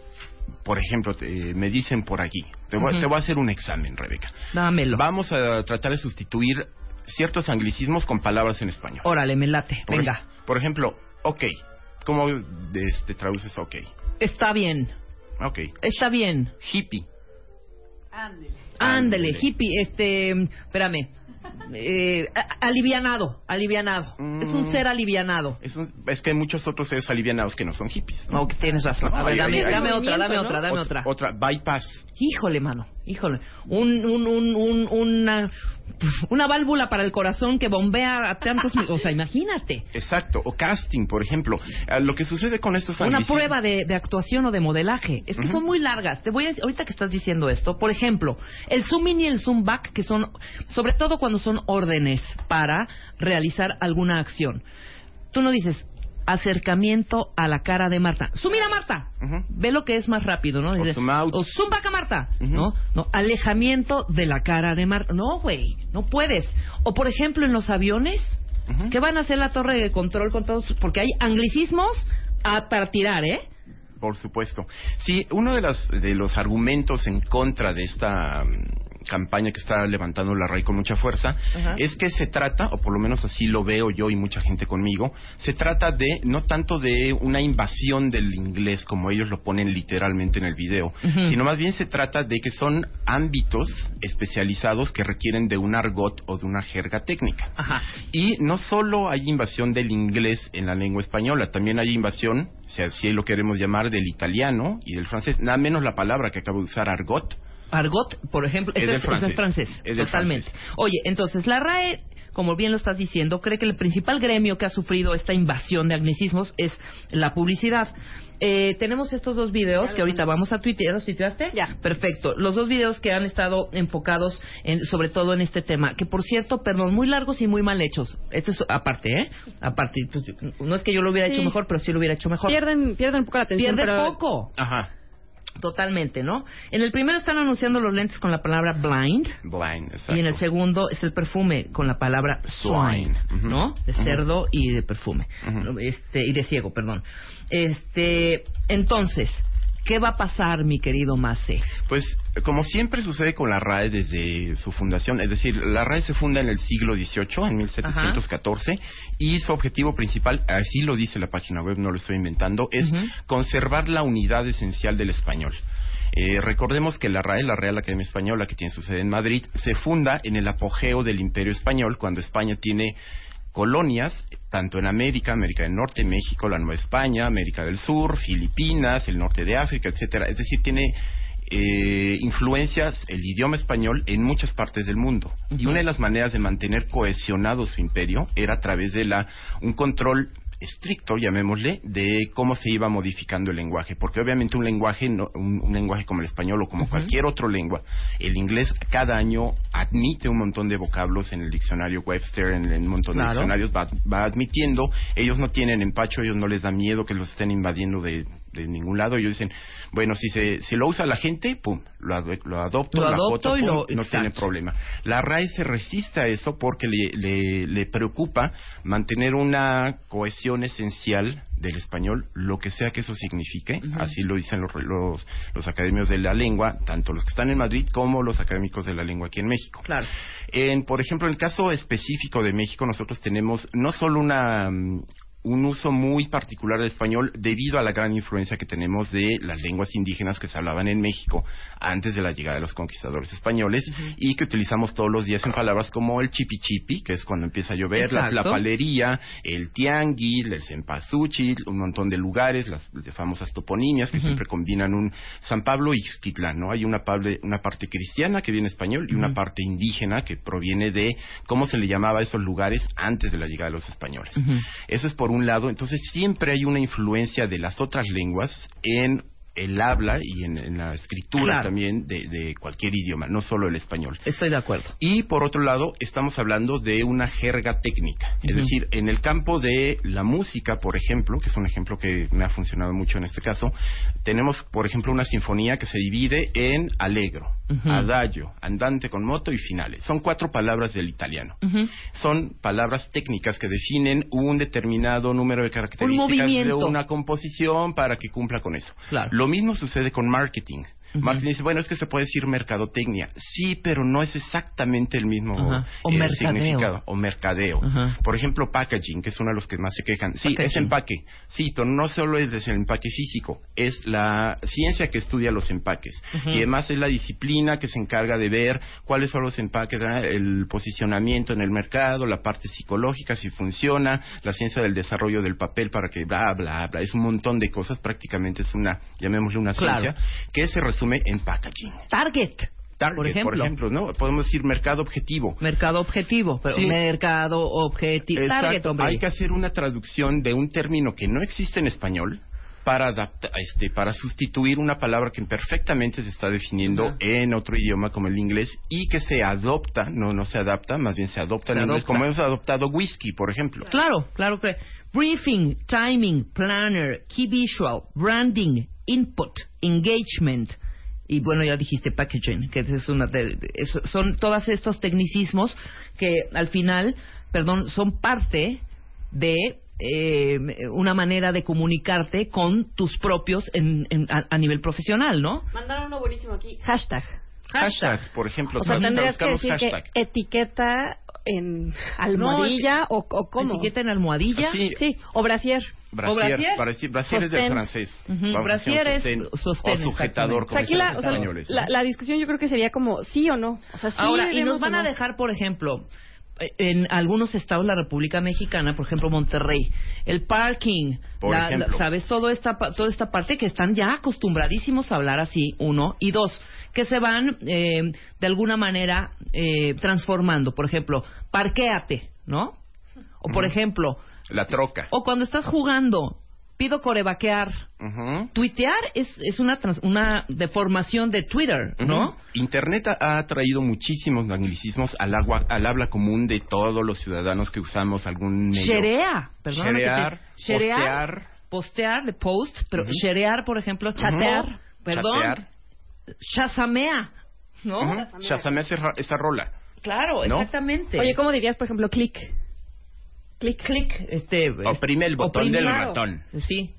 por ejemplo, te- me dicen por aquí, te voy, te voy a hacer un examen, Rebeca. Dámelo. Vamos a tratar de sustituir ciertos anglicismos con palabras en español. Órale, me late. Por Venga. Por ejemplo, ok. ¿Cómo este, traduces ok? Está bien. Ok. Está bien. Hippie. Ándele, hippie, este, espérame. Eh, alivianado, alivianado. Es un ser alivianado. Es, un- es que hay muchos otros seres alivianados que no son hippies. ¿no? No, que tienes razón. A ver, Hay- dame, hay- hay- dame otra, dame ¿no? otra, dame otra. Otra, bypass. Híjole, mano, híjole. Un, un, un, un- una, una válvula para el corazón que bombea a tantos... O sea, imagínate. Exacto. O casting, por ejemplo. Ah, lo que sucede con estos Una prueba de, de actuación o de modelaje. Es que son muy largas. Te voy a decir, ahorita que estás diciendo esto, por ejemplo, el zoom in y el zoom back, que son, sobre todo cuando son órdenes para realizar alguna acción. Tú no dices acercamiento a la cara de Marta. In a Marta. Ujú. Ve lo que es más rápido, ¿no? Out. o zoom back a Marta. ¿No? No, alejamiento de la cara de Marta. No, güey, no puedes. O por ejemplo, en los aviones. ¿qué van a hacer la torre de control con todos? Porque hay anglicismos a, para tirar, ¿eh? Por supuesto. Sí, uno de, las, de los argumentos en contra de esta campaña que está levantando la RAI con mucha fuerza es que se trata, o por lo menos así lo veo yo y mucha gente conmigo, se trata de no tanto de una invasión del inglés como ellos lo ponen literalmente en el video, sino más bien se trata de que son ámbitos especializados que requieren de un argot o de una jerga técnica. Ajá. Y no solo hay invasión del inglés en la lengua española, también hay invasión, si así lo queremos llamar, del italiano y del francés. Nada menos la palabra que acabo de usar, argot. Argot, por ejemplo, Es es, del es francés. francés, Es del totalmente. francés. Oye, entonces la RAE, como bien lo estás diciendo, cree que el principal gremio que ha sufrido esta invasión de anglicismos es la publicidad. Eh, tenemos estos dos videos que ahorita vamos a tuitear. ¿Los tuiteaste? Ya. Perfecto. Los dos videos que han estado enfocados en, sobre todo en este tema, que por cierto, perdón, muy largos y muy mal hechos. Esto es aparte, ¿eh? Aparte, pues, no es que yo lo hubiera Sí. hecho mejor, pero sí lo hubiera hecho mejor. Pierden, pierden un poco la atención. Pierdes pero- poco. Ajá. Totalmente, ¿no? En el primero están anunciando los lentes con la palabra blind. Blind, exacto. Y en el segundo es el perfume con la palabra swine, ¿no? De cerdo y de perfume. Este, y de ciego, perdón. Este, entonces, ¿qué va a pasar, mi querido Mace? Pues, como siempre sucede con la RAE desde su fundación, es decir, la RAE se funda en el siglo XVIII, en 1714, y su objetivo principal, así lo dice la página web, no lo estoy inventando, es conservar la unidad esencial del español. Eh, recordemos que la RAE, la Real Academia Española, que tiene su sede en Madrid, se funda en el apogeo del Imperio Español, cuando España tiene colonias, tanto en América, América del Norte, México, la Nueva España, América del Sur, Filipinas, el norte de África, etcétera. Es decir, tiene eh, influencias el idioma español en muchas partes del mundo. Y una de las maneras de mantener cohesionado su imperio era a través de la un control estricto, llamémosle, de cómo se iba modificando el lenguaje, porque obviamente un lenguaje, no- un, un lenguaje como el español o como cualquier otro lengua, el inglés cada año admite un montón de vocablos en el diccionario Webster, en, en un montón de Claro. diccionarios va, va admitiendo, ellos no tienen empacho, ellos no les da miedo que los estén invadiendo de, de ningún lado, ellos dicen, bueno, si se si lo usa la gente, pum, lo, ado- lo adopto, Lo la adopto foto, y pum, lo- no exacto. tiene problema. La RAE se resiste a eso porque le, le, le preocupa mantener una cohesión esencial del español, lo que sea que eso signifique. Así lo dicen los, los, los académicos de la lengua, tanto los que están en Madrid como los académicos de la lengua aquí en México. Claro. En, por ejemplo, en el caso específico de México, nosotros tenemos no solo una un uso muy particular del español debido a la gran influencia que tenemos de las lenguas indígenas que se hablaban en México antes de la llegada de los conquistadores españoles y que utilizamos todos los días en palabras como el chipi-chipi, que es cuando empieza a llover, la, Exacto. la palería, el tianguis, el cempasúchil, un montón de lugares, las, famosas toponimias que siempre combinan un San Pablo y Ixquitlán, ¿no? Hay una, pable- una parte cristiana que viene español y una parte indígena que proviene de cómo se le llamaba a esos lugares antes de la llegada de los españoles. Eso es por un lado. Entonces siempre hay una influencia de las otras lenguas en el habla y en, en la escritura Claro. también de, de cualquier idioma, no solo el español. Estoy de acuerdo. Y por otro lado, estamos hablando de una jerga técnica. Es decir, en el campo de la música, por ejemplo, que es un ejemplo que me ha funcionado mucho en este caso, tenemos, por ejemplo, una sinfonía que se divide en allegro, Ujú. adagio, andante con moto y finales. Son cuatro palabras del italiano. Son palabras técnicas que definen un determinado número de características de una composición para que cumpla con eso. Claro. Lo mismo sucede con marketing. Marketing dice, bueno, es que se puede decir mercadotecnia. Sí, pero no es exactamente el mismo. O eh, mercadeo. significado. O mercadeo. Por ejemplo, packaging, que es uno de los que más se quejan. Sí, Packaging. es empaque. Sí, pero no solo es el empaque físico, es la ciencia que estudia los empaques. Y además es la disciplina que se encarga de ver cuáles son los empaques, el posicionamiento en el mercado, la parte psicológica, si funciona, la ciencia del desarrollo del papel para que bla, bla, bla. Es un montón de cosas, prácticamente es una, llamémosle una Claro. ciencia, que se resume en packaging. Target. Target, por ejemplo. ¿no? Podemos decir mercado objetivo. Mercado objetivo, pero Sí. mercado objetivo. Target, hombre. Hay que hacer una traducción de un término que no existe en español para adapta- este, para sustituir una palabra que perfectamente se está definiendo Ajá. en otro idioma como el inglés y que se adopta, no no se adapta, más bien se adopta Se en inglés adopta. como hemos adoptado whisky, por ejemplo. Claro, claro que. Briefing, timing, planner, key visual, branding, input, engagement. Y bueno, ya dijiste packaging, que es una de, es- son todos estos tecnicismos que al final, perdón, son parte de eh, una manera de comunicarte con tus propios en, en- a, a nivel profesional, ¿no? Mandaron uno buenísimo aquí. Hashtag. Hashtag, por ejemplo, O sea, tendrías que decir hashtag. que etiqueta en almohadilla o, o cómo. Etiqueta en almohadilla. Sí. Sí, o brasier. Brasier, ¿O brasier? brasier, brasier es del francés. A brasier es sostén, o sujetador O como sea, aquí la, o sea, españoles. la, la discusión yo creo que sería como sí o no. O sea, sí Ahora, y nos van a dejar, por ejemplo, eh, en algunos estados de la República Mexicana, por ejemplo Monterrey, el parking, Por la- ejemplo. la- ¿sabes? Todo esta, toda esta parte que están ya acostumbradísimos a hablar así, uno, y dos, que se van eh, de alguna manera eh, transformando. Por ejemplo, parquéate, ¿no? O por Ujú. ejemplo, La troca. o cuando estás jugando, pido corebaquear. Ujú. Tuitear es, es una, trans- una deformación de Twitter, ¿no? Internet ha traído muchísimos anglicismos al, agua, al habla común de todos los ciudadanos que usamos algún medio. Sherea, te- Sherear, sherear, postear. postear, de post, pero Ujú. sharear, por ejemplo, chatear, perdón, Chatear. shazamea, ¿no? Shazamea esa, ro- esa rola. Claro, ¿No? exactamente. Oye, ¿cómo dirías, por ejemplo, click? Clic, clic, este, Oprime el botón del ratón. Sí,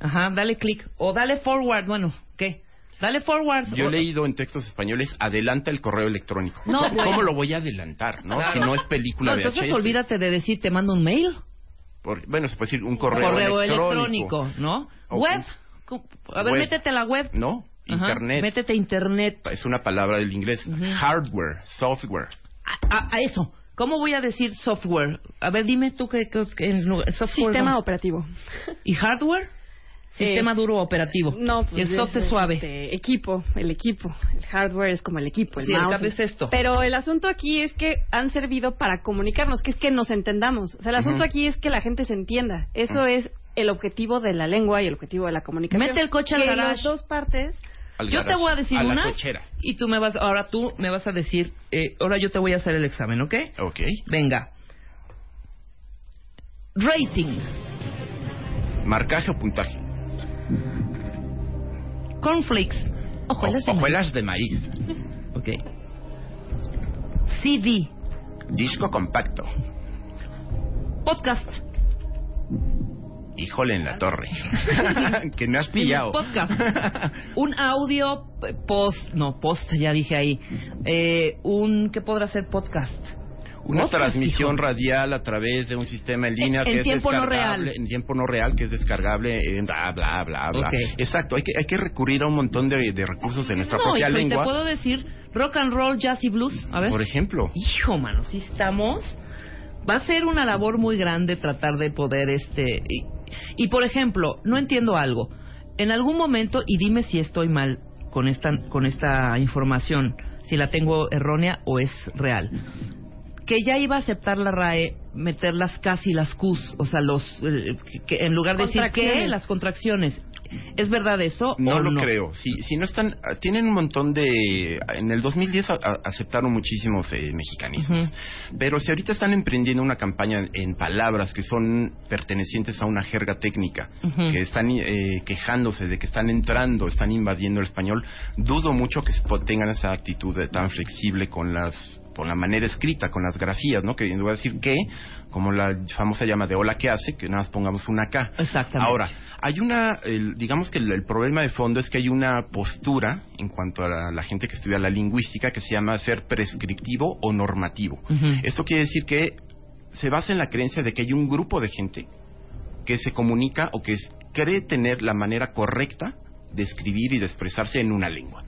ajá, dale clic o dale forward, bueno, ¿qué? Dale forward. Yo he leído en textos españoles, adelanta el correo electrónico. No, bueno. ¿Cómo lo voy a adelantar, no? Claro. Si no es película No, de entonces olvídate de decir te mando un mail, Por- bueno, se puede decir un correo, correo electrónico. electrónico, ¿no? O- Web, a ver, Web. métete a la web. ¿No? Ajá. Internet. Métete a internet. Es una palabra del inglés. Hardware, software. A, a eso. ¿Cómo voy a decir software? A ver, dime tú qué. Sistema ¿no? operativo. ¿Y hardware? Sistema Eh, duro operativo. No, pues Y el soft es es, suave. este, equipo, el equipo. El hardware es como el equipo, el Sí, el mouse. es esto. Pero el asunto aquí es que han servido para comunicarnos, que es que nos entendamos. O sea, el asunto aquí es que la gente se entienda. Eso es el objetivo de la lengua y el objetivo de la comunicación. Mete el coche al garage. las dos partes Al Yo te voy a decir a la una cochera. y tú me vas, ahora tú me vas a decir, eh, ahora yo te voy a hacer el examen, ¿ok? Ok. Venga. Rating. Marcaje o puntaje. Cornflakes. Hojuelas de Hojuelas de maíz. Ok. CD. Disco compacto. Podcast. Híjole en la torre. que me has pillado. Podcast. un audio eh, post, no, post, ya dije ahí. Eh, un, ¿qué podrá ser podcast? Una transmisión hijo. radial a través de un sistema en línea En que es tiempo no real. En tiempo no real, que es descargable en bla, bla, bla, bla. Exacto, hay que, hay que recurrir a un montón de, de recursos de nuestra No, propia hijo, y te lengua. puedo decir rock and roll, jazz y blues. A ver. Por ejemplo. Hijo, mano, si estamos. Va a ser una labor muy grande tratar de poder, este. Y, y, por ejemplo, no entiendo algo. En algún momento, y dime si estoy mal con esta, con esta información, si la tengo errónea o es real. Que ya iba a aceptar la RAE meter las casi las Qs, o sea, los. eh, que en lugar de decir que, las contracciones. ¿Es verdad eso? No o lo no? creo. Si, si no están, ah, tienen un montón de. En el 2010 a- a- aceptaron muchísimos eh, mexicanismos. Pero si ahorita están emprendiendo una campaña en palabras que son pertenecientes a una jerga técnica, que están eh, quejándose de que están entrando, están invadiendo el español, dudo mucho que tengan esa actitud de tan flexible con las con la manera escrita, con las grafías, ¿no? Que en lugar de decir que, como la famosa llama de hola que hace, que nada más pongamos una K. Exactamente. Ahora, hay una, el- digamos que el, el problema de fondo es que hay una postura en cuanto a la, la gente que estudia la lingüística que se llama ser prescriptivo o normativo. Esto quiere decir que se basa en la creencia de que hay un grupo de gente que se comunica o que cree tener la manera correcta de escribir y de expresarse en una lengua.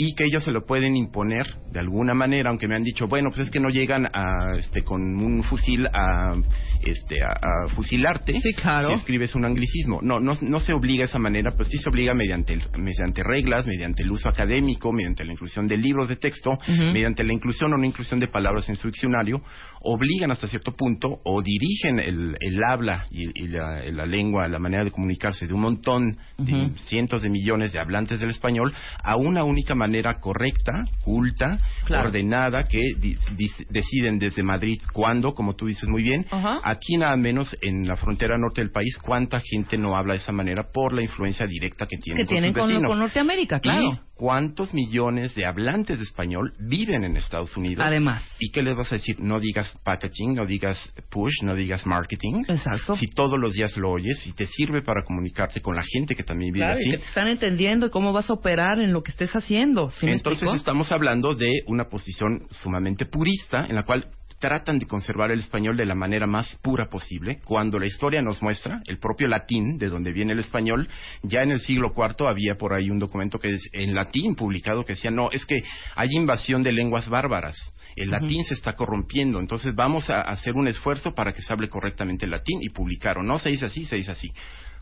Y que ellos se lo pueden imponer de alguna manera, aunque me han dicho, bueno, pues es que no llegan a, este, con un fusil a, este, a, a fusilarte Sí, claro. si escribes un anglicismo. No, no, no se obliga de esa manera, pues sí se obliga mediante, el- mediante reglas, mediante el uso académico, mediante la inclusión de libros de texto, mediante la inclusión o no inclusión de palabras en su diccionario, obligan hasta cierto punto o dirigen el, el habla y, y la, la lengua, la manera de comunicarse de un montón, de cientos de millones de hablantes del español a una única manera correcta, culta, Claro. ordenada, que di- di- deciden desde Madrid cuándo, como tú dices muy bien, Ajá. aquí nada menos en la frontera norte del país, cuánta gente no habla de esa manera por la influencia directa que tienen Que con tienen sus con, vecinos. con Norteamérica, claro. Y cuántos millones de hablantes de español viven en Estados Unidos. Además. ¿Y qué les vas a decir? No digas packaging, no digas push, no digas marketing. Exacto. Si todos los días lo oyes, si te sirve para comunicarte con la gente que también vive Claro, y así. que te están entendiendo y cómo vas a operar en lo que estés haciendo. ¿sí me Entonces estamos hablando de una posición sumamente purista en la cual tratan de conservar el español de la manera más pura posible, cuando la historia nos muestra, el propio latín, de donde viene el español, ya en el siglo IV había por ahí un documento que es en latín publicado que decía, no, es que hay invasión de lenguas bárbaras, el latín se está corrompiendo, entonces vamos a hacer un esfuerzo para que se hable correctamente el latín y publicaron, no se dice así, se dice así.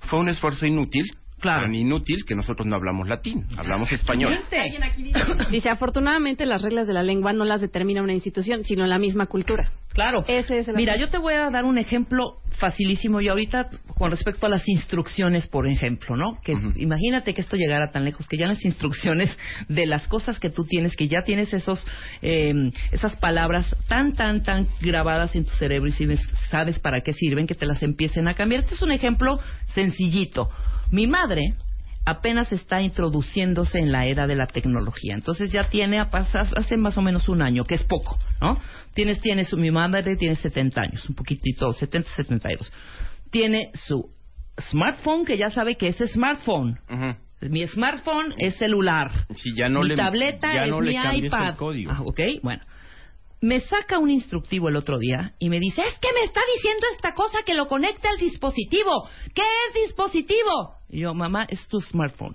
Fue un esfuerzo inútil, tan inútil que nosotros no hablamos latín, hablamos español. Alguien aquí dice, dice, afortunadamente las reglas de la lengua no las determina una institución, sino la misma cultura. Claro. Ese es el Mira, yo te voy a dar un ejemplo facilísimo y ahorita con respecto a las instrucciones, por ejemplo, ¿no? Que imagínate que esto llegara tan lejos que ya las instrucciones de las cosas que tú tienes, que ya tienes esos eh, esas palabras tan tan tan grabadas en tu cerebro y si ves- sabes para qué sirven, que te las empiecen a cambiar. Este es un ejemplo sencillito. Mi madre apenas está introduciéndose en la era de la tecnología. Entonces ya tiene a pasar hace más o menos un año, que es poco, ¿no? Tienes, tiene su, mi madre tiene 70 años, un poquitito, 70, 72. Tiene su smartphone, que ya sabe que es smartphone. Mi smartphone es celular. Si ya no mi le, tableta ya es no mi le iPad. el código. Ah, ok, bueno. Me saca un instructivo el otro día y me dice, es que me está diciendo esta cosa que lo conecta al dispositivo. ¿Qué es dispositivo? Y yo, mamá, es tu smartphone.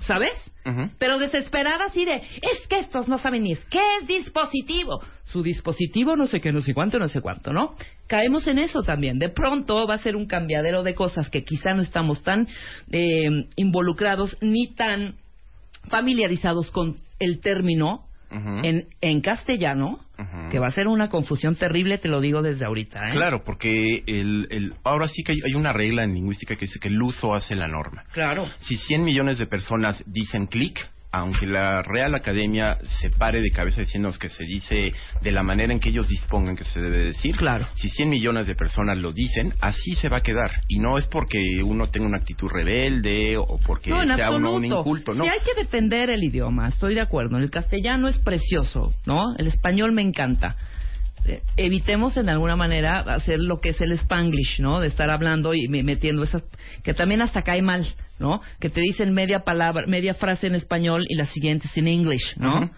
¿sabes? Pero desesperada así de, es que estos no saben ni es qué es dispositivo. Su dispositivo no sé qué, no sé cuánto, no sé cuánto, ¿no? Caemos en eso también. De pronto va a ser un cambiadero de cosas que quizá no estamos tan eh, involucrados ni tan familiarizados con el término en, en castellano, que va a ser una confusión terrible, te lo digo desde ahorita. ¿eh? Claro, porque el, el, ahora sí que hay, hay una regla en lingüística que dice que el uso hace la norma. Claro. Si 100 millones de personas dicen clic, aunque la Real Academia se pare de cabeza diciéndonos que se dice de la manera en que ellos dispongan que se debe decir, claro. si 100 millones de personas lo dicen, así se va a quedar. Y no es porque uno tenga una actitud rebelde o porque No, sea uno un inculto, no. Sí hay que defender el idioma, estoy de acuerdo. El castellano es precioso, ¿no? El español me encanta. Eh, Evitemos en alguna manera hacer lo que es el spanglish, ¿no? De estar hablando y me- metiendo esas que también hasta cae mal, ¿no? Que te dicen media palabra, media frase en español y la siguiente es en English, ¿no?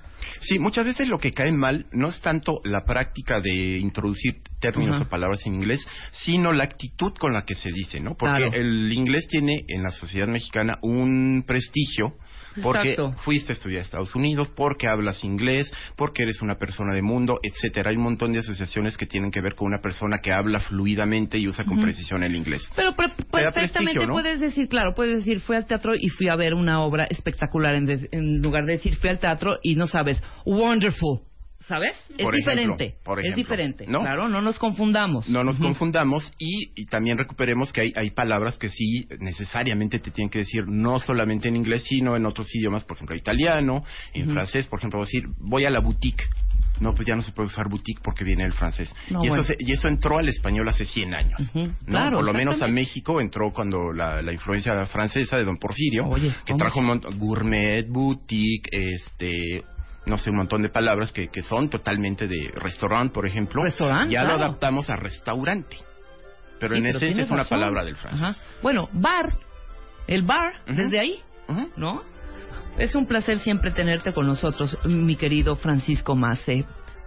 Sí, muchas veces lo que cae mal no es tanto la práctica de introducir términos o palabras en inglés, sino la actitud con la que se dice, ¿no? Porque Claro. el inglés tiene en la sociedad mexicana un prestigio porque Exacto. fuiste a estudiar a Estados Unidos, porque hablas inglés, porque eres una persona de mundo, etcétera. Hay un montón de asociaciones que tienen que ver con una persona que habla fluidamente y usa con precisión el inglés. Pero da perfectamente puedes decir, claro, puedes decir, fui al teatro y fui a ver una obra espectacular en, des- en lugar de decir, fui al teatro y no sabes, wonderful, ¿sabes? Es Por ejemplo, diferente, es diferente, ¿no? claro, no nos confundamos. No nos confundamos y, y también recuperemos que hay, hay palabras que sí necesariamente te tienen que decir no solamente en inglés, sino en otros idiomas, por ejemplo, italiano, en francés, por ejemplo, decir voy a la boutique. No, pues ya no se puede usar boutique porque viene el francés. No, y, eso se- y eso entró al español hace 100 años. ¿no? Claro, Por lo menos a. México entró cuando la, la influencia francesa de Don Porfirio, Oye, que trajo un montón, gourmet, boutique, este no sé, un montón de palabras que, que son totalmente de restaurant, por ejemplo. Restaurant, Ya lo adaptamos a restaurante. Pero Sí, en pero esencia es una razón. palabra del francés. Ajá. Bueno, bar, el bar, desde ahí. ¿no? Es un placer siempre tenerte con nosotros, mi querido Francisco Mace.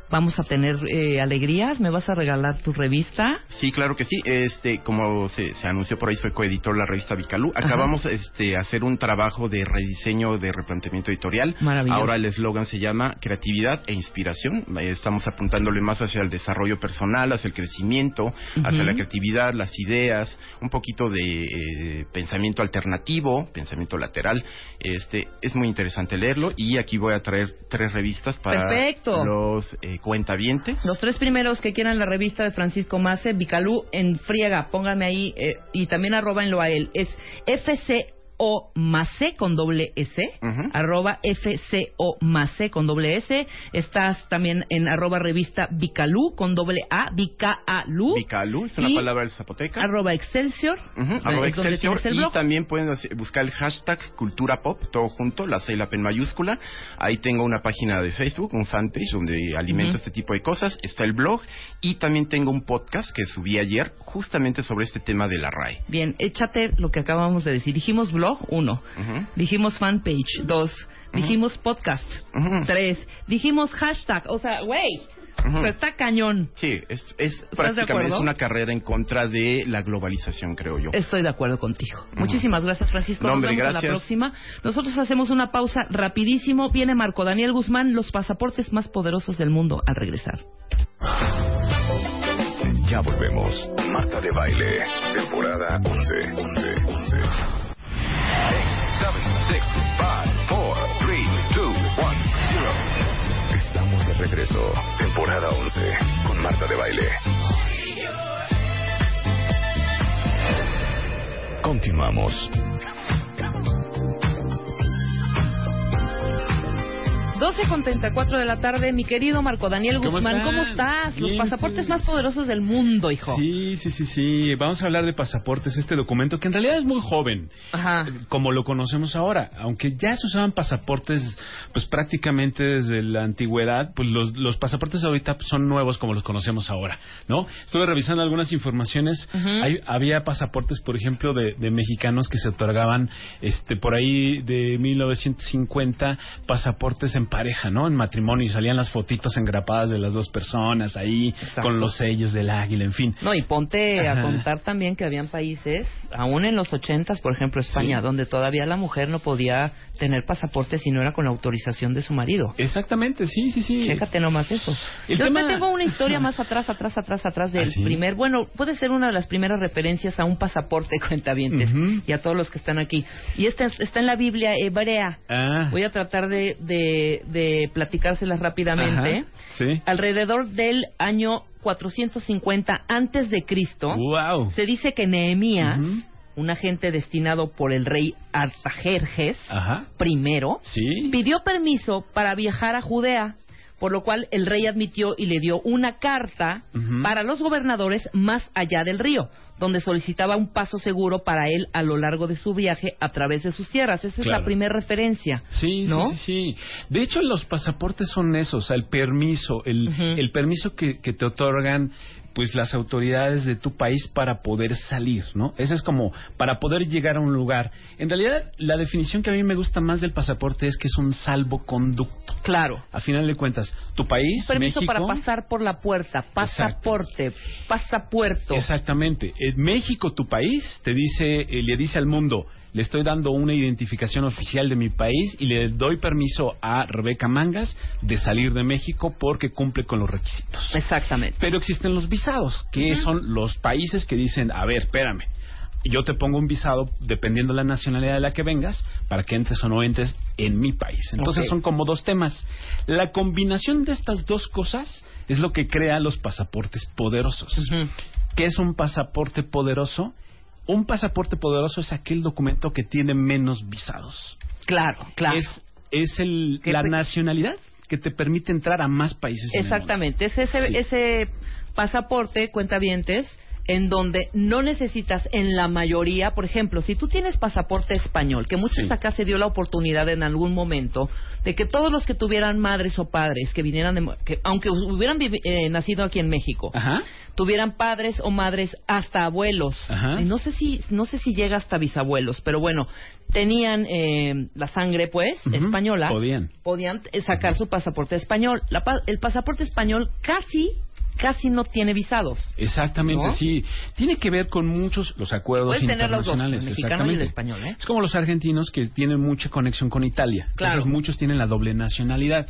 Vamos a tener eh, alegrías, me vas a regalar tu revista. Sí, claro que sí. Este, como se, se anunció por ahí, soy coeditor de la revista Vicalú. Acabamos este hacer un trabajo de rediseño de replanteamiento editorial. Maravilloso. Ahora el eslogan se llama creatividad e inspiración. Eh, Estamos apuntándole más hacia el desarrollo personal, hacia el crecimiento, hacia la creatividad, las ideas, un poquito de eh, pensamiento alternativo, pensamiento lateral. Este, es muy interesante leerlo y aquí voy a traer tres revistas para Perfecto. los eh, cuentavientes. Los tres primeros que quieran la revista de Francisco Mace, Vicalú en friega, pónganme ahí eh, y también arrobenlo a él. Es FCO Mace con doble S, arroba FCO Mace con doble S. Estás también en arroba revista Vicalú con doble A, Vicalú. Vicalú, es una Y palabra del zapoteca. Arroba Excelsior. Arroba Excelsior, y blog. también pueden buscar el hashtag cultura pop, todo junto, la C y la P en mayúscula. Ahí tengo una página de Facebook, un fanpage donde alimento este tipo de cosas. Está el blog y también tengo un podcast que subí ayer justamente sobre este tema de la RAE. Bien, échate lo que acabamos de decir. Dijimos blog, uno. Dijimos fanpage, dos. Dijimos podcast, Ujú. tres. Dijimos hashtag, o sea, güey. O sea, está cañón. Sí, es, es prácticamente es una carrera en contra de la globalización, creo yo. Estoy de acuerdo contigo. Muchísimas gracias, Francisco. No, Nos vemos a la gracias. próxima. Nosotros hacemos una pausa rapidísimo. Viene Marco Daniel Guzmán, los pasaportes más poderosos del mundo al regresar. Ya volvemos. Marta de Baile, temporada 11. 11, regreso. Temporada 11 con Marta de Baile. Continuamos. 12 con 34 de la tarde, mi querido Marco Daniel ¿Cómo Guzmán? ¿cómo estás? Los pasaportes más poderosos del mundo, hijo. Sí, sí, sí, sí. Vamos a hablar de pasaportes, este documento que en realidad es muy joven, Ajá. como lo conocemos ahora. Aunque ya se usaban pasaportes, pues prácticamente desde la antigüedad, pues los, los pasaportes ahorita son nuevos como los conocemos ahora, ¿no? Estuve revisando algunas informaciones. Hay- había pasaportes, por ejemplo, de, de mexicanos que se otorgaban, este, por ahí de 1950, pasaportes en pareja, ¿no? En matrimonio y salían las fotitos engrapadas de las dos personas ahí, con los sellos del águila, en fin. No, y ponte Ajá. a contar también que habían países, aún en los ochentas, por ejemplo España, Sí. donde todavía la mujer no podía tener pasaporte si no era con la autorización de su marido. Exactamente, sí, sí, sí. Chécate nomás eso. El Yo tema- te tengo una historia más atrás, atrás, atrás, atrás del ¿Ah, sí? primer, bueno, puede ser una de las primeras referencias a un pasaporte cuentavientes Ujú. y a todos los que están aquí. Y esta es- está en la Biblia hebrea. Ah. Voy a tratar de, de, de platicárselas rápidamente. Ajá, Sí. Alrededor del año 450 antes de Cristo, Wow. se dice que Nehemías, un agente destinado por el rey Artajerjes Ajá. primero, Sí. pidió permiso para viajar a Judea, por lo cual el rey admitió y le dio una carta para los gobernadores más allá del río, donde solicitaba un paso seguro para él a lo largo de su viaje a través de sus tierras. Esa es la primera referencia. Sí, ¿no? sí, sí, sí. De hecho, los pasaportes son esos, el permiso, el, el permiso que, que te otorgan pues las autoridades de tu país para poder salir, ¿no? Ese es como para poder llegar a un lugar. En realidad, la definición que a mí me gusta más del pasaporte es que es un salvoconducto. Claro. A final de cuentas, tu país, permiso México, para pasar por la puerta, pasaporte, pasapuerto. Exactamente. En México, tu país, te dice, eh, le dice al mundo, le estoy dando una identificación oficial de mi país y le doy permiso a Rebeca Mangas de salir de México porque cumple con los requisitos. Exactamente. Pero existen los visados, que son los países que dicen, a ver, espérame, yo te pongo un visado dependiendo de la nacionalidad de la que vengas para que entres o no entres en mi país. Entonces son como dos temas. La combinación de estas dos cosas es lo que crea los pasaportes poderosos. ¿Qué es un pasaporte poderoso? Un pasaporte poderoso es aquel documento que tiene menos visados. Claro, claro. Es, es el, la nacionalidad que te permite entrar a más países. Exactamente, es ese, Sí. ese pasaporte, cuentavientes, en donde no necesitas en la mayoría, por ejemplo, si tú tienes pasaporte español, que muchos Sí. acá se dio la oportunidad en algún momento de que todos los que tuvieran madres o padres que vinieran, de, que, aunque hubieran eh, nacido aquí en México, Ajá. Tuvieran padres o madres hasta abuelos. Ajá. Y no sé si no sé si llega hasta bisabuelos, pero bueno, tenían eh, la sangre pues española Podían. podían eh, sacar su pasaporte español. La el pasaporte español casi, casi no tiene visados. Exactamente, ¿No? sí. Tiene que ver con muchos los acuerdos Puedes tener los dos, internacionales. el mexicano y el español, ¿eh? Es como los argentinos que tienen mucha conexión con Italia. Claro. Entonces, muchos tienen la doble nacionalidad.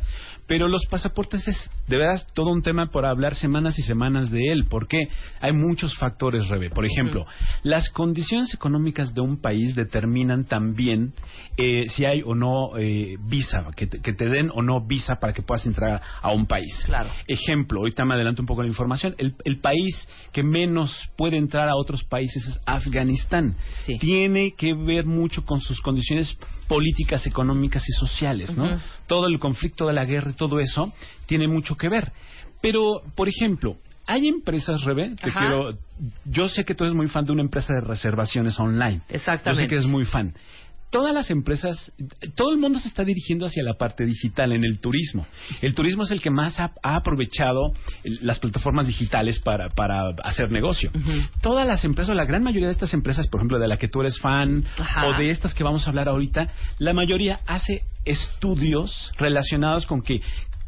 Pero los pasaportes es de veras todo un tema por hablar semanas y semanas de él, porque hay muchos factores, Rebe. Por ejemplo, las condiciones económicas de un país determinan también eh, si hay o no eh, visa, que te, que te den o no visa para que puedas entrar a un país. Claro. Ejemplo, ahorita me adelanto un poco la información. El, el país que menos puede entrar a otros países es Afganistán. Sí. Tiene que ver mucho con sus condiciones políticas, económicas y sociales, ¿no? Todo el conflicto de la guerra y todo eso tiene mucho que ver. Pero, por ejemplo, hay empresas, Rebe, te Ajá. quiero... Yo sé que tú eres muy fan de una empresa de reservaciones online. Exactamente. Yo sé que eres muy fan. Todas las empresas, todo el mundo se está dirigiendo hacia la parte digital en el turismo. El turismo es el que más ha, ha aprovechado el- las plataformas digitales para, para hacer negocio. Todas las empresas, o la gran mayoría de estas empresas, por ejemplo, de la que tú eres fan, Ajá. o de estas que vamos a hablar ahorita, la mayoría hace estudios relacionados con que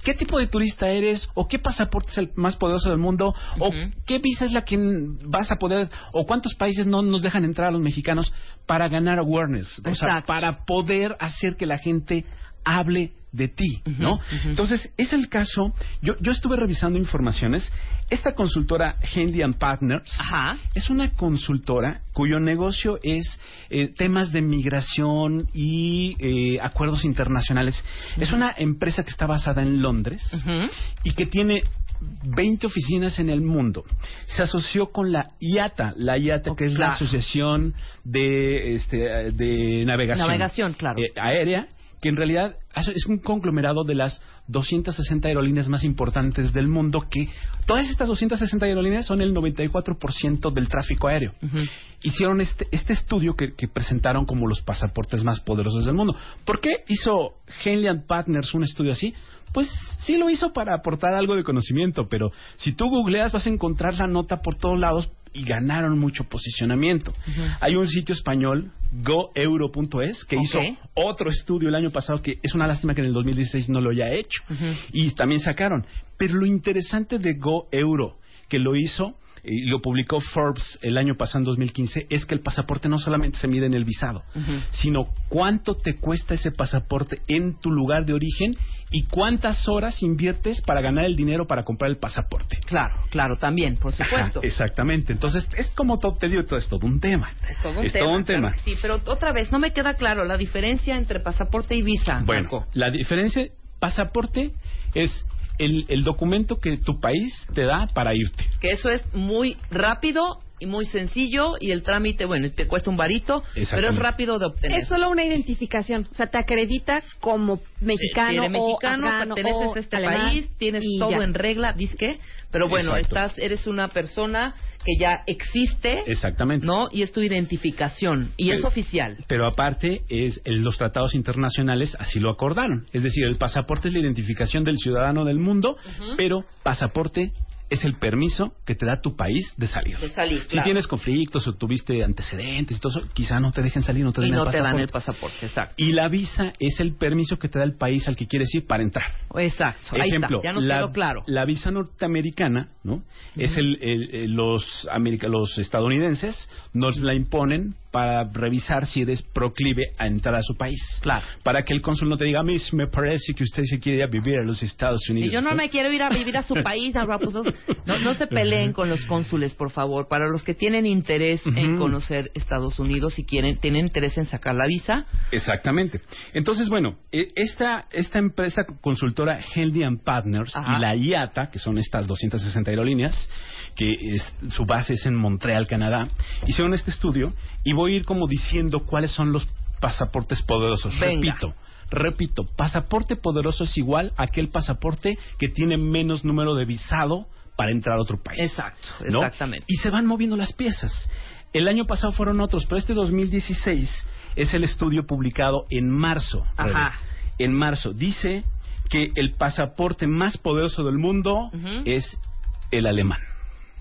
qué tipo de turista eres, o qué pasaporte es el más poderoso del mundo, o qué visa es la que vas a poder, o cuántos países no nos dejan entrar a los mexicanos para ganar awareness, o sea, para poder hacer que la gente hable de ti, ¿no? Entonces, es el caso, yo, yo estuve revisando informaciones, esta consultora Handy and Partners es una consultora cuyo negocio es eh, temas de migración y eh, acuerdos internacionales. Es una empresa que está basada en Londres y que tiene 20 oficinas en el mundo. Se asoció con la IATA, la IATA que es la. Asociación de, este, de Navegación, Navegación, claro. eh, Aérea, que en realidad es un conglomerado de las 260 aerolíneas más importantes del mundo, que todas estas 260 aerolíneas son el 94% del tráfico aéreo. Hicieron este, este estudio que, que presentaron como los pasaportes más poderosos del mundo. ¿Por qué hizo Henley and Partners un estudio así? Pues sí lo hizo para aportar algo de conocimiento, pero si tú googleas vas a encontrar la nota por todos lados y ganaron mucho posicionamiento. Hay un sitio español, goeuro.es, que hizo otro estudio el año pasado que es una lástima que en el 2016 no lo haya hecho. Y también sacaron. Pero lo interesante de Go Euro, que lo hizo y lo publicó Forbes el año pasado, en 2015, es que el pasaporte no solamente se mide en el visado, sino cuánto te cuesta ese pasaporte en tu lugar de origen y cuántas horas inviertes para ganar el dinero para comprar el pasaporte. Claro, claro, también, por supuesto. Ajá, exactamente. Entonces, es como to- te digo, todo es todo un tema. Es todo un Es tema. todo un Sí, pero otra vez, no me queda claro la diferencia entre pasaporte y visa. Bueno, Marco. la diferencia, pasaporte es el, el documento que tu país te da para irte. Que eso es muy rápido y muy sencillo y el trámite, bueno, te cuesta un varito, pero es rápido de obtener. Es solo una identificación, o sea, te acredita como mexicano, si eres mexicano, o afgano, perteneces o a este alemán, país, tienes todo ya. en regla, disque, pero bueno, Exacto. estás, eres una persona que ya existe, Exactamente. ¿no? Y es tu identificación y es oficial. Pero aparte, es el- los tratados internacionales así lo acordaron. Es decir, el pasaporte es la identificación del ciudadano del mundo, pero pasaporte es el permiso que te da tu país de salir. De salir, Si claro. tienes conflictos o tuviste antecedentes y todo eso, quizá no te dejen salir, no te y den no el te dan el pasaporte. exacto. Y la visa es el permiso que te da el país al que quieres ir para entrar. Exacto, ahí Ejemplo, está, ya nos la, quedó claro. la visa norteamericana, ¿no? Es el, el- el- los america- los estadounidenses nos la imponen para revisar si eres proclive a entrar a su país. Claro. Para que el cónsul no te diga, Miss, me parece que usted se quiere ir a vivir a los Estados Unidos. Si yo no me quiero ir a vivir a su país, pues, no, no- se peleen con los cónsules, por favor. Para los que tienen interés en conocer Estados Unidos y quieren tienen interés en sacar la visa, Exactamente. Entonces, bueno, eh, esta, esta empresa consultora Healthy and Partners Ajá. y la IATA, que son estas 260 aerolíneas, que es- su base es en Montreal, Canadá, hicieron este estudio y voy a ir como diciendo cuáles son los pasaportes poderosos. Venga. Repito. Repito, pasaporte poderoso es igual a aquel pasaporte que tiene menos número de visado para entrar a otro país. Exacto, ¿no? exactamente. Y se van moviendo las piezas. El año pasado fueron otros, pero este 2016 es el estudio publicado en marzo. Ajá. En marzo. Dice que el pasaporte más poderoso del mundo es el alemán.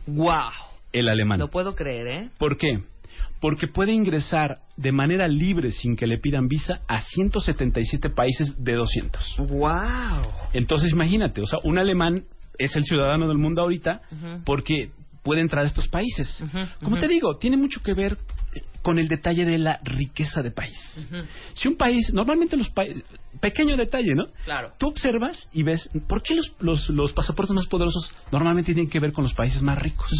Wow, El alemán. lo puedo creer, ¿eh? ¿Por qué? Porque puede ingresar de manera libre sin que le pidan visa a 177 países de 200. Wow. Entonces imagínate, o sea, un alemán es el ciudadano del mundo ahorita porque puede entrar a estos países. Como te digo, tiene mucho que ver con el detalle de la riqueza de país. Si un país, normalmente los países, pequeño detalle, ¿no? Claro. Tú observas y ves, ¿por qué los, los, los pasaportes más poderosos normalmente tienen que ver con los países más ricos?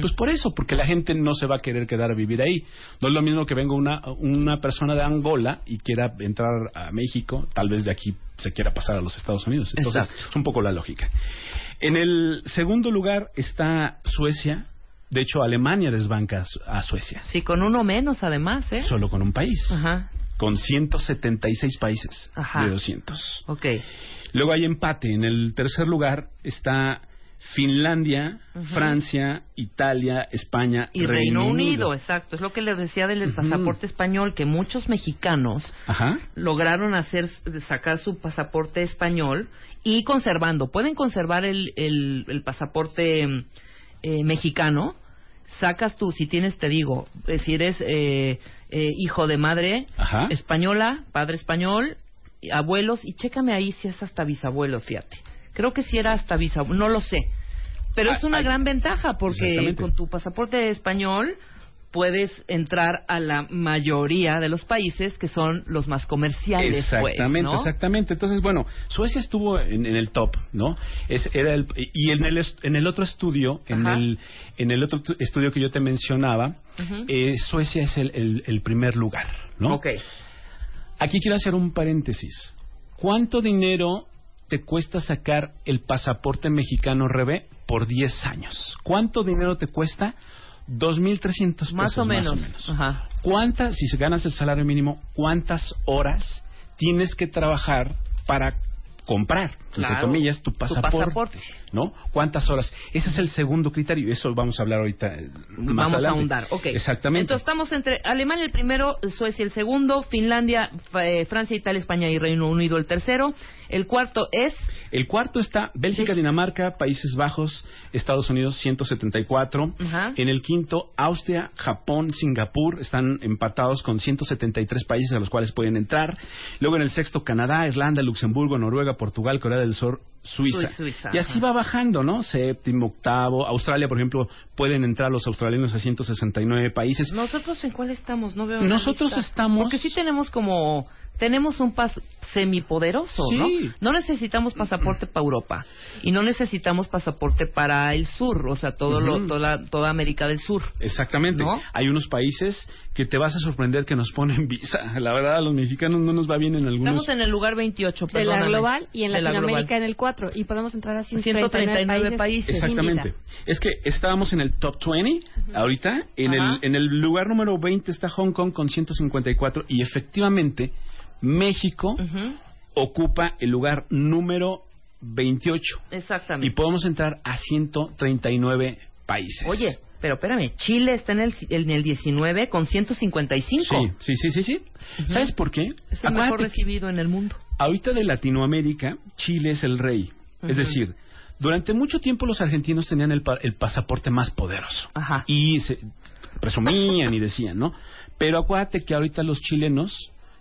Pues por eso, porque la gente no se va a querer quedar a vivir ahí. No es lo mismo que venga una, una persona de Angola y quiera entrar a México, tal vez de aquí se quiera pasar a los Estados Unidos. Entonces, Exacto. es un poco la lógica. En el segundo lugar está Suecia. De hecho, Alemania desbanca a Su- a Suecia. Sí, con uno menos además, ¿eh? Solo con un país. Ajá. Con 176 países Ajá. de 200. Ok. Luego hay empate. En el tercer lugar está Finlandia. Francia, Italia, España Y Reino Unido, exacto. Es lo que les decía del pasaporte español, que muchos mexicanos Ajá. lograron hacer sacar su pasaporte español y conservando. Pueden conservar el, el, el pasaporte eh, mexicano. Sacas tú, si tienes, te digo, eh, si eres eh, eh, hijo de madre Ajá. española, padre español, abuelos, y chécame ahí si es hasta bisabuelos, fíjate. Creo que si era hasta bisabuelos, no lo sé. Pero Ah, es una gran ventaja porque con tu pasaporte español puedes entrar a la mayoría de los países que son los más comerciales. pues, Exactamente, ¿no? exactamente. Entonces, bueno, Suecia estuvo en, en el top, ¿no? Es, era el, y en el, en el otro estudio, en el, en el otro tu- estudio que yo te mencionaba, eh, Suecia es el, el- el primer lugar, ¿no? Ok. Aquí quiero hacer un paréntesis. ¿Cuánto dinero te cuesta sacar el pasaporte mexicano Rebe por 10 años? ¿Cuánto dinero te cuesta? 2.300 pesos. Más o menos. Más o menos. Ajá. ¿Cuántas, si ganas el salario mínimo, cuántas horas tienes que trabajar para comprar, entre Claro, comillas, tu tu pasaporte, pasaporte. ¿No? ¿Cuántas horas? Ese es el segundo criterio y eso vamos a hablar ahorita eh, más Vamos adelante. a ahondar, ok. Exactamente. Entonces estamos entre Alemania el primero, Suecia el segundo, Finlandia, eh, Francia, Italia, España y Reino Unido el tercero. El cuarto es El cuarto está Bélgica, Dinamarca, Países Bajos, Estados Unidos 174. Ajá. En el quinto, Austria, Japón, Singapur están empatados con 173 países a los cuales pueden entrar. Luego en el sexto, Canadá, Irlanda, Luxemburgo, Noruega, Portugal, Corea del Sur, Suiza. Sui- Suiza, y así va bajando, ¿no? Séptimo, octavo. Australia, por ejemplo, pueden entrar los australianos a 169 países. ¿Nosotros en cuál estamos? No veo. Nosotros estamos- Porque sí tenemos como. Tenemos un pas semipoderoso, ¿no? Sí. No necesitamos pasaporte para Europa y no necesitamos pasaporte para el sur, o sea, todo lo, Ujú. toda, toda América del Sur. Exactamente. ¿No? Hay unos países que te vas a sorprender que nos ponen visa. La verdad, a los mexicanos no nos va bien en algunos. Estamos en el lugar 28, De la global y en De la Latinoamérica global. en el 4 y podemos entrar a 139 139 países. Exactamente. Es que estábamos en el top 20 ahorita. En el, Ajá. en el lugar número 20 está Hong Kong con 154 y efectivamente México Ujú. ocupa el lugar número 28 Exactamente. y podemos entrar a 139 países. Oye, pero espérame, Chile está en el, en el 19 con 155. Sí, sí, sí, sí. sí. ¿Sabes por qué? Es el mejor recibido en el mundo. ahorita de Latinoamérica, Chile es el rey. Es Ujú. decir, durante mucho tiempo los argentinos tenían el, el pasaporte más poderoso. Ajá. Y se presumían y decían, ¿no? Pero acuérdate que ahorita los chilenos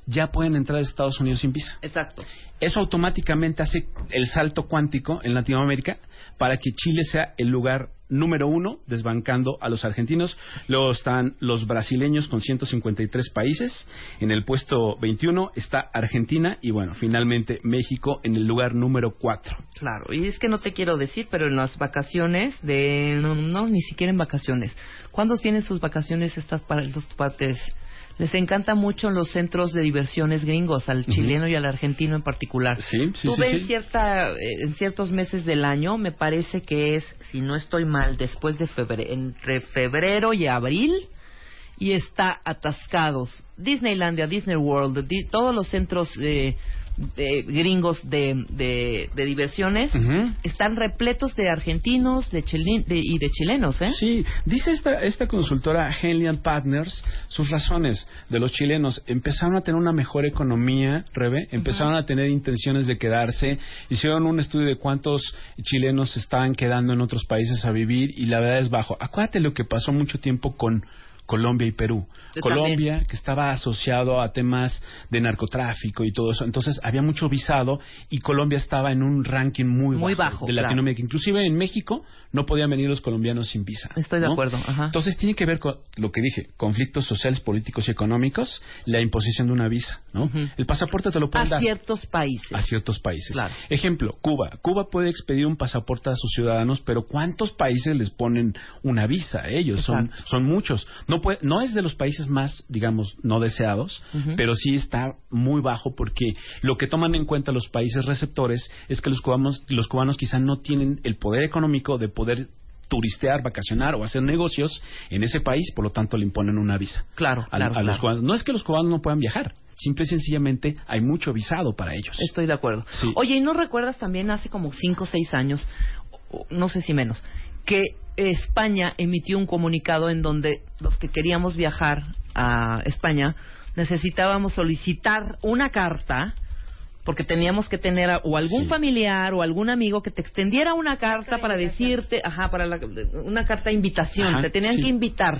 ya pueden entrar a Estados Unidos sin visa. Exacto. Eso automáticamente hace el salto cuántico en Latinoamérica para que Chile sea el lugar número uno, desbancando a los argentinos. Luego están los brasileños con 153 países. En el puesto 21 está Argentina y bueno, finalmente México en el lugar número 4. Claro, y es que no te quiero decir, pero en las vacaciones de... No, no, ni siquiera en vacaciones. ¿Cuándo tienen sus vacaciones estas para los partes? Les encanta mucho los centros de diversiones gringos, al chileno y al argentino en particular. Sí, sí, Tú sí, ves sí. cierta, eh, en ciertos meses del año, me parece que es, si no estoy mal, después de febrero, entre febrero y abril, y está atascados. Disneylandia, Disney World, di- todos los centros eh, de gringos de, de, de diversiones están repletos de argentinos de chilin- de- y de chilenos, ¿eh? Sí, dice esta, esta consultora Henley Partners sus razones de los chilenos. Empezaron a tener una mejor economía, Rebe, empezaron a tener intenciones de quedarse, hicieron un estudio de cuántos chilenos se estaban quedando en otros países a vivir y la verdad es bajo. Acuérdate lo que pasó mucho tiempo con Colombia y Perú. Yo Colombia, que estaba asociado a temas de narcotráfico y todo eso, entonces había mucho visado y Colombia estaba en un ranking muy, Muy bajo, de claro. Latinoamérica. Inclusive en México no podían venir los colombianos sin visa. Estoy de acuerdo, ajá. Entonces tiene que ver con lo que dije, conflictos sociales, políticos y económicos, la imposición de una visa, ¿no? El pasaporte te lo pueden A dar ciertos países. a ciertos países. Claro. Ejemplo, Cuba. Cuba puede expedir un pasaporte a sus ciudadanos, pero ¿cuántos países les ponen una visa a ellos? Son, son muchos. No, puede, no es de los países más, digamos, no deseados, pero sí está muy bajo porque lo que toman en cuenta los países receptores es que los cubanos, los cubanos quizá no tienen el poder económico de poder turistear, vacacionar o hacer negocios en ese país, por lo tanto le imponen una visa. Claro, a, claro, a los claro. cubanos. No es que los cubanos no puedan viajar, simple y sencillamente hay mucho visado para ellos. Estoy de acuerdo. Sí. Oye, ¿y no recuerdas también hace como 5 o 6 años, no sé si menos, que España emitió un comunicado en donde los que queríamos viajar a España necesitábamos solicitar una carta porque teníamos que tener a- o algún Sí. familiar o algún amigo que te extendiera una carta para decirte, ajá, para la- una carta de invitación, Ajá, te tenían sí. que invitar.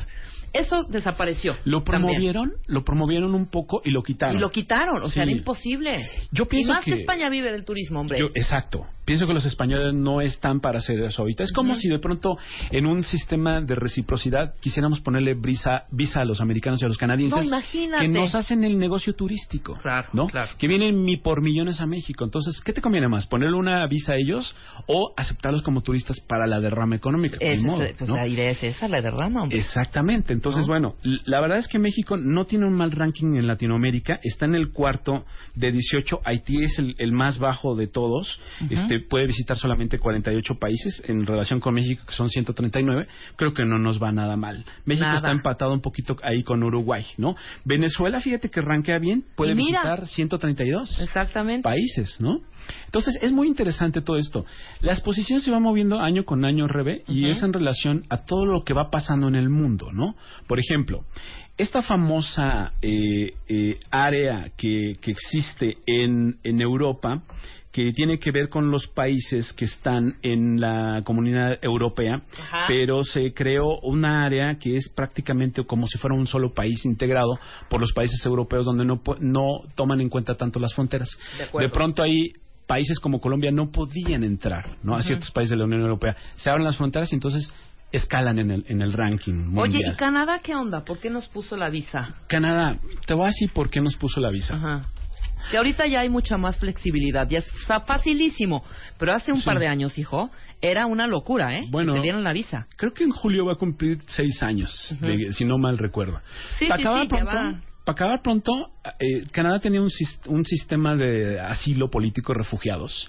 Eso desapareció. Lo también. promovieron, lo promovieron un poco y lo quitaron. Y lo quitaron, o sea, era imposible. Yo pienso y más que, que- España vive del turismo, hombre. Yo- exacto. Pienso que los españoles no están para hacer eso ahorita. Es como si de pronto en un sistema de reciprocidad quisiéramos ponerle brisa, visa a los americanos y a los canadienses No, imagínate. que nos hacen el negocio turístico, Claro, ¿no? claro. Que vienen mi por millones a México. Entonces, ¿qué te conviene más? ¿Ponerle una visa a ellos o aceptarlos como turistas para la derrama económica? Es modo, pues ¿no? la idea es esa, la derrama, hombre. Exactamente. Entonces, ¿No? bueno, la verdad es que México no tiene un mal ranking en Latinoamérica. Está en el cuarto de 18. Haití es el, el más bajo de todos. Este puede visitar solamente 48 países en relación con México, que son 139. Creo que no nos va nada mal. México Nada. está empatado un poquito ahí con Uruguay, ¿no? Venezuela, fíjate que rankea bien. Puede mira. visitar 132 Exactamente. países, ¿no? Entonces es muy interesante todo esto. La exposición se va moviendo año con año, Rebe, y es en relación a todo lo que va pasando en el mundo, ¿no? Por ejemplo, esta famosa eh, eh, área que, que existe en, en Europa, que tiene que ver con los países que están en la comunidad europea, Ajá. pero se creó una área que es prácticamente como si fuera un solo país integrado por los países europeos donde no, no toman en cuenta tanto las fronteras. De pronto ahí países como Colombia no podían entrar ¿no? a ciertos países de la Unión Europea. Se abren las fronteras y entonces escalan en el, en el ranking mundial. Oye, ¿y Canadá qué onda? ¿Por qué nos puso la visa? Canadá, te voy a decir por qué nos puso la visa. Ajá. Que ahorita ya hay mucha más flexibilidad, ya es o sea, facilísimo. Pero hace un Sí. par de años, hijo, era una locura, ¿eh? Bueno. Que te dieran la visa. Creo que en julio va a cumplir seis años, Ujú. de- si no mal recuerdo. Sí, sí, sí, pronto, va. Para acabar pronto, eh, Canadá tenía un, sis- un sistema de asilo político refugiados.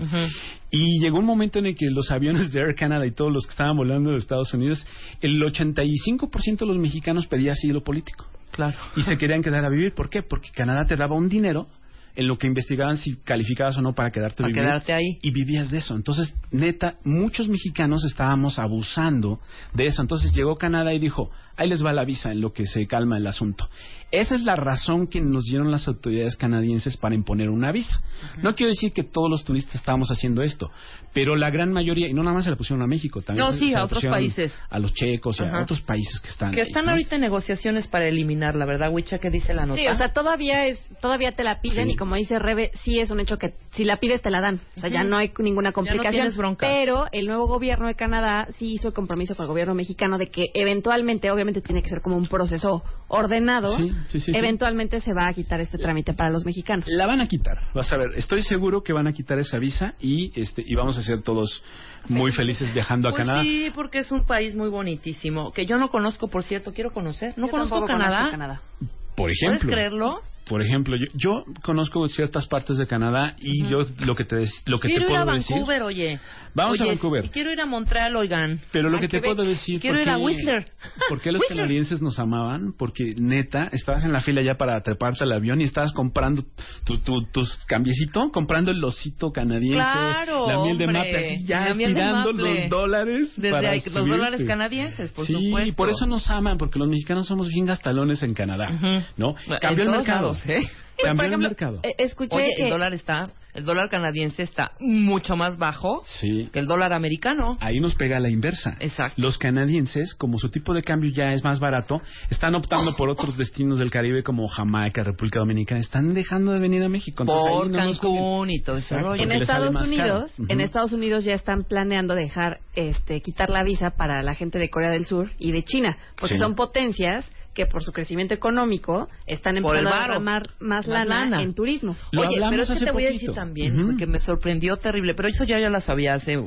Y llegó un momento en el que los aviones de Air Canada y todos los que estaban volando de Estados Unidos, el 85% de los mexicanos pedía asilo político. Claro. Y se querían quedar a vivir. ¿Por qué? Porque Canadá te daba un dinero en lo que investigaban si calificabas o no para quedarte a Para vivir. quedarte ahí. Y vivías de eso. Entonces, neta, muchos mexicanos estábamos abusando de eso. Entonces llegó Canadá y dijo, ahí les va la visa en lo que se calma el asunto. Esa es la razón que nos dieron las autoridades canadienses para imponer una visa. No quiero decir que todos los turistas estábamos haciendo esto, pero la gran mayoría, y no nada más se la pusieron a México, también No, se- sí, se a otros países. A los checos a otros países que están Que ahí, están ¿no? ahorita en negociaciones para eliminarla, ¿verdad, Wicha? ¿Qué dice la nota? Sí, o sea, todavía es todavía te la piden Sí. y como dice Rebe, sí es un hecho que si la pides te la dan. O sea, ya no hay ninguna complicación. tienes bronca. Pero el nuevo gobierno de Canadá sí hizo el compromiso con el gobierno mexicano de que eventualmente, obviamente tiene que ser como un proceso ordenado, Sí, sí, sí, sí. eventualmente se va a quitar este trámite para los mexicanos. La van a quitar, vas a ver. Estoy seguro que van a quitar esa visa y este y vamos a ser todos muy felices viajando a Pues Canadá. sí, porque es un país muy bonitísimo, que yo no conozco, por cierto, quiero conocer. No Yo conozco Canadá. conozco Canadá. Por ¿Puedes ejemplo, creerlo? por ejemplo, yo, yo conozco ciertas partes de Canadá y yo lo que te lo que quiero te ir a puedo decir, Vancouver, oye. Vamos a Vancouver. quiero ir a Montreal, oigan. pero lo A que te Quebec. puedo decir Quiero por ir a Whistler. ¿Por qué los Whistler. canadienses nos amaban? Porque neta, estabas en la fila ya para treparte al avión y estabas comprando tu, tu, tus cambiecito, comprando el osito canadiense, Claro, la miel de hombre. maple, así ya maple. los dólares. Desde para ahí, los dólares canadienses, por sí, supuesto. por eso nos aman, porque los mexicanos somos bien gastalones en Canadá. ¿no? Cambió el mercado. lados, ¿eh? Cambió el mercado. eh, escuché Oye, que el dólar está, el dólar canadiense está mucho más bajo Sí. que el dólar americano. Ahí nos pega la inversa. Exacto. Los canadienses, como su tipo de cambio ya es más barato, están optando por otros destinos del Caribe como Jamaica, República Dominicana. Están dejando de venir a México. Entonces, ahí por no nos Cancún y todo ese Exacto. rollo. en Estados. Unidos, en Estados Unidos ya están planeando dejar este quitar la visa para la gente de Corea del Sur y de China, porque Sí. son potencias que por su crecimiento económico están Por el empezando a derramar más Más lana, lana. en turismo. Lo Oye, pero es que te voy a decir también que me sorprendió terrible, pero eso ya yo la sabía hace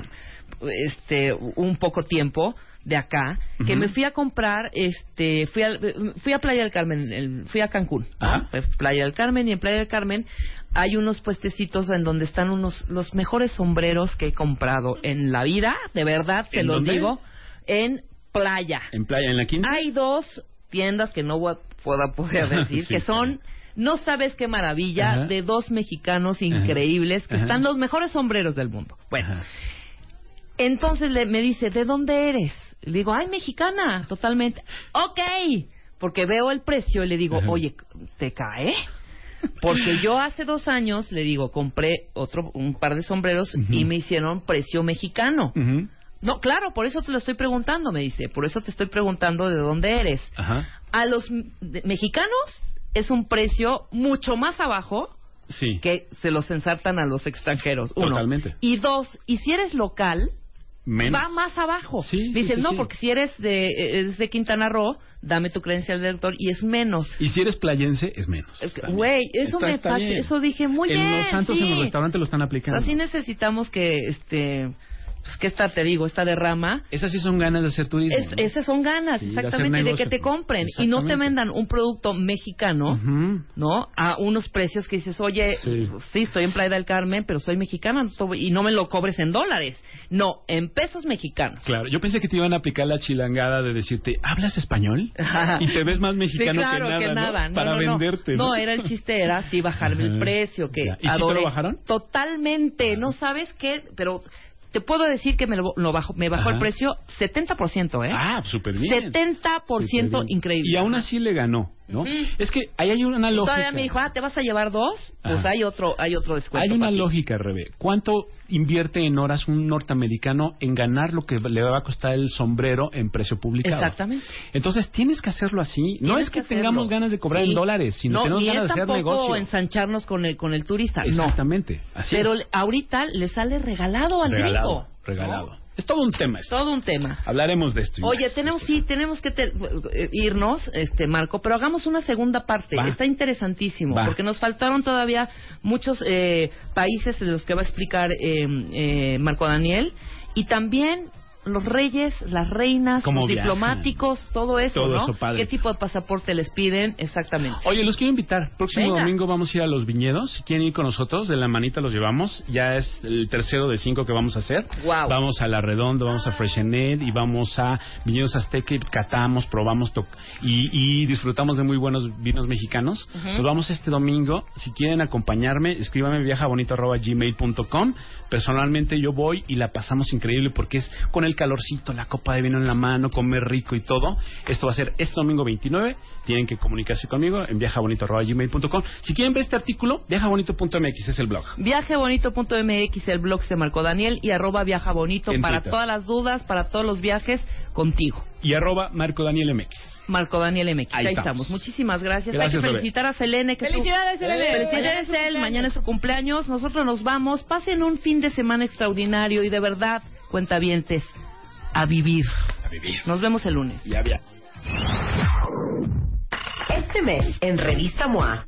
este un poco tiempo de acá, que me fui a comprar, este, fui a, fui a Playa del Carmen, el- fui a Cancún, ¿no? Playa del Carmen y en Playa del Carmen hay unos puestecitos en donde están unos los mejores sombreros que he comprado en la vida, de verdad, te ¿En los dónde? digo, en playa. En playa, en la quinta. Hay dos tiendas que no voy a- poder decir, Sí, que son, no sabes qué maravilla, Ajá. de dos mexicanos increíbles, que Ajá. están los mejores sombreros del mundo. Bueno, entonces le, me dice, ¿de dónde eres? Le digo, ay, mexicana, totalmente. Ok, porque veo el precio y le digo, oye, ¿te cae? Porque yo hace dos años, le digo, compré otro, un par de sombreros y me hicieron precio mexicano. Ujú. No, claro, por eso te lo estoy preguntando, me dice. Por eso te estoy preguntando de dónde eres. Ajá. A los mexicanos es un precio mucho más abajo Sí. que se los ensartan a los extranjeros. Uno. Totalmente. Y dos, y si eres local, Menos. va más abajo. Sí, sí, Dices, sí, no, sí. porque si eres de, es de Quintana Roo, dame tu credencial de lector y es menos. Y si eres playense, es menos. Es. Güey, eso Está- me está eso dije muy en bien. los santos en los restaurantes lo están O aplicando. sea, necesitamos que, este, pues que esta, te digo, esta derrama Esas sí son ganas de hacer turismo. Es- ¿no? esas son ganas, Sí, de exactamente, de, negocio, que te compren y no te vendan un producto mexicano. ¿no? A unos precios que dices, oye, Sí. sí. estoy en Playa del Carmen, pero soy mexicana y no me lo cobres en dólares. No, en pesos mexicanos. Claro, yo pensé que te iban a aplicar la chilangada de decirte, ¿hablas español? y te ves más mexicano sí, claro, que nada, ¿no? No, Para venderte. No, era el chiste, era así bajarme el precio, que. ¿Y sí te lo adoré. bajaron? Totalmente, no sabes qué, pero te puedo decir que me lo, lo bajo, me bajó Ajá. el precio 70%, ¿eh? Ah, súper bien. 70% Súper bien. increíble. Y aún así le ganó. ¿No? Es que ahí hay una lógica. todavía me dijo, ah, ¿te vas a llevar dos? Pues Ajá. hay otro, hay otro descuento. Hay una lógica, Rebe. ¿Cuánto invierte en horas un norteamericano en ganar lo que le va a costar el sombrero en precio publicado? Exactamente. Entonces tienes que hacerlo así. no es que, tengamos ganas de cobrar Sí. en dólares, sino no, tenemos ganas de hacer negocio. ensancharnos con el, con el turista. No. Exactamente. Así Pero es. ahorita le sale regalado al regalado, gringo. regalado. Es todo un tema. esto. Todo un tema. Hablaremos de esto. y Oye, más. tenemos sí, tenemos que te- eh, irnos, este Marco, pero hagamos una segunda parte. Va. Está interesantísimo Va. porque nos faltaron todavía muchos eh, países de los que va a explicar eh, eh, Marco Daniel y también los reyes, las reinas, los viajan. diplomáticos, todo eso, Todo ¿no? eso, padre. ¿Qué tipo de pasaporte les piden? Exactamente. Oye, los quiero invitar. Próximo Venga. domingo vamos a ir a los viñedos. Si quieren ir con nosotros, de la manita los llevamos. Ya es el tercero de cinco que vamos a hacer. Guau. Vamos a La Redonda, vamos a Freshenet y vamos a Viñedos Azteca y catamos, probamos y, y disfrutamos de muy buenos vinos mexicanos. Nos vamos este domingo. Si quieren acompañarme, escríbame viajabonito.gmail.com. Personalmente yo voy y la pasamos increíble porque es con el calorcito, la copa de vino en la mano, comer rico y todo. Esto va a ser este domingo 29. Tienen que comunicarse conmigo en viajabonito.gmail.com. Si quieren ver este artículo, viajabonito.mx es el blog. Viajebonito.mx, el blog de Marco Daniel y arroba viajabonito En para Twitter. todas las dudas, para todos los viajes contigo. Y arroba Marco Daniel MX. Marco Daniel MX. Ahí Ahí, estamos. estamos. Muchísimas gracias. Gracias, Hay que felicitar a Selene. Que Felicidades, Selene. Felicidades, cumpleaños. Mañana es su cumpleaños. Nosotros nos vamos. Pasen un fin de semana extraordinario y de verdad, cuentavientes, a vivir. A vivir. Nos vemos el lunes. Ya, ya. Este mes, en Revista MOA,